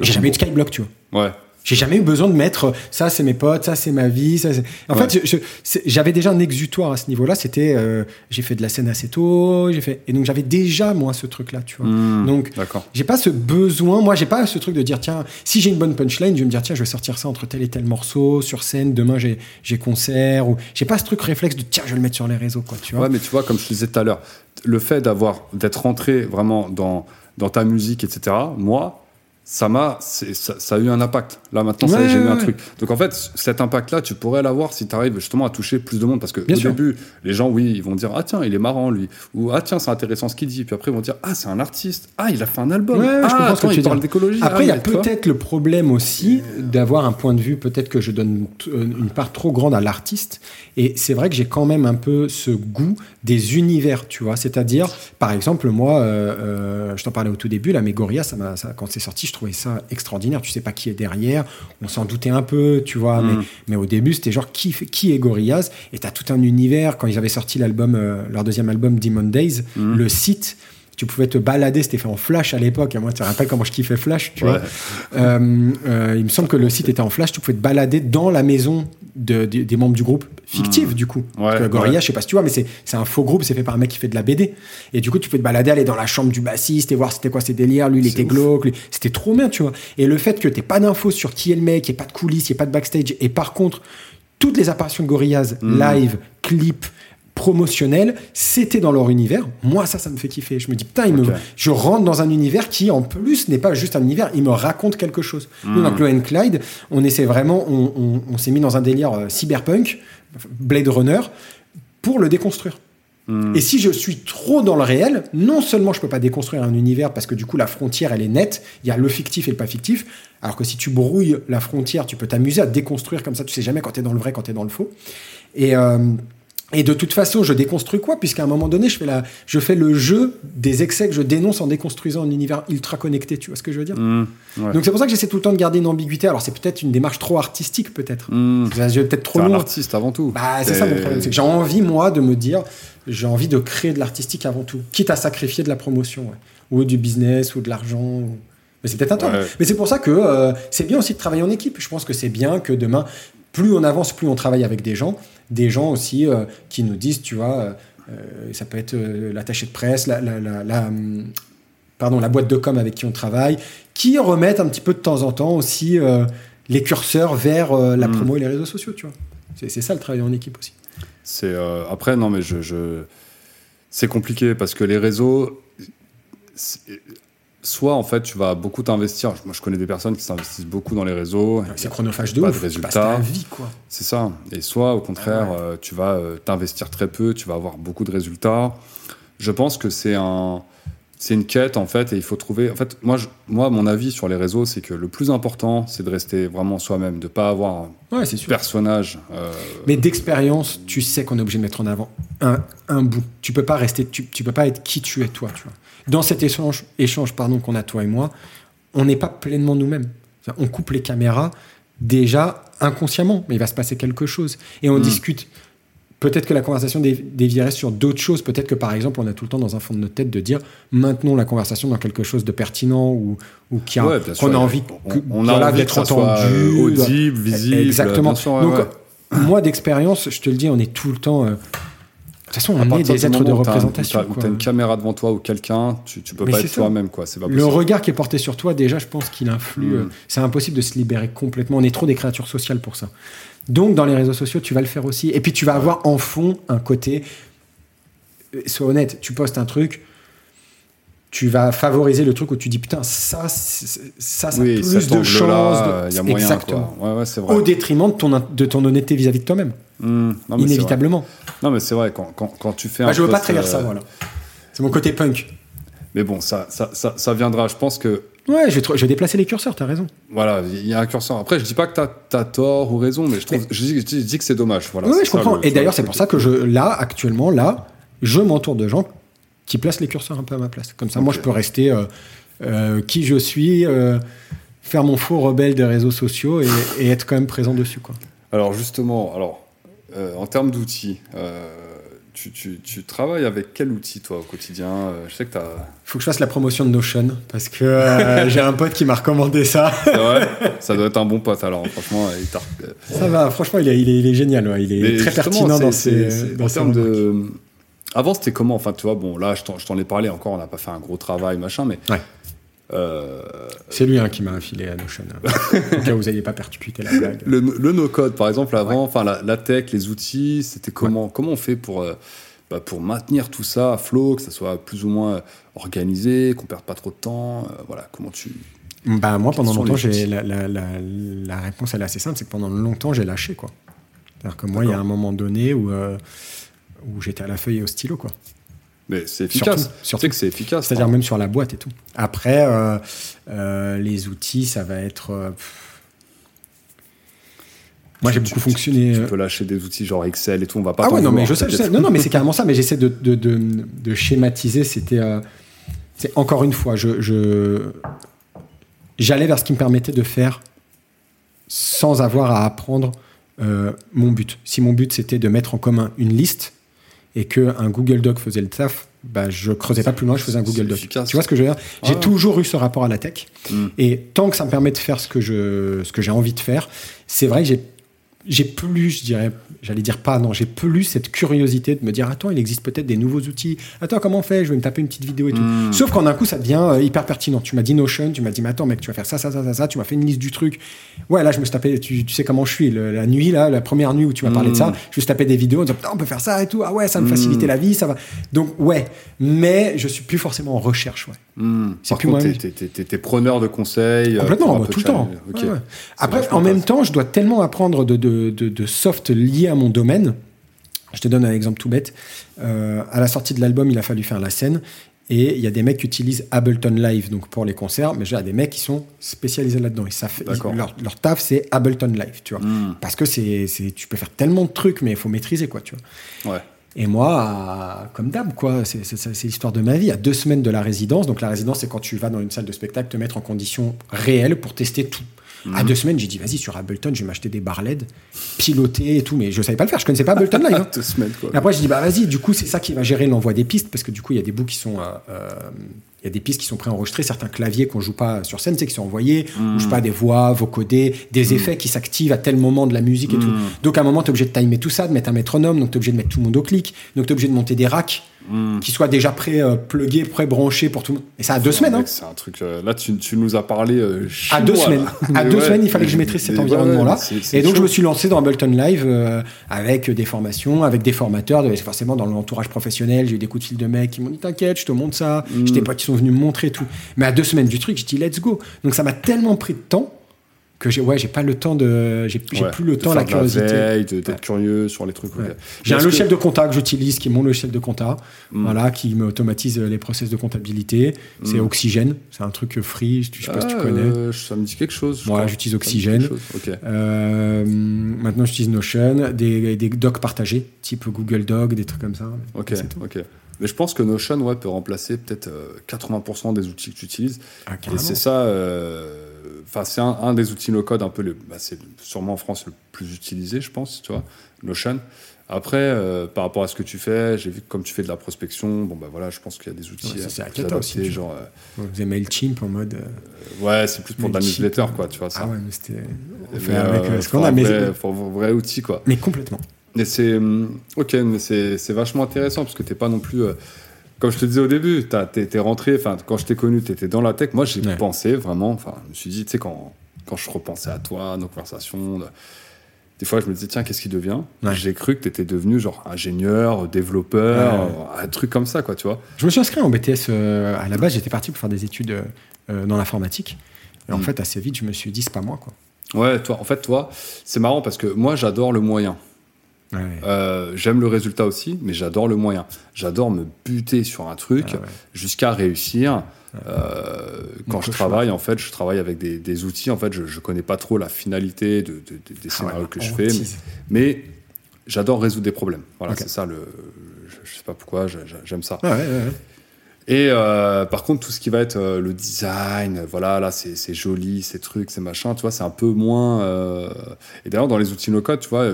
J'ai jamais eu de. Skyblock, tu vois. Ouais. J'ai jamais eu besoin de mettre euh, ça, c'est mes potes, ça, c'est ma vie. Ça, en Ouais. fait, j'avais déjà un exutoire à ce niveau-là. C'était, euh, j'ai fait de la scène assez tôt, j'ai fait, et donc j'avais déjà moi ce truc-là, tu vois. Hmm, Donc, j'ai pas ce besoin, moi j'ai pas ce truc de dire tiens, si j'ai une bonne punchline, je vais me dire tiens, je vais sortir ça entre tel et tel morceau sur scène, demain j'ai j'ai concert ou j'ai pas ce truc réflexe de tiens, je vais le mettre sur les réseaux quoi, tu vois. Ouais, mais tu vois, comme je te disais tout à l'heure, le fait d'avoir d'être rentré vraiment dans, dans ta musique, etc., moi, ça m'a ça, ça a eu un impact. Là, maintenant, ça j'ai ouais, un ouais. truc. Donc, en fait, cet impact-là, tu pourrais l'avoir si tu arrives justement à toucher plus de monde. Parce que Bien au sûr. début, les gens, oui, ils vont dire Ah, tiens, il est marrant, lui. Ou Ah, tiens, c'est intéressant ce qu'il dit. Puis après, ils vont dire Ah, c'est un artiste. Ah, il a fait un album. Je ah, ce que attends, tu il parle d'écologie. Après, il y Ah, a peut-être le problème aussi d'avoir un point de vue, peut-être que je donne euh, une part trop grande à l'artiste. Et c'est vrai que j'ai quand même un peu ce goût des univers, tu vois. C'est-à-dire, par exemple, moi, euh, euh, je t'en parlais au tout début, là, mais Gorilla, ça m'a- ça- quand c'est sorti, je trouvais ça extraordinaire. Tu sais pas qui est derrière, on s'en doutait un peu, tu vois. Mais, Mm. mais au début, c'était genre qui, est Gorillaz? Et tu as tout un univers. Quand ils avaient sorti l'album, euh, leur deuxième album, Demon Days, Mm. le site. Tu pouvais te balader, c'était fait en flash à l'époque. Moi, tu te rappelles comment je kiffais Flash, tu Ouais. vois. Euh, euh, il me semble que le site était en flash. Tu pouvais te balader dans la maison de- de- des membres du groupe, fictif du coup. Mmh. Ouais, Que Gorilla, ouais. je sais pas si tu vois, mais c'est c'est un faux groupe, c'est fait par un mec qui fait de la BD. Et du coup, tu peux te balader, aller dans la chambre du bassiste et voir c'était quoi ses délires. Lui, il était ouf. glauque. lui- C'était trop bien, tu vois. Et le fait que t'aies pas d'infos sur qui est le mec, qu'il n'y ait pas de coulisses, il n'y ait pas de backstage, et par contre, toutes les apparitions de Gorillaz, Mm. live, clip, promotionnels, c'était dans leur univers. Moi, ça, ça me fait kiffer. Je me dis, putain, il me- Ok. je rentre dans un univers qui, en plus, n'est pas juste un univers, il me raconte quelque chose. Nous, Mm. dans Chloé and Clyde, on essaie vraiment, on, on- on s'est mis dans un délire euh, cyberpunk, Blade Runner, pour le déconstruire. Hmm. Et si je suis trop dans le réel, non seulement je peux pas déconstruire un univers parce que du coup la frontière elle est nette, il y a le fictif et le pas fictif, alors que si tu brouilles la frontière, tu peux t'amuser à déconstruire comme ça, tu sais jamais quand tu es dans le vrai, quand tu es dans le faux. Et, euh, et de toute façon, je déconstruis quoi Puisqu'à un moment donné, je fais, la, je fais le jeu des excès que je dénonce en déconstruisant un univers ultra connecté, tu vois ce que je veux dire. Ouais. Donc c'est pour ça que j'essaie tout le temps de garder une ambiguïté. Alors c'est peut-être une démarche trop artistique, peut-être. Hmm. C'est peut-être trop long. artiste avant tout. Bah, c'est ça mon problème, c'est que j'ai envie, moi, de me dire, j'ai envie de créer de l'artistique avant tout, quitte à sacrifier de la promotion, ouais. ou du business, ou de l'argent. ou- Mais c'est peut-être un temps. Ouais. Mais c'est pour ça que euh, c'est bien aussi de travailler en équipe. Je pense que c'est bien que demain, plus on avance, plus on travaille avec des gens, des gens aussi euh, qui nous disent, tu vois, euh, ça peut être euh, l'attaché de presse, la, la, la, la, hum, pardon, la boîte de com avec qui on travaille, qui remettent un petit peu de temps en temps aussi euh, les curseurs vers euh, la Mm. promo et les réseaux sociaux, tu vois. C'est ça le travail en équipe aussi. C'est euh, après non mais je, je- c'est compliqué parce que les réseaux soit en fait tu vas beaucoup t'investir moi je connais des personnes qui s'investissent beaucoup dans les réseaux C'est chronophage de pas ouf. de résultats. ta vie, quoi. c'est ça et soit au contraire Ah ouais. euh, tu vas euh, t'investir très peu tu vas avoir beaucoup de résultats je pense que c'est un c'est une quête en fait et il faut trouver en fait moi je- moi mon avis sur les réseaux c'est que le plus important c'est de rester vraiment soi-même de pas avoir un Ouais, c'est sûr. personnage euh, Mais d'expérience, tu sais qu'on est obligé de mettre en avant un, un bout. Tu peux pas rester, tu, tu peux pas être qui tu es toi, tu vois. Dans cet échange, échange pardon qu'on a toi et moi, on n'est pas pleinement nous-mêmes. On coupe les caméras déjà inconsciemment, mais il va se passer quelque chose et on Mm. discute. Peut-être que la conversation dé- dévierait sur d'autres choses. Peut-être que par exemple, on a tout le temps dans un fond de notre tête de dire maintenons la conversation dans quelque chose de pertinent ou, ou qui a, Ouais, qu'on a envie, on- que- on a envie d'être entendu, euh, audible, visible. Exactement. bien sûr, ouais, Donc, ouais. moi, d'expérience, je te le dis, on est tout le temps. euh, toute façon, on est des êtres de représentation. où t'as- une caméra devant toi ou quelqu'un, tu, tu peux Mais pas être toi-même, quoi. C'est pas Le regard qui est porté sur toi, déjà, je pense qu'il influe. Mm. euh, C'est impossible de se libérer complètement. On est trop des créatures sociales pour ça. Donc, dans les réseaux sociaux, tu vas le faire aussi. Et puis, tu vas avoir en fond un côté. euh, Sois honnête, tu postes un truc. Tu vas favoriser le truc où tu dis putain, ça, ça, ça a plus de chances. de- moyen, Exactement. quoi. Ouais, ouais, vrai. Au détriment de ton, de ton honnêteté vis-à-vis de toi-même. Mm. C'est Inévitablement. Non, mais c'est vrai, quand, quand, quand tu fais Bah, un je veux pas trahir euh, ça, voilà. C'est mon côté punk. Mais bon, ça, ça, ça, ça viendra. Je pense que Ouais, je vais, tr- je vais déplacer les curseurs, t'as raison. Voilà, il y a un curseur. Après, je dis pas que t'as as tort ou raison, mais je, trouve, je, dis, je dis- je dis que c'est dommage. Voilà, oui, c'est je comprends. le- Et d'ailleurs, c'est pour ça que je, là, actuellement, là, je m'entoure de gens qui placent les curseurs un peu à ma place. Comme ça, moi, je peux rester euh, euh, qui je suis, euh, faire mon faux rebelle des réseaux sociaux et, et être quand même présent dessus, quoi. Alors justement, alors en termes d'outils, tu, tu- tu travailles avec quel outil toi au quotidien Je sais que tu as. Faut que je fasse la promotion de Notion parce que euh, j'ai un pote qui m'a recommandé ça. ça doit être un bon pote alors, franchement. il Ça va, franchement, il est, il est, il est génial. ouais. Il est Mais très pertinent dans ses, dans En termes de. Avant, c'était comment Enfin, tu vois, bon, là, je t'en ai parlé encore, on n'a pas fait un gros travail, machin, mais. Ouais. euh, C'est lui hein, qui m'a affilé à Notion. Au cas où vous n'ayez pas percuté la blague. le, le no-code, par exemple, avant, enfin, la, la tech, les outils, c'était comment Comment on fait pour, euh, bah, pour maintenir tout ça à flot, que ça soit plus ou moins organisé, qu'on perde pas trop de temps euh, Voilà, comment tu. Bah, moi, pendant longtemps, j'ai la, la, réponse, elle est assez simple c'est que pendant longtemps, j'ai lâché. quoi. C'est-à-dire que moi, il y a un moment donné où, où j'étais à la feuille et au stylo. quoi. Mais c'est efficace. Surtout, Tu surtout. sais que c'est efficace. C'est-à-dire hein. même sur la boîte et tout. Après, euh, euh, les outils, ça va être. euh. Moi, j'ai Tu- beaucoup tu- fonctionné. Tu euh, peux lâcher des outils genre Excel et tout, on va pas Ah ouais, non, mais je sais, je sais. Non, non, mais c'est carrément ça. Mais j'essaie de, de, de, de schématiser. C'était. c'est encore une fois, je. je- J'allais vers ce qui me permettait de faire sans avoir à apprendre euh, mon but. Si mon but c'était de mettre en commun une liste et que un Google Doc faisait le taf, bah, je creusais pas plus loin, je faisais un Google Doc. efficace. Tu vois ce que je veux dire? J'ai Ah. toujours eu ce rapport à la tech. Mm. Et tant que ça me permet de faire ce que je, ce que j'ai envie de faire, c'est vrai que j'ai, j'ai plus, je dirais, j'allais dire pas, non, j'ai plus cette curiosité de me dire, attends, il existe peut-être des nouveaux outils. Attends, comment on fait? Je vais me taper une petite vidéo et tout. Mm. Sauf quand d'un coup, ça devient euh, hyper pertinent. Tu m'as dit Notion, tu m'as dit, mais attends, mec, tu vas faire ça, ça, ça, ça, ça. Tu m'as fait une liste du truc. Ouais, là, je me suis tapé, tu, tu sais comment je suis. le- la nuit, là, la première nuit où tu m'as parlé de ça, Mm. je me suis tapé des vidéos en disant, putain, on peut faire ça et tout. Ah ouais, ça me facilitait la vie, ça va. Donc, ouais. Mais je suis plus forcément en recherche, ouais. Hmm. C'est plus contre, moi. t'es- preneur de conseils. euh, Complètement, un bah, tout le temps. Ouais, ouais. Après, en même temps, je dois tellement apprendre de, de, de, de soft liés à mon domaine. Je te donne un exemple tout bête. Euh, à la sortie de l'album, il a fallu faire la scène. Et il y a des mecs qui utilisent Ableton Live donc pour les concerts, mais j'ai des mecs qui sont spécialisés là-dedans. Leur, leur taf, c'est Ableton Live, tu vois. Hmm. Parce que c'est, c'est, tu peux faire tellement de trucs, mais il faut maîtriser, quoi, tu vois. Ouais. Et moi, comme d'hab, quoi, c'est c'est- c'est l'histoire de ma vie. À deux semaines de la résidence, donc la résidence, c'est quand tu vas dans une salle de spectacle te mettre en conditions réelles pour tester tout. Mhm. À deux semaines, j'ai dit, vas-y, sur Ableton, je vais m'acheter des barres LED, piloter et tout, mais je savais pas le faire, je connaissais pas Ableton Live. hein. Deux semaines, quoi. Et après, je dis, bah vas-y, du coup, c'est ça qui va gérer l'envoi des pistes, parce que du coup, il y a des bouts qui sont. euh, euh, il y a des pistes qui sont préenregistrées, certains claviers qu'on joue pas sur scène, c'est qui sont envoyés, ou je sais pas, des voix vocodées, des effets qui s'activent à tel moment de la musique et tout. Donc à un moment, tu es obligé de timer tout ça, de mettre un métronome, donc tu es obligé de mettre tout le monde au clic, donc tu es obligé de monter des racks Hmm. qui soient déjà pré-plugués, pré-branchés pour tout le monde. Et ça a deux semaines, hein. C'est un truc. euh, là, tu, tu nous as parlé. euh, À deux semaines. À deux ouais, semaines, il fallait que je maîtrise cet environnement-là. Et donc, je me suis lancé dans Ableton Live euh, avec des formations, avec des formateurs. de- Forcément, dans l'entourage professionnel, j'ai eu des coups de fil de mecs qui m'ont dit T'inquiète, je te montre ça. Mm. J'ai des potes qui sont venus me montrer tout. Mais à deux semaines du truc, j'ai dit Let's go. Donc, ça m'a tellement pris de temps que j'ai ouais, j'ai pas le temps de. J'ai Ouais, plus le temps, la curiosité. d'être Ouais. curieux sur les trucs. Ouais. J'ai un logiciel que- de compta que j'utilise, qui est mon logiciel de compta, Mm. voilà, qui me automatise les process de comptabilité. C'est Mm. Oxygène, c'est un truc free, je sais pas si tu Ah, connais. euh, ça me dit quelque chose. je Voilà, j'utilise Oxygène. Euh, maintenant, j'utilise Notion, des, des docs partagés, type Google Doc, des trucs comme ça. Ok, ok. Mais je pense que Notion ouais, peut remplacer peut-être euh, 80% des outils que tu utilises. Ah, Et c'est ça, euh, enfin c'est un, un des outils no-code un peu, le, bah, c'est sûrement en France le plus utilisé, je pense, tu vois, Notion. Après, euh, par rapport à ce que tu fais, j'ai vu que comme tu fais de la prospection, bon bah voilà, je pense qu'il y a des outils Ouais, ça, euh, c'est Akata aussi, genre, Vous avez MailChimp en mode. euh, euh, ouais, c'est plus pour de la newsletter, euh, quoi, tu vois ça. Ah ouais, mais c'était. Fait avec euh, euh, ce qu'on a, mais. vrai, faut un vrai outil, quoi. Mais complètement. Mais c'est hum, ok, mais c'est c'est vachement intéressant parce que t'es pas non plus. Comme je te disais au début, t'as- t'es rentré. Enfin, quand je t'ai connu, t'étais dans la tech. Moi, j'ai Ouais. pensé vraiment. Enfin, je me suis dit, tu sais, quand quand je repensais à toi, nos conversations. de- des fois, je me disais, tiens, qu'est-ce qui devient? Ouais. J'ai cru que t'étais devenu genre ingénieur, développeur, Ouais. un truc comme ça, quoi, tu vois. Je me suis inscrit en BTS. euh, à la base, j'étais parti pour faire des études euh, dans l'informatique. Et en Mm. fait, assez vite, je me suis dit, c'est pas moi, quoi. Ouais, toi, en fait, toi, c'est marrant parce que moi, j'adore le moyen. Ouais. Euh, J'aime le résultat aussi, mais j'adore le moyen. J'adore me buter sur un truc. Ah ouais. jusqu'à réussir. Euh, quand je travaille, en fait, je travaille avec des, des outils. En fait, je, je connais pas trop la finalité de, de- de- des scénarios que je fais, mais, j'adore résoudre des problèmes. Voilà, c'est ça le. Je, je sais pas pourquoi, j'aime ça. Ouais. Et euh, par contre, tout ce qui va être euh, le design, voilà, là, c'est joli, ces trucs, ces machins, tu vois, c'est un peu moins. euh, Et d'ailleurs, dans les outils no-code, tu vois,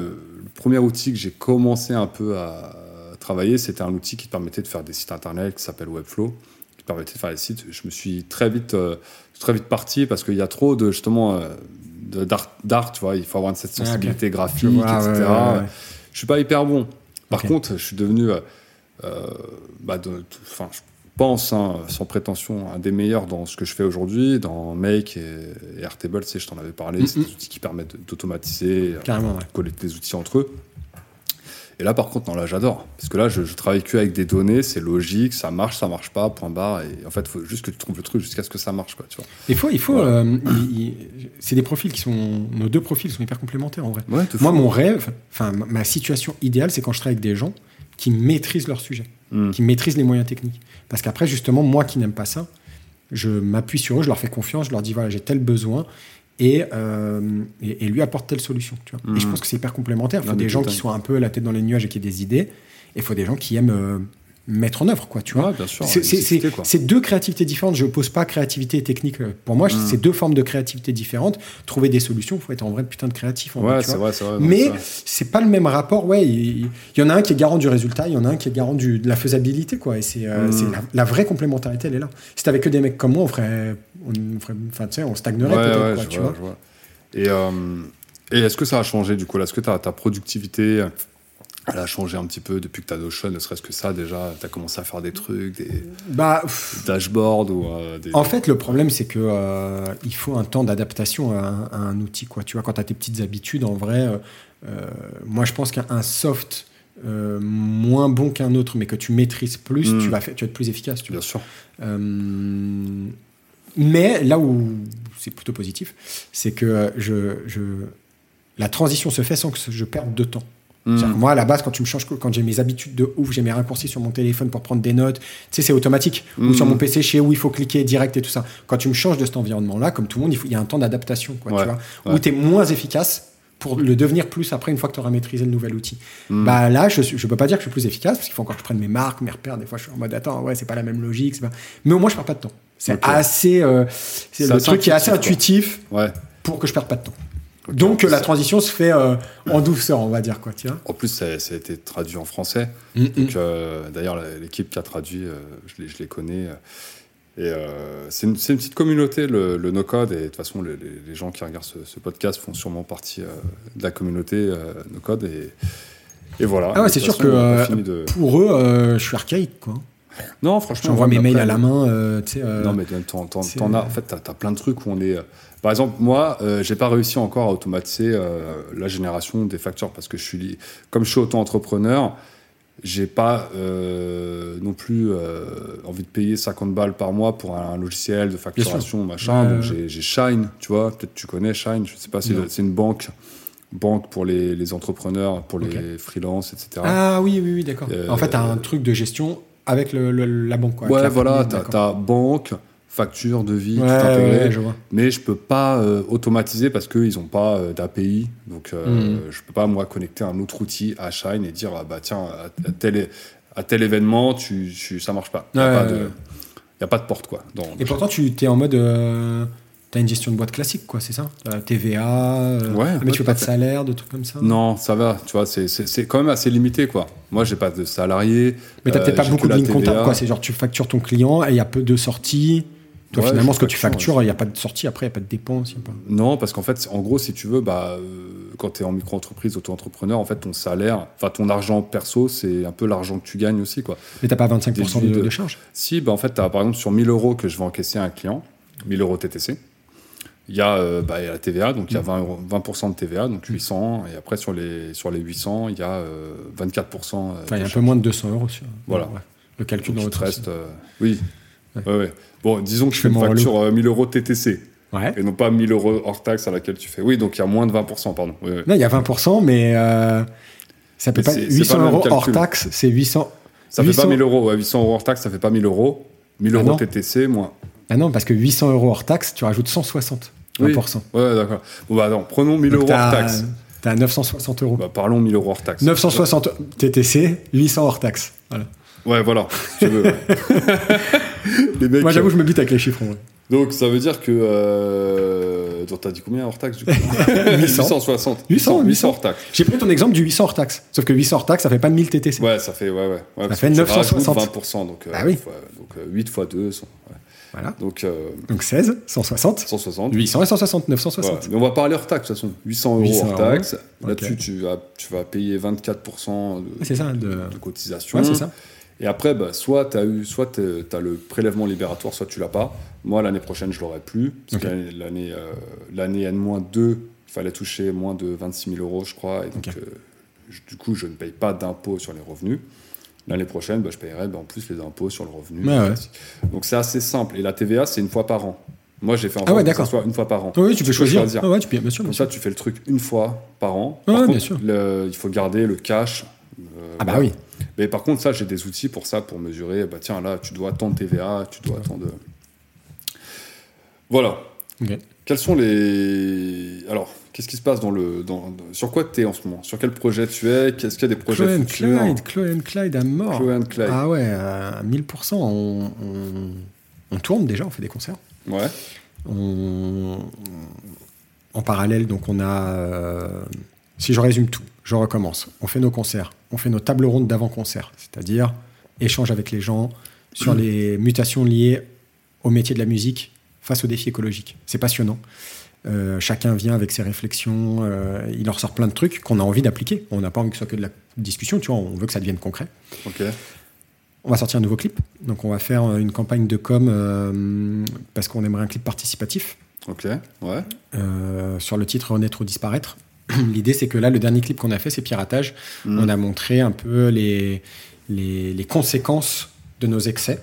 premier outil que j'ai commencé un peu à travailler, c'était un outil qui te permettait de faire des sites internet qui s'appelle Webflow, qui te permettait de faire des sites. Je me suis très vite, euh, très vite parti parce qu'il y a trop de justement euh, de- d'art, tu vois, il faut avoir cette Ah, sensibilité graphique, vois, etc. ouais, ouais. Je suis pas hyper bon. Par contre, je suis devenu, euh, euh, bah, de- enfin, je pense, hein, sans prétention, un des meilleurs dans ce que je fais aujourd'hui, dans Make et, et Airtable. Tu sais, je t'en avais parlé. C'est des outils qui permettent de- d'automatiser, euh, ouais. de coller des outils entre eux. Et là, par contre, non, là, j'adore. Parce que là, je, je travaille que avec des données, c'est logique, ça marche, ça marche pas, point barre. Et en fait, il faut juste que tu trouves le truc jusqu'à ce que ça marche, quoi, tu vois. Il faut, il faut. Euh, c'est des profils qui sont. Nos deux profils sont hyper complémentaires en vrai. Ouais, Moi, fou. mon rêve, enfin, ma- situation idéale, c'est quand je travaille avec des gens qui maîtrisent leur sujet, Mm. qui maîtrisent les moyens techniques. Parce qu'après, justement, moi qui n'aime pas ça, je m'appuie sur eux, je leur fais confiance, je leur dis voilà, j'ai tel besoin. Et, euh, et, et lui apporte telle solution. Tu vois. Et je Mhm. pense que c'est hyper complémentaire. Il faut Non, des gens qui soient un peu la tête dans les nuages et qui aient des idées. Et il faut des gens qui aiment euh, mettre en œuvre, quoi, tu vois. C'est- deux créativités différentes. Je pose pas créativité et technique. euh, Pour moi, Mm. c'est deux formes de créativité différentes. Trouver des solutions, il faut être en vrai putain de créatif. En Ouais, vois. vrai, vrai. Mais c'est pas le même rapport. Ouais, il, il y en a un qui est garant du résultat, il y en a un qui est garant du, de la faisabilité, quoi. Et c'est euh, Mm. la, la vraie complémentarité, elle est là. Si t'avais que des mecs comme moi, on ferait, on ferait, enfin, on stagnerait Ouais, peut-être, ouais, tu vois. Et, euh, et est-ce que ça a changé du coup là Est-ce que ta, ta productivité elle a changé un petit peu depuis que tu as Notion Ne serait-ce que ça déjà Tu as commencé à faire des trucs, des Bah, dashboards ou euh, des. En fait, le problème, c'est que euh, il faut un temps d'adaptation à, un- à un outil. Quoi. Tu vois, quand tu as tes petites habitudes, en vrai, euh, moi, je pense qu'un soft moins bon qu'un autre, mais que tu maîtrises plus, tu, vas tu vas être plus efficace. Tu vois. Bien sûr. Mais là où c'est plutôt positif, c'est que je, je, la transition se fait sans que je perde de temps. Mm. Moi, à la base, quand tu me changes, quand j'ai mes habitudes de ouf, j'ai mes raccourcis sur mon téléphone pour prendre des notes, tu sais, c'est automatique. Ou Mhm. sur mon PC chez où il faut cliquer direct et tout ça. Quand tu me changes de cet environnement-là, comme tout le monde, il, faut- il y a un temps d'adaptation, quoi, Ouais, tu vois, ouais. où tu es moins efficace pour le devenir plus après une fois que tu auras maîtrisé le nouvel outil. Mm. Bah là, je, je peux pas dire que je suis plus efficace parce qu'il faut encore que je prenne mes marques, mes repères. Des fois, je suis en mode attends, ouais, c'est pas la même logique. c'est Pas... Mais au moins, je perds pas de temps. C'est Ok. assez, euh, c'est le truc qui est assez intuitif, intuitif Ouais. pour que je perde pas de temps. Donc la transition se fait euh, en douceur, on va dire quoi, vois. En plus, ça, ça a été traduit en français. Mm, euh, d'ailleurs, l'équipe qui a traduit, euh, je, les, je les connais. euh, et euh, c'est une, petite communauté, le, le no-code. Et de toute façon, les, les- les gens qui regardent ce, ce podcast font sûrement partie euh, de la communauté euh, no-code. Et, et voilà. Ah ouais, c'est sûr façon, que, euh, de- Pour eux, euh, je suis archaïque, quoi. Non, franchement. J'envoie mes mails à la main, euh, tu sais. euh, Non, mais t'en, as. En fait, t'as, t'as plein de trucs où on est. Par exemple, moi, euh, j'ai pas réussi encore à automatiser euh, la génération des factures parce que je suis, comme je suis auto-entrepreneur, j'ai pas euh, non plus euh, envie de payer 50 balles par mois pour un, logiciel de facturation, machin. Donc j'ai, Shine, tu vois. Peut-être tu connais Shine. Je sais pas si c'est une banque, banque pour les, les entrepreneurs, pour les freelances, etc. Ah oui, oui, oui, d'accord. En fait, t'as un truc de gestion avec le, le- la banque, quoi. ouais, voilà. d'accord. t'as banque, facture, devis, Ouais, tout intégré. ouais, je vois. mais je peux pas euh, automatiser parce qu'ils n'ont pas euh, d'API. Donc, euh, Mhm. je peux pas, moi, connecter un autre outil à Shine et dire, ah, bah tiens, à, à tel, à tel événement, tu, tu- ça marche pas. Il n'y a, Ouais, pas de- a pas de porte, quoi. Dans, Et pourtant, tu es en mode. T'as une gestion de boîte classique, quoi, c'est ça? Euh, TVA, euh, Ouais, mais ouais, tu veux pas de salaire, de trucs comme ça? Non, ça va, tu vois, c'est- quand même assez limité, quoi. Moi, j'ai pas de salarié. Mais t'as euh, peut-être pas beaucoup de lignes comptables, TVA. quoi. C'est genre, tu factures ton client et il y a peu de sorties. Toi, Ouais, finalement, ce que tu facture, factures, il n'y a pas de sortie après, il n'y a pas de a pas... Non, parce qu'en fait, en gros, si tu veux, bah, euh, quand tu es en micro-entreprise, auto-entrepreneur, en fait, ton salaire, enfin, ton argent perso, c'est un peu l'argent que tu gagnes aussi, quoi. Mais t'as pas 25% de, de- charges. Si, bah en fait, as, par exemple, sur 1000 euros que je vais encaisser à un client, 1000 euros TTC, il y, a, euh, bah, il y a la TVA, donc il y a 20, euros- 20% de TVA, donc 800, et après sur les, sur les 800, il y a euh, 24%. euh, Enfin, il y a un peu charge. moins de 200 euros sur. Voilà. Ouais. Le calcul dans Donc, sens. reste. oui. Ouais. Ouais. Bon, disons que Je fais une mon facture euh, 1000 euros TTC, Ouais. et non pas 1000 euros hors taxe à laquelle tu fais. Oui, donc il y a moins de 20%, pardon. Oui, oui. Non, il y a 20%, mais euh, ça peut Mais pas. c'est- c'est 800 pas le même euros hors taxe, c'est 800. Ça fait 800 pas 1000 euros, ouais, 800 euros hors taxe, ça fait pas 1000 euros. 1000 Ah euros non TTC, moins. Ah non, parce que 800 euros hors taxe, tu rajoutes 160 Oui. 1%. Ouais, d'accord. Bon, bah, attends, prenons 1000 Donc euros hors taxe. T'as 960 euros. Bah, parlons 1000 euros hors taxe. 960 TTC, 800 hors taxe. Voilà. Ouais, voilà, si tu veux. ouais. Les mecs, Moi, j'avoue, euh, je me bute avec les chiffres. ouais. Donc, ça veut dire que. Euh... T'as dit combien hors taxe du coup 800. 860. 800, 800 hors taxe. J'ai pris ton exemple du 800 hors taxe. Sauf que 800 hors taxe, ça fait pas 1000 TTC. Ouais, ça fait. Ouais, ouais. ouais parce fait que tu 960. rajoutes 20%. Donc, euh, Ah oui. fois- donc euh, 8 fois 2. sont- ouais. Voilà. Donc, euh, Donc 16, 160, 160. 800 et 160, Ouais, 960. mais on va parler hors taxe de toute façon. 800 euros 800 hors taxe. Là-dessus, tu, vas, tu vas payer 24% de, ça, de... de cotisation. Ouais, c'est ça. Et après, bah, soit tu as eu, soit tu as le prélèvement libératoire, soit tu l'as pas. Moi, l'année prochaine, je l'aurai plus. Parce Ok. que l'année- euh, l'année N-2, il fallait toucher moins de 26 000 euros, je crois. Et donc, euh, je- du coup, je ne paye pas d'impôt sur les revenus. L'année prochaine, bah, je paierai bah, en plus les impôts sur le revenu. Ouais. classique. Donc, c'est assez simple. Et la TVA, c'est une fois par an. Moi, j'ai fait en Ah ouais, que ça soit une fois par an. Oui, tu peux choisir. choisir. Ah ouais, tu peux, bien sûr. Comme bien sûr. ça, tu fais le truc une fois par an. Ouais, Par contre, bien sûr. le- il faut garder le cash. euh, Ah bah oui. Mais par contre, ça, j'ai des outils pour ça, pour mesurer. Bah tiens, là, tu dois tant de TVA, tu dois tant de. Voilà. Quels sont les. Alors, qu'est-ce qui se passe dans le. Dans... Sur quoi tu es en ce moment? Sur quel projet tu es? Qu'est-ce qu'il y a des projets Chloé futurs? Clyde, Chloé and Clyde à mort. Chloé and Clyde. Ah ouais, à 1000%. On, on, on tourne déjà, on fait des concerts. Ouais. On- en parallèle, donc on a. euh, si je résume tout, je recommence. On fait nos concerts, on fait nos tables rondes d'avant-concert, c'est-à-dire échange avec les gens sur les mutations liées au métier de la musique face aux défis écologiques. C'est passionnant. Euh, chacun vient avec ses réflexions, euh, il en ressort plein de trucs qu'on a envie d'appliquer. On n'a pas envie que ce soit que de la discussion, tu vois, on veut que ça devienne concret. On va sortir un nouveau clip, donc on va faire euh, une campagne de com euh, parce qu'on aimerait un clip participatif Ok. Ouais. sur le titre Renaître ou disparaître. L'idée, c'est que là, le dernier clip qu'on a fait, c'est Piratage. Mm. On a montré un peu les, les, les conséquences de nos excès.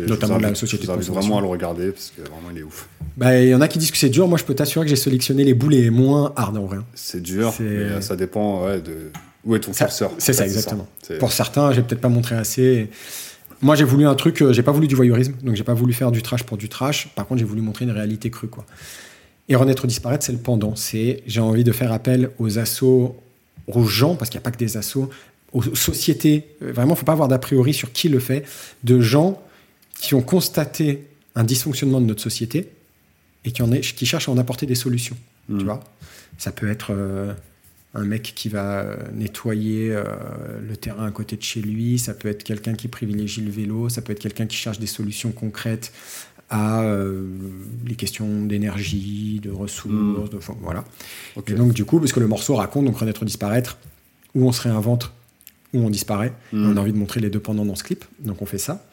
Notamment je de la société Je vous de vraiment à le regarder parce que vraiment, il est ouf. Bah, Il y en a qui disent que c'est dur. Moi, je peux t'assurer que j'ai sélectionné les bouts les moins hard en vrai. C'est dur, mais euh, ça dépend ouais, de. Où est ton Ça- curseur c'est ça, exactement. Pour certains, j'ai peut-être pas montré assez. Moi, j'ai voulu un truc, euh, j'ai pas voulu du voyeurisme, donc j'ai pas voulu faire du trash pour du trash. Par contre, j'ai voulu montrer une réalité crue, quoi. Et renaître ou disparaître, c'est le pendant. C'est j'ai envie de faire appel aux assos, aux gens, parce qu'il n'y a pas que des assos, aux sociétés. Vraiment, faut pas avoir d'a priori sur qui le fait, de gens qui ont constaté un dysfonctionnement de notre société et qui, en est, qui cherchent à en apporter des solutions. Mm. Tu vois? Ça peut être euh, un mec qui va euh, nettoyer euh, le terrain à côté de chez lui, ça peut être quelqu'un qui privilégie le vélo, ça peut être quelqu'un qui cherche des solutions concrètes à euh, les questions d'énergie, de ressources, de, enfin, voilà. Et donc du coup, parce que le morceau raconte donc renaître disparaître, où on se réinvente, où on disparaît. Mm. On a envie de montrer les deux pendant dans ce clip, donc on fait ça.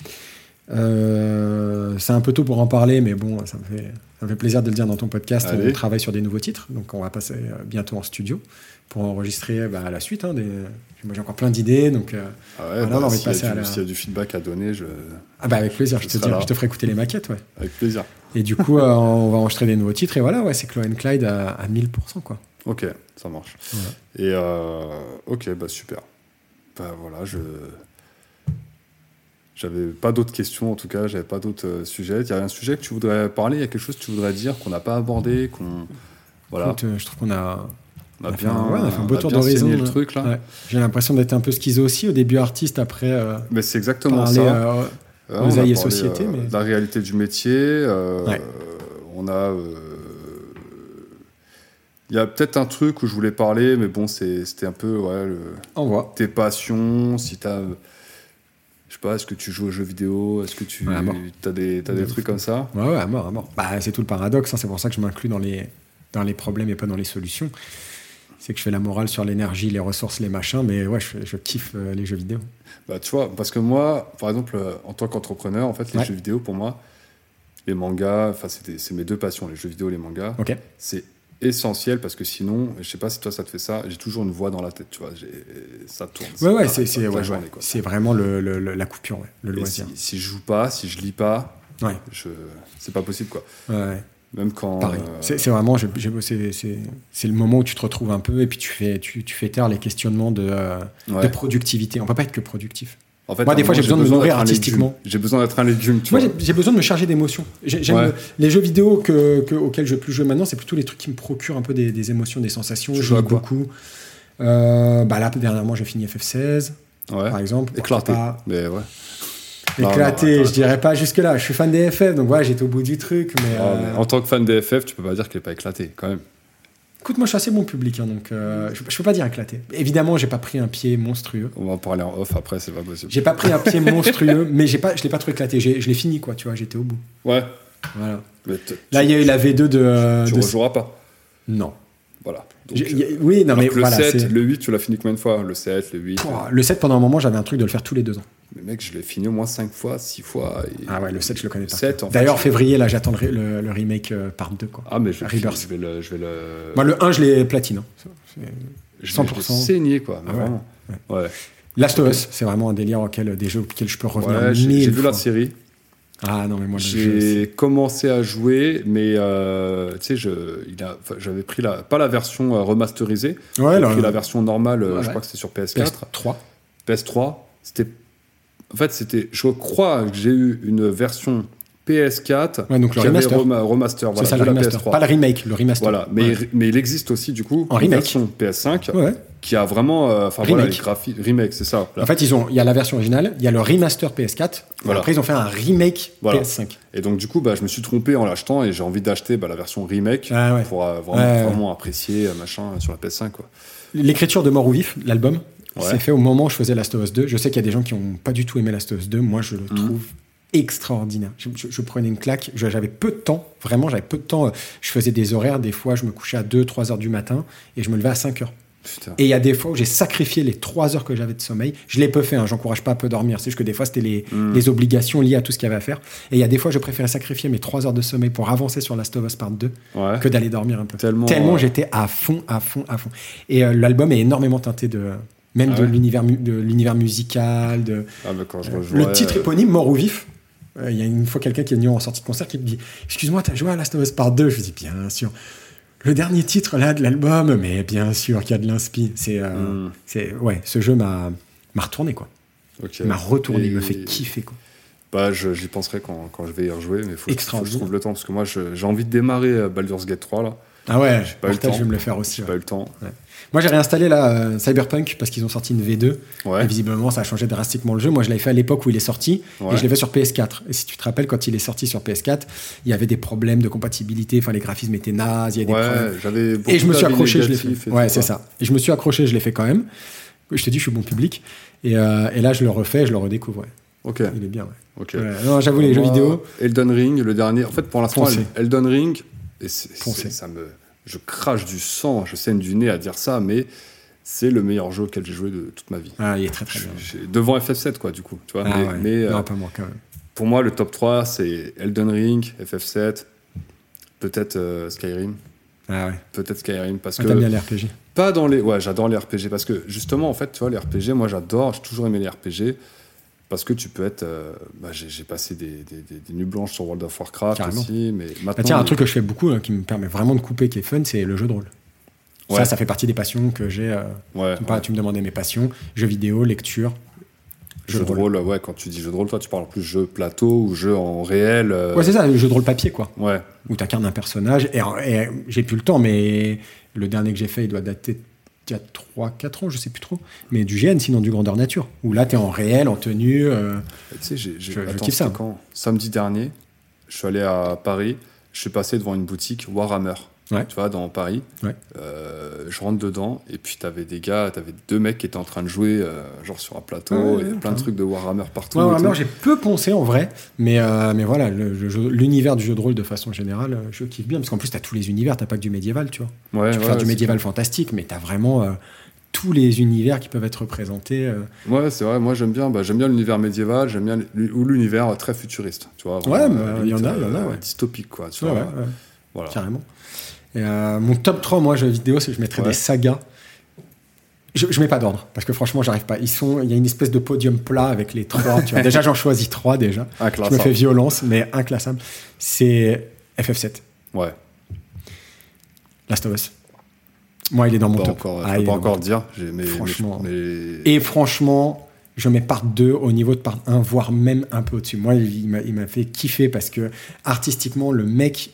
Euh, c'est un peu tôt pour en parler, mais bon, ça me fait, ça me fait plaisir de le dire dans ton podcast. Allez. On travaille sur des nouveaux titres, donc on va passer euh, bientôt en studio pour enregistrer bah, la suite. hein, des... Moi j'ai encore plein d'idées, donc euh, Ah ouais, Voilà, bah, on de s'il y a passer à du- la- S'il y a du feedback à donner, je... ah bah, avec plaisir, je Je te, je te ferai écouter les maquettes. Ouais. avec plaisir. Et du coup, euh, on va enregistrer des nouveaux titres, et voilà, ouais, c'est Chloé and Clyde à, à 1000%. Quoi. Ok, ça marche. Voilà. Et euh, ok, bah super. Bah voilà, je. J'avais pas d'autres questions en tout cas, j'avais pas d'autres sujets. Il y a un sujet que tu voudrais parler, il y a quelque chose que tu voudrais dire qu'on n'a pas abordé, qu'on. Voilà, Écoute, je trouve qu'on a, on a bien, ouais, on a fait un beau tour bien d'horizon, le truc là. Ouais. J'ai l'impression d'être un peu schizo aussi, au début artiste, après euh, Mais c'est exactement parler ça. euh, Ouais, on a parlé, société, euh, mais- la réalité du métier. euh, Ouais. On a. euh, Il y a peut-être un truc où je voulais parler, mais bon, c'était un peu ouais, le- on voit. tes passions, si t'as. Je sais pas, est-ce que tu joues aux jeux vidéo Est-ce que tu as des, des De trucs comme ça? Ouais, ouais, à mort, à mort. Bah, c'est tout le paradoxe, hein, c'est pour ça que je m'inclus dans les, dans les problèmes et pas dans les solutions. C'est que je fais la morale sur l'énergie, les ressources, les machins, mais ouais, je, je kiffe euh, les jeux vidéo. Bah, tu vois, parce que moi, par exemple, euh, en tant qu'entrepreneur, en fait, les Ouais. jeux vidéo, pour moi, les mangas, enfin, c'est mes deux passions, les jeux vidéo et les mangas. Ok. C'est essentiel parce que sinon, je sais pas si toi ça te fait ça, j'ai toujours une voix dans la tête, tu vois, ça tourne. Ouais, ouais, c'est ouais, ouais. vraiment le, le- la coupure, ouais, le Et loisir. si, si je joue pas, si je lis pas, Ouais, je... c'est pas possible, quoi. ouais. Même quand. Pareil. euh, C'est vraiment, c'est le moment où tu te retrouves un peu et puis tu fais, tu, tu fais taire les questionnements de, euh, ouais. de productivité. On peut pas être que productif. En fait, Moi, des fois, j'ai besoin de me nourrir artistiquement. J'ai besoin d'être un légume, tu Moi, j'ai- besoin de me charger d'émotions. Ouais. les jeux vidéo que, que- auxquels je veux plus jouer maintenant, c'est plutôt les trucs qui me procurent un peu des, des émotions, des sensations. Je joue beaucoup. Euh, bah là, dernièrement, j'ai fini FF16, Ouais. par exemple. Éclaté. pas Mais ouais. Éclaté, je dirais pas jusque-là. Je suis fan des FF, donc voilà, j'étais au bout du truc. Mais, Ah, euh, mais en tant que fan des FF, tu peux pas dire qu'il est pas éclaté, quand même. écoute, moi, je suis assez bon public, hein, donc euh, je, je peux pas dire éclaté. Évidemment, j'ai pas pris un pied monstrueux. On va en parler en off après, c'est pas possible. J'ai pas pris un pied monstrueux, mais j'ai pas, je l'ai pas trop éclaté. Je l'ai fini, quoi, tu vois, j'étais au bout. Ouais. Voilà. Là, il y a eu la V2 de. tu de- rejoueras pas. Non. Voilà. Donc, euh, a- oui, non, mais le voilà. 7, c'est- le 8, tu l'as fini combien de fois? Le 7, le 8. Pouah, Le 7, pendant un moment, j'avais un truc de le faire tous les deux ans. Mais mec, je l'ai fini au moins 5 fois, 6 fois. et- Ah ouais, le 7, je le connais pas. 7, en fait, D'ailleurs, je- février, là, j'attends le, le- le remake euh, part 2, quoi. Ah, mais je, Rebirth. je vais le. Je vais le, Moi, le 1, je l'ai platine. hein. C'est- je vais 100%. le saigner, quoi. Ah ouais. Vraiment. Ouais. Last of Us, c'est vraiment un délire auquel des jeux auxquels je peux revenir Ouais, j'ai vu la série. Ah non, mais moi, J'ai commencé à jouer, mais euh, tu sais, j'avais pris la, pas la version euh, remasterisée, Ouais, pris la version normale, euh, Ouais, je ouais. crois que c'était sur PS4. PS3. PS3, c'était. En fait, c'était. Je crois que j'ai eu une version PS4 Ouais, donc le remaster. rema- remaster, voilà, ça, le la remaster. PS3. Pas le remake, le remaster. Voilà, mais, Ouais. mais il existe aussi du coup En une remake. version PS5 Ouais. qui a vraiment, euh, enfin voilà, les Remake. graphiques, remake, c'est ça. En fait, ils ont, il y a la version originale, il y a le remaster PS4, et après ils ont fait un remake Voilà. PS5. Et donc du coup, bah, je me suis trompé en l'achetant et j'ai envie d'acheter bah, la version remake Ah pour euh, vraiment, vraiment apprécier euh, machin sur la PS5 quoi. L'écriture de Mort ou Vif, l'album, c'est fait au moment où je faisais Last of Us 2. Je sais qu'il y a des gens qui n'ont pas du tout aimé Last of Us 2. Moi, je le Mhm. trouve extraordinaire. Je, je- je prenais une claque. J'avais peu de temps. Vraiment, j'avais peu de temps. Je faisais des horaires. Des fois, je me couchais à 2-3 heures du matin et je me levais à 5 heures. Putain. Et il y a des fois où j'ai sacrifié les 3 heures que j'avais de sommeil. Je l'ai peu fait, hein, j'encourage pas à peu dormir. C'est juste que des fois, c'était les, Mm. les obligations liées à tout ce qu'il y avait à faire. Et il y a des fois, je préférais sacrifier mes 3 heures de sommeil pour avancer sur Last of Us Part 2 Ouais. que d'aller dormir un peu. Tellement, Tellement euh, j'étais à fond, à fond, à fond. Et euh, l'album est énormément teinté de même Ah de ouais l'univers mu- de l'univers musical. De Ah, mais quand je le rejouais, titre euh, éponyme, Mort ou Vif. Euh, Il y a une fois quelqu'un qui est venu en sortie de concert qui me dit Excuse-moi, t'as joué à Last of Us Part 2 Je lui dis Bien sûr. Le dernier titre là de l'album, mais bien sûr qu'il y a de l'inspi. C'est, euh, Hmm. c'est, ouais, ce jeu m'a, m'a retourné quoi. m'a retourné, Et- il me fait kiffer quoi. Bah, je- j'y penserai quand, quand je vais y rejouer, mais faut, faut que je trouve le temps parce que moi je- j'ai envie de démarrer euh, Baldur's Gate 3 là. Ah ouais, J'ai pas eu le temps. je vais me le faire aussi. J'ai ouais. pas eu le temps. Moi j'ai réinstallé là euh, Cyberpunk parce qu'ils ont sorti une V2. Ouais. Et visiblement, ça a changé drastiquement le jeu. Moi, je l'avais fait à l'époque où il est sorti, Ouais. et je l'ai fait sur PS4. Et si tu te rappelles, quand il est sorti sur PS4, il y avait des problèmes de compatibilité. Enfin, les graphismes étaient nazes, il y avait des problèmes. Et je me suis accroché, je l'ai fait. Ouais, c'est ça. Et je me suis accroché, je l'ai fait quand même. Je te dis, je suis bon public. Et, euh, et là, je le refais, je le redécouvre. ouais. Ok. Il est bien. ouais. Ok. Ouais, non, j'avoue, les jeux vidéo. Elden Ring, le dernier. En fait, pour l'instant. Elden Ring, et ça me, je crache du sang, je saigne du nez à dire ça, mais c'est le meilleur jeu auquel j'ai joué de toute ma vie. Ah, il est très très bien. Devant FF7, quoi, du coup. Tu vois, Ah, mais ouais. mais, euh, non, pas moi quand même. pour moi, le top 3, c'est Elden Ring, FF7, peut-être euh, Skyrim. Ah ouais. Peut-être Skyrim, parce Ah, que bien les RPG. pas dans les. Ouais, j'adore les RPG parce que justement, en fait, tu vois, les RPG, moi j'adore, j'ai toujours aimé les RPG parce que tu peux être. euh, bah, j'ai passé des, des- des- des nuits blanches sur World of Warcraft Carrément. aussi, mais maintenant. Bah, tiens, un truc que je fais beaucoup, hein, qui me permet vraiment de couper, qui est fun, c'est le jeu de rôle. Ouais. Ça, ça fait partie des passions que j'ai. euh, Ouais, tu, me parles- tu me demandais mes passions jeux vidéo, lecture. jeu de rôle, ouais, quand tu dis jeu de rôle, toi tu parles plus jeu plateau ou jeu en réel. euh, Ouais, c'est ça, le jeu de rôle papier, quoi. ouais, Où tu incarnes un personnage. Et, et j'ai plus le temps, mais le dernier que j'ai fait, il doit dater d'il y a 3-4 ans, je sais plus trop. Mais du GN, sinon du grandeur nature. Où là, tu es en réel, en tenue. euh, tu sais, j'ai. j'ai- Je- je attends, kiffe ça. quand? Samedi dernier, je suis allé à Paris, je suis passé devant une boutique Warhammer. Ouais. Tu vois, dans Paris. Ouais. Euh, je rentre dedans, et puis t'avais des gars, t'avais deux mecs qui étaient en train de jouer, euh, genre sur un plateau, Ouais, et ouais, plein de ouais. trucs de Warhammer partout. Ouais, Warhammer, j'ai peu poncé en vrai, mais, euh, mais voilà, l'univers du jeu de rôle de façon générale, je kiffe bien, parce qu'en plus, tu as tous les univers, t'as pas que du médiéval, tu vois. Ouais, tu peux ouais, faire du médiéval fantastique, mais tu as vraiment tous les univers qui peuvent être représentés. Ouais, c'est vrai. Moi, j'aime bien. Bah, j'aime bien l'univers médiéval. J'aime bien ou l'univers très futuriste. Tu vois. Ouais, vraiment, bah, euh, il y en a, il y en a, ouais. Dystopique, quoi. Tu Ouais, vois. ouais, ouais, Voilà. carrément. Et, euh, mon top 3, moi, jeux vidéo, c'est que je mettrais Ouais. des sagas. Je, je mets pas d'ordre, parce que franchement, j'arrive pas. Ils sont, il y a une espèce de podium plat avec les trois. tu vois. Déjà, j'en choisis trois déjà. Je me fais violence, mais inclassable. C'est FF7, Ouais. Last of Us. Moi, il est dans mon Pas top. encore. Ah, je peux est pas encore dire. Mais, Franchement. mais- Et franchement, je mets part 2 au niveau de part 1, voire même un peu au-dessus. Moi, il m'a fait kiffer parce que artistiquement, le mec,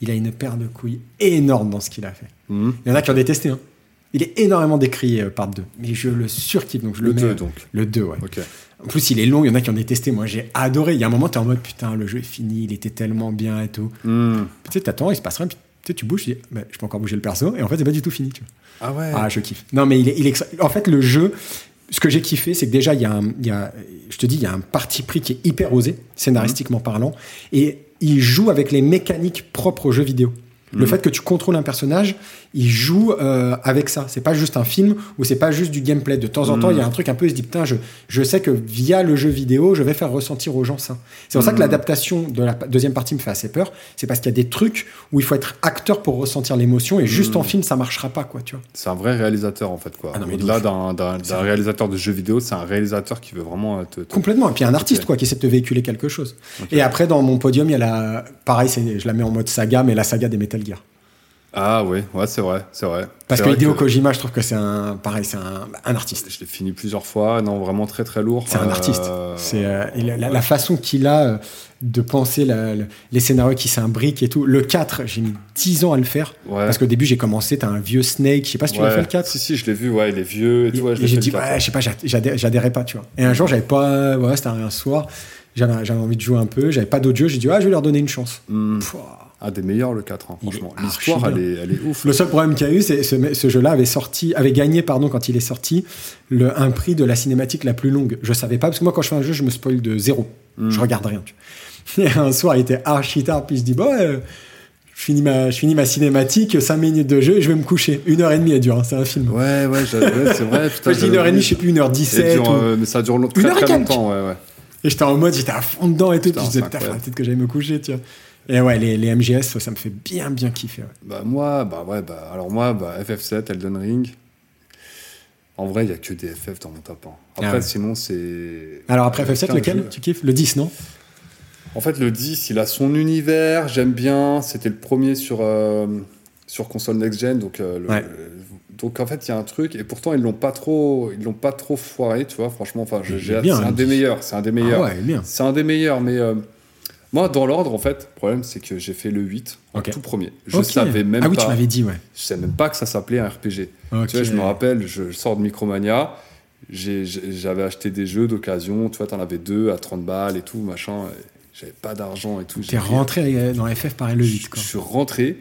il a une paire de couilles énorme dans ce qu'il a fait. Mhm. Il y en a qui ont détesté. Hein. Il est énormément décrié euh, part 2. Mais je le surkiffe, donc je le, Le mets. 2, donc. Le 2, ouais. En plus, il est long, il y en a qui ont détesté. Moi, j'ai adoré. Il y a un moment, tu es en mode putain, le jeu est fini, il était tellement bien et tout. Mhm. Tu sais, t'attends, il se passe rien, puis tu sais, tu bouges, tu dis, bah, je peux encore bouger le perso, et en fait, c'est pas du tout fini. Tu vois. Ah ouais. Ah, je kiffe. Non, mais il est, il est extra- En fait, le jeu, ce que j'ai kiffé, c'est que déjà, il y, a un, il y a, je te dis, il y a un parti pris qui est hyper osé, scénaristiquement parlant, et il joue avec les mécaniques propres aux jeux vidéo. Le fait que tu contrôles un personnage, il joue euh, avec ça. C'est pas juste un film ou c'est pas juste du gameplay. De temps en temps, il y a un truc un peu, il se dit putain, je, je sais que via le jeu vidéo, je vais faire ressentir aux gens ça. C'est pour ça que l'adaptation de la deuxième partie me fait assez peur. C'est parce qu'il y a des trucs où il faut être acteur pour ressentir l'émotion et juste en film, ça marchera pas, quoi, tu vois. C'est un vrai réalisateur en fait quoi. Ah Au-delà d'un- réalisateur de jeux vidéo, c'est un réalisateur qui veut vraiment euh, te. te- Complètement. Et puis un artiste, quoi, qui essaie de te véhiculer quelque chose. Et après, dans mon podium, il y a la. Pareil, je la mets en mode saga, mais la saga des Metal Ah ouais, ouais, c'est vrai, c'est vrai. Parce que Hideo Kojima, je trouve que c'est un. Pareil, c'est un, un artiste. Je l'ai fini plusieurs fois, non, vraiment très très lourd. C'est un Euh, artiste. C'est euh, la, façon qu'il a euh, de penser la- le- les scénarios qui s'imbriquent et tout. Le 4, j'ai mis 10 ans à le faire. Ouais. Parce qu'au début, j'ai commencé, t'as un vieux Snake. Je sais pas si tu l'as Ouais. fait le 4. Si, si, je l'ai vu, ouais, il est vieux et tout. Ouais, j'ai dit, ouais, je sais pas, j'ad- j'adhé- j'adhérais pas, tu vois. Et un jour, j'avais pas. Ouais, c'était un soir. J'avais envie de jouer un peu. J'avais pas d'autres jeux. J'ai dit, ah, je vais leur donner une chance. Pouah. Un des meilleurs, le 4, hein, franchement. L'histoire, elle est, elle est ouf. Le seul problème qu'il y a eu, c'est ce, ce jeu-là avait sorti, avait gagné, pardon, quand il est sorti, le, un prix de la cinématique la plus longue. Je savais pas, parce que moi, quand je fais un jeu, je me spoil de zéro. Hmm. Je regarde rien. tu. Et un soir, il était archi tard, puis je dis, bon, je finis ma, je finis ma cinématique, 5 minutes de jeu, et je vais me coucher. Une heure et demie, elle dure, hein, c'est un film. Ouais, ouais, c'est vrai. Putain, je dis une heure et demie, je sais plus, une heure Et 17. dure, ou- euh, mais ça dure long- Une très heure et très longtemps, ouais, ouais. Et j'étais en mode, j'étais à fond dedans et tout. Putain, je disais, putain, peut-être que j'allais me coucher, tu vois. Et ouais, les, les MGS, ça me fait bien, bien kiffer. ouais. Bah moi, bah ouais, bah alors moi, bah FF7, Elden Ring. En vrai, il y a que des FF dans mon top 1. Après, Ah ouais. sinon, c'est. Alors après Euh, FF7, putain, lequel tu kiffes? Le 10, non? En fait, le 10, il a son univers, j'aime bien. C'était le premier sur, euh, sur console next-gen. Donc, euh, le- Ouais. donc, en fait, il y a un truc. Et pourtant, ils l'ont pas trop, ils l'ont pas trop foiré, tu vois. Franchement, enfin, j'ai- c'est un des 10. meilleurs. C'est un des meilleurs. Ah ouais, bien. C'est un des meilleurs, mais euh, moi, dans l'ordre, en fait, le problème, c'est que j'ai fait le 8 en tout premier. Je Ok. savais même Ah oui, pas. tu m'avais dit, ouais. Je savais même pas que ça s'appelait un RPG. Tu vois, je me rappelle, je sors de Micromania, j'avais acheté des jeux d'occasion, tu vois, t'en avais deux à 30 balles et tout, machin, j'avais pas d'argent et tout. T'es rentré dans FF par le 8, je, quoi. je suis rentré,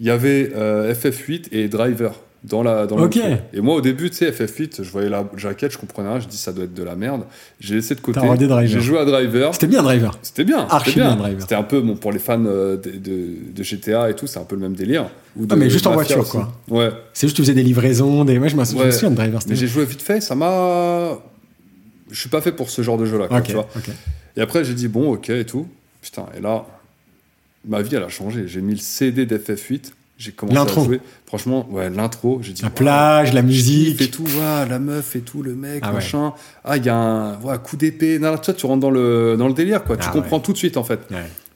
il y avait euh, FF8 et Driver dans la dans le. Et moi, au début, tu sais, FF8, je voyais la jaquette, je comprenais rien, je dis ça doit être de la merde. J'ai laissé de côté. T'as rodé Driver. J'ai joué à Driver. C'était bien, Driver. C'était bien. Archi bien. bien, Driver. C'était un peu, bon, pour les fans euh, de, de- de GTA et tout, c'est un peu le même délire. Ou de Ah, mais juste en voiture, aussi. Ouais. C'est juste que tu faisais des livraisons, des. Moi, je me Driver. Mais j'ai joué vite fait, ça m'a. Je suis pas fait pour ce genre de jeu-là, quoi, Ok, tu vois. Et après, j'ai dit, bon, ok et tout. Putain, et là, ma vie, elle a changé. J'ai mis le CD d'FF8, j'ai commencé à jouer. Franchement, ouais, l'intro, j'ai dit. La plage, la musique. et tout, ouais, la meuf et tout, le mec, Ah ouais. machin. Ah, il y a un ouais, coup d'épée. Non, tu rentres dans le, dans le délire, quoi. tu Ah comprends tout de suite, en fait.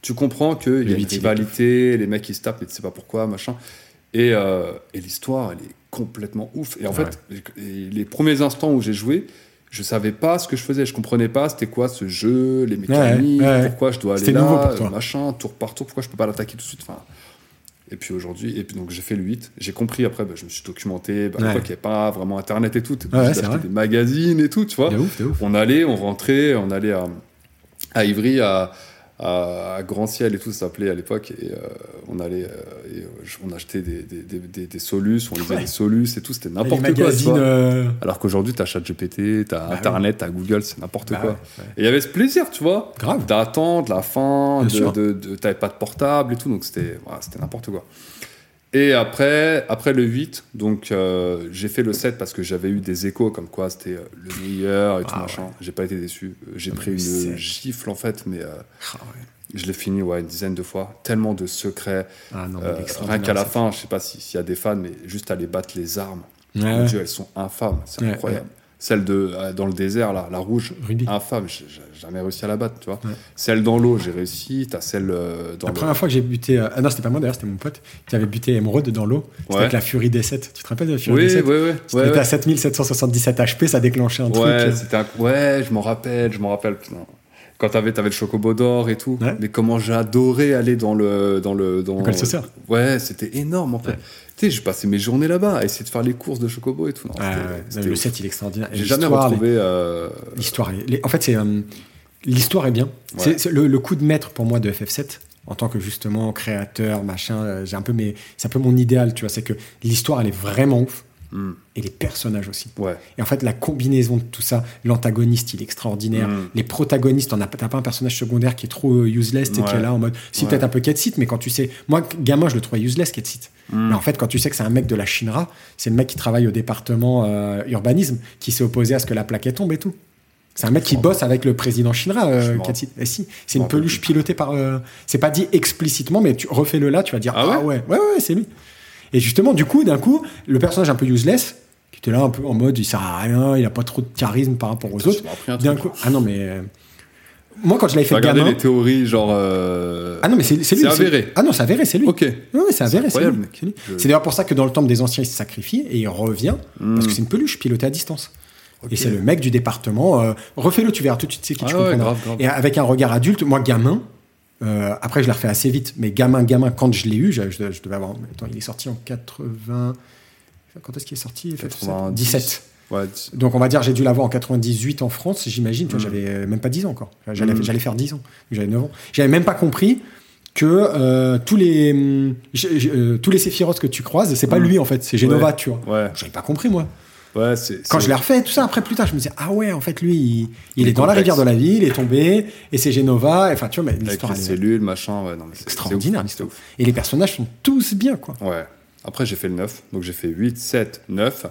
Tu comprends qu'il y a une rivalité, les mecs, ils se tapent, et tu sais pas pourquoi, machin. Et, euh, et l'histoire, elle est complètement ouf. Et en fait, les premiers instants où j'ai joué, je savais pas ce que je faisais. Je comprenais pas c'était quoi ce jeu, les mécaniques, pourquoi je dois aller là, machin, tour par tour, pourquoi je peux pas l'attaquer tout de suite. Enfin, et puis aujourd'hui, et puis donc j'ai fait le 8. J'ai compris après, bah, je me suis documenté. Bah, à Ouais. l'époque, il n'y avait pas vraiment internet et tout. Ouais, vrai. des magazines et tout, tu vois. Ouf, ouf. On allait, on rentrait, on allait à, à Ivry, à, à, à Grand Ciel et tout, ça s'appelait à l'époque. Et euh, on allait, euh, et, euh, on achetait des, des, des, des, des solus, on lisait Ouais. des solus et tout, c'était n'importe quoi. tu vois. Alors qu'aujourd'hui, t'as ChatGPT, t'as Bah Internet, t'as Google, c'est n'importe bah quoi. ouais. Et il y avait ce plaisir, tu vois, Grave. d'attendre la fin, de, de, de- t'avais pas de portable et tout, donc c'était voilà, c'était n'importe quoi. Et après, après le 8, donc euh, j'ai fait le 7 parce que j'avais eu des échos comme quoi c'était euh, le meilleur et tout Ah machin. J'ai pas été déçu. J'ai pris une le 7. gifle en fait, mais euh, Ah ouais. je l'ai fini ouais, une dizaine de fois. Tellement de secrets. Ah non, rien qu'à la fin, je sais pas si- s'il y a des fans, mais juste aller battre les armes. Mon. Dieu, elles sont infâmes. C'est incroyable. Celle de, euh, dans le désert, là, la rouge, Ruby. infâme, j'ai jamais réussi à la battre, tu vois. Ouais. Celle dans l'eau, j'ai réussi. T'as celle euh, dans La le- première fois que j'ai buté. euh, Ah non, c'était pas moi d'ailleurs, c'était mon pote qui avait buté Emerald dans l'eau. C'était Ouais. avec la Fury D7. Tu te rappelles de la Fury Oui, D7 ouais, ouais. C'était ouais, à 7777 HP, ça déclenchait un truc. Ouais, euh, c'était un... ouais, je m'en rappelle, je m'en rappelle. putain. Quand t'avais, t'avais le chocobo d'or et tout. Ouais. Mais comment j'ai adoré aller dans le, dans le, dans. Dans le. Ouais, c'était énorme en fait. Ouais. Tu sais, j'ai passé mes journées là-bas à essayer de faire les courses de chocobo et tout. Non, Ah, le. 7 il est extraordinaire. J'ai jamais les- retrouvé. euh, L'histoire, les- en fait, c'est euh, l'histoire est bien. C'est- Ouais. c'est le, le coup de maître pour moi de FF7 en tant que justement créateur, machin. euh, j'ai un peu mes, c'est un peu mon idéal, tu vois. C'est que l'histoire, elle est vraiment ouf hmm, et les personnages aussi. Ouais. Et en fait, la combinaison de tout ça, l'antagoniste, il est extraordinaire. Mm. Les protagonistes, pas- t'as pas un personnage secondaire qui est trop euh, useless, tu sais, qui Ouais. est là en mode. Si Ouais. peut-être un peu Ketsit, mais quand tu sais, moi gamin, je le trouvais useless Ketsit. Hmm. Mais en fait, quand tu sais que c'est un mec de la Shinra, c'est le mec qui travaille au département euh, urbanisme, qui s'est opposé à ce que la plaquette tombe et tout. C'est un mec qui bosse avec le président Shinra, euh. Et si, c'est une peluche pilotée par. euh, c'est pas dit explicitement, mais tu refais-le là, tu vas dire Ah ah, ouais, ouais, ouais, c'est lui. Et justement, du coup, d'un coup, le personnage un peu useless, qui était là un peu en mode, il sert à rien, il a pas trop de charisme par rapport aux autres. D'un coup, ah non mais euh, moi quand je l'avais fait Regardez gamin, les théories, genre. euh, ah non mais c'est c'est lui. C'est avéré. Ah non, c'est avéré, c'est lui. Ok. Ouais, c'est avéré, c'est lui. C'est lui. Je- C'est d'ailleurs pour ça que dans le temple des anciens, il se sacrifie et il revient Hmm. parce que c'est une peluche pilotée à distance. Et c'est le mec du département. euh, Refais-le, tu verras tout de suite c'est qui Ah tu ouais, grave, grave. Et avec un regard adulte, moi gamin. Euh, après, je l'ai refait assez vite, mais gamin, gamin, quand je l'ai eu, je, je- je devais avoir. Attends, il est sorti en 80. Quand est-ce qu'il est sorti? 90. 17. Ouais, Donc on va dire j'ai dû l'avoir en 98 en France, j'imagine, tu vois, Mm. j'avais euh, même pas 10 ans encore. J'allais Mm. faire 10 ans, j'avais 9 ans. J'avais même pas compris que euh, tous les j'ai- euh, tous les Sephiroth que tu croises, c'est pas Mm. lui en fait, c'est Genova, Ouais. tu vois. ouais, J'avais pas compris moi. Ouais. Quand je l'ai refait tout ça après plus tard, je me disais ah ouais, en fait lui il, est, est dans la rivière de la vie, il est tombé et c'est Genova, enfin tu vois mais Avec l'histoire les elle est cellules, machin, ouais, non, mais c'est- extraordinaire l'histoire. Et les personnages sont tous bien quoi. Ouais. Après, j'ai fait le 9. Donc, j'ai fait 8, 7, 9.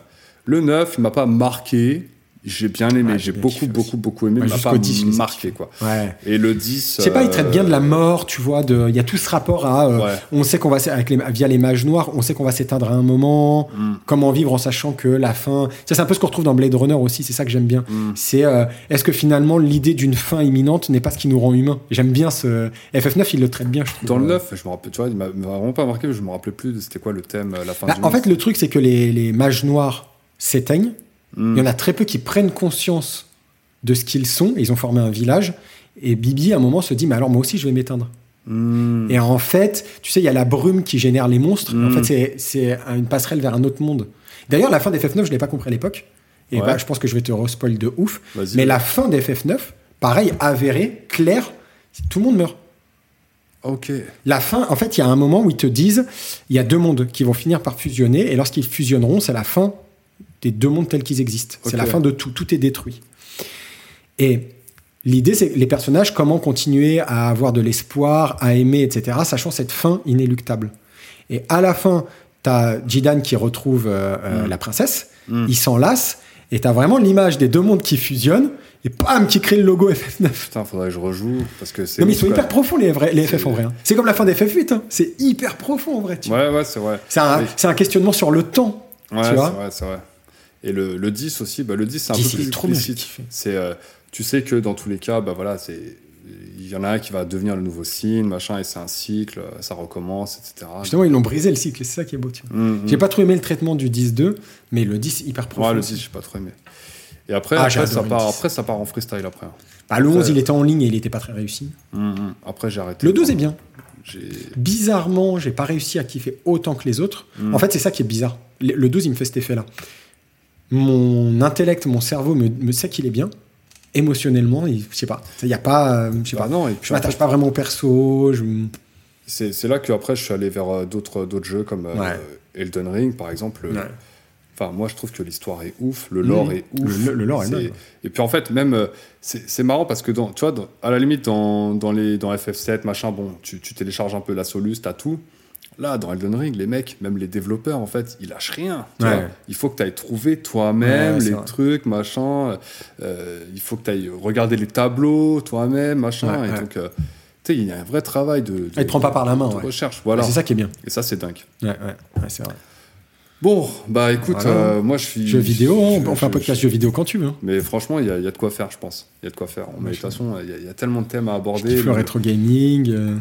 Le 9, il m'a pas marqué. J'ai bien aimé. Ouais, j'ai beaucoup, beaucoup, beaucoup aimé. Ouais, m'a jusqu'au pas 10, je les ai marqué, quoi. Ouais. Et le 10. Je sais pas, il traite bien de la euh, mort, tu vois. de- Il y a tout ce rapport à. euh. On sait qu'on va s- avec les, via les mages noirs, on sait qu'on va s'éteindre à un moment. Mm. Comment vivre en sachant que la fin. Ça, c'est un peu ce qu'on retrouve dans Blade Runner aussi. C'est ça que j'aime bien. Mm. C'est euh, est-ce que finalement l'idée d'une fin imminente n'est pas ce qui nous rend humains? J'aime bien ce FF9, il le traite bien. Je trouve. Dans le 9, je me rappelle, tu vois, il m'a vraiment pas marqué, mais je me rappelais plus de c'était quoi le thème, la fin Bah, du en monde. fait, le truc, c'est que les, les mages noirs s'éteignent. Mm. Il y en a très peu qui prennent conscience de ce qu'ils sont. Ils ont formé un village. Et Bibi, à un moment, se dit Mais alors, moi aussi, je vais m'éteindre. Mm. Et en fait, tu sais, il y a la brume qui génère les monstres. Mm. En fait, c'est- c'est une passerelle vers un autre monde. D'ailleurs, la fin d'FF9, je ne l'ai pas compris à l'époque. Et Ouais. bah, je pense que je vais te respoil de ouf. Mais la fin d'FF9, pareil, avérée, claire, tout le monde meurt. Ok. La fin, en fait, il y a un moment où ils te disent il y a deux mondes qui vont finir par fusionner. Et lorsqu'ils fusionneront, c'est la fin des deux mondes tels qu'ils existent. C'est la fin de tout. Tout est détruit. Et l'idée, c'est les personnages, comment continuer à avoir de l'espoir, à aimer, etc., sachant cette fin inéluctable. Et à la fin, tu as Jidan qui retrouve euh, euh, Mm. la princesse, Mm. il s'enlace, et tu as vraiment l'image des deux mondes qui fusionnent, et bam, qui crée le logo FF9. Putain, faudrait que je rejoue parce que c'est. Non, mais ils sont hyper profonds, les, vrais, les C'est- FF en vrai. hein. C'est comme la fin des FF8, hein. c'est hyper profond en vrai. tu vois. Ouais, ouais, c'est vrai. C'est un, Oui. un questionnement sur le temps. Ouais, Tu c'est vois vrai, c'est vrai. Et le, le 10 aussi, bah, le 10 c'est un 10, peu plus explicite. C'est, euh, tu sais que dans tous les cas, bah voilà, c'est, il y en a un qui va devenir le nouveau signe, machin, et c'est un cycle, euh, ça recommence, etc. Justement, ils l'ont brisé le cycle, c'est ça qui est beau. tu vois. Mm, mm. J'ai pas trop aimé le traitement du 10-2, mais le 10 hyper profond. Ouais, le aussi. 10, j'ai pas trop aimé. Et après, Ah, après, ça part, 10. après, ça part en freestyle après. Bah, le 11, Après- il était en ligne et il était pas très réussi. Mm. Après, j'ai arrêté. Le 12 est bien. Bizarrement, j'ai pas réussi à kiffer autant que les autres. Mm. En fait, c'est ça qui est bizarre. Le 12, il me fait cet effet-là. Mon intellect, mon cerveau me, me sait qu'il est bien. Émotionnellement, il- je sais pas. Il y a pas. euh, je sais Bah pas. non, et puis Je m'attache pas vraiment au perso. Je... c'est, là que après, je suis allé vers euh, d'autres, d'autres jeux comme euh, Ouais. Elden Ring, par exemple. Ouais. Enfin, moi, je trouve que l'histoire est ouf, le lore Mhm. est ouf. Le- le lore est. Et puis en fait, même, euh, c'est marrant parce que, dans, tu vois, dans- à la limite, dans, dans, les, dans FF7, machin, bon, tu, tu télécharges un peu la Solus, t'as tout. Là, dans Elden Ring, les mecs, même les développeurs, en fait, ils lâchent rien. tu Ouais. vois. Il faut que tu ailles trouver toi-même Ouais, les vrai. trucs, machin. euh, il faut que tu ailles regarder les tableaux toi-même, machin. Ouais, et donc, euh, tu sais, il y a un vrai travail de, de, Il te prend pas par la main. de recherche. Voilà. C'est ça qui est bien. Et ça, c'est dingue. Ouais, c'est vrai. Bon, bah écoute, Voilà. euh, moi je suis. Jeux vidéo, je- on fait un je- podcast jeux vidéo quand tu veux. hein. Mais franchement, il y, a il y a de quoi faire, je pense. Il y a de quoi faire. Mais de toute façon, il y, a- il y a tellement de thèmes à aborder. le Le- rétro gaming. euh,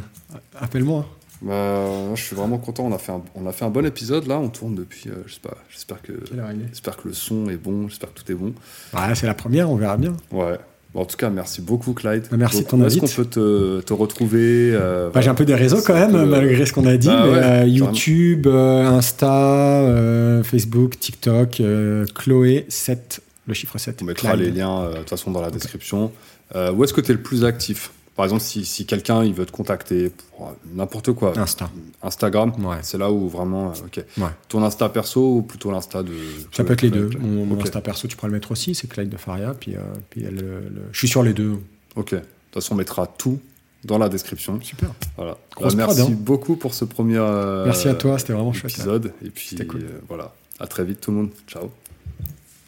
Appelle-moi. Bah, je suis vraiment content. On a fait un, on a fait un bon épisode là. On tourne depuis. euh, je sais pas. J'espère que. J'espère que le son est bon. J'espère que tout est bon. C'est la première, on verra bien. Ouais. Bon, en tout cas, merci beaucoup, Clyde. Bah, merci Donc, de ton Est-ce qu'on peut te, te retrouver euh, Bah, j'ai un peu des réseaux quand même, peu, euh, malgré ce qu'on a dit. bah mais, ouais, euh, carrément. YouTube, euh, Insta, euh, Facebook, TikTok, euh, Chloé 7, le chiffre 7. On mettra Clyde. les liens euh, de toute façon dans la description. Euh, où est-ce que tu es le plus actif? Par exemple, si, si quelqu'un il veut te contacter pour euh, n'importe quoi, Insta. Instagram, Ouais. c'est là où vraiment. euh, ok. Ouais. Ton Insta perso ou plutôt l'Insta de. Ça peut être les deux. Mon. Insta perso, tu pourras le mettre aussi, c'est Clyde de Faria. Puis, euh, puis le- le- je suis sur les deux. Ok. De toute façon, on mettra tout dans la description. Super. Voilà. Grosse Bah, prod, merci hein. beaucoup pour ce premier euh, Merci à toi, c'était vraiment chouette. épisode. Et puis cool. euh, voilà. À très vite tout le monde. Ciao.